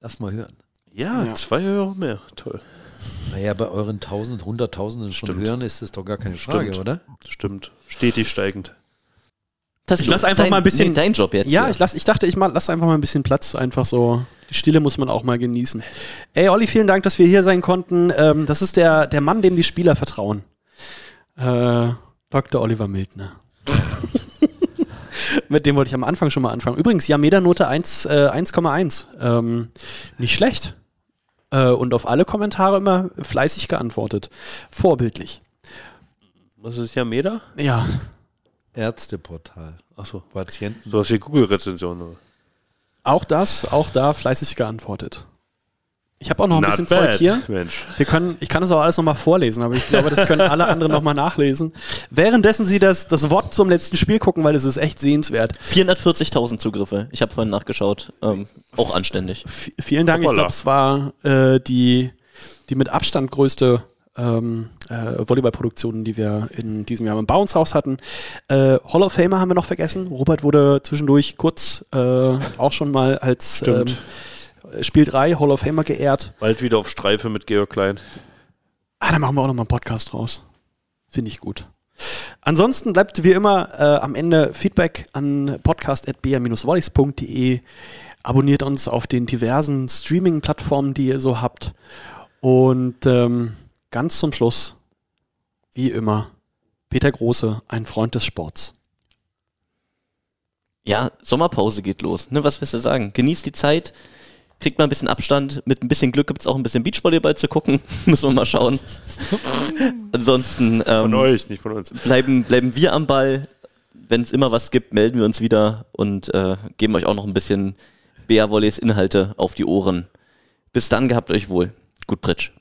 lass mal hören. Ja, zwei Euro mehr. Toll. Naja, bei euren tausend, hunderttausenden von Stimmt. Hören ist das doch gar keine Frage, Stimmt. oder? Stimmt. Stetig steigend. Das Ich lass einfach dein, mal ein bisschen- Nee, dein Job jetzt. Ja, ich, lass, ich dachte, ich mal, lass einfach mal ein bisschen Platz. Einfach so. Die Stille muss man auch mal genießen. Ey, Olli, vielen Dank, dass wir hier sein konnten. Ähm, das ist der, der Mann, dem die Spieler vertrauen. Äh, Dr. Oliver Mildner. Mit dem wollte ich am Anfang schon mal anfangen. Übrigens, Yameda-Note 1, äh, 1,1. Ähm, nicht schlecht. Äh, und auf alle Kommentare immer fleißig geantwortet. Vorbildlich. Was ist Yameda? Ja. Ärzteportal. Achso. Patienten. Sowas wie Google-Rezension. oder? Auch das, auch da fleißig geantwortet. Ich habe auch noch ein Not bisschen bad, Zeug hier. Mensch. Wir können, ich kann das auch alles nochmal vorlesen, aber ich glaube, das können alle anderen nochmal nachlesen. Währenddessen Sie das, das Wort zum letzten Spiel gucken, weil es ist echt sehenswert. 440.000 Zugriffe. Ich habe vorhin nachgeschaut. Ähm, auch anständig. V vielen Dank. Ich Hoppala. glaube, es war äh, die, die mit Abstand größte ähm, äh, Volleyballproduktion, die wir in diesem Jahr im Bounce-Haus hatten. Äh, Hall of Famer haben wir noch vergessen. Robert wurde zwischendurch kurz äh, auch schon mal als ähm. Spiel 3 Hall of Famer geehrt. Bald wieder auf Streife mit Georg Klein. Ah, da machen wir auch nochmal einen Podcast raus. Finde ich gut. Ansonsten bleibt wie immer äh, am Ende Feedback an podcast.br-wallis.de. Abonniert uns auf den diversen Streaming-Plattformen, die ihr so habt. Und ähm, ganz zum Schluss, wie immer, Peter Große, ein Freund des Sports. Ja, Sommerpause geht los. Ne, was willst du sagen? Genießt die Zeit, kriegt mal ein bisschen Abstand. Mit ein bisschen Glück gibt es auch ein bisschen Beachvolleyball zu gucken. Müssen wir mal schauen. Ansonsten Von ähm, euch, nicht von uns. bleiben, bleiben wir am Ball. Wenn es immer was gibt, melden wir uns wieder und äh, geben euch auch noch ein bisschen BR-Volleys Inhalte auf die Ohren. Bis dann, gehabt euch wohl. Gut Pritsch.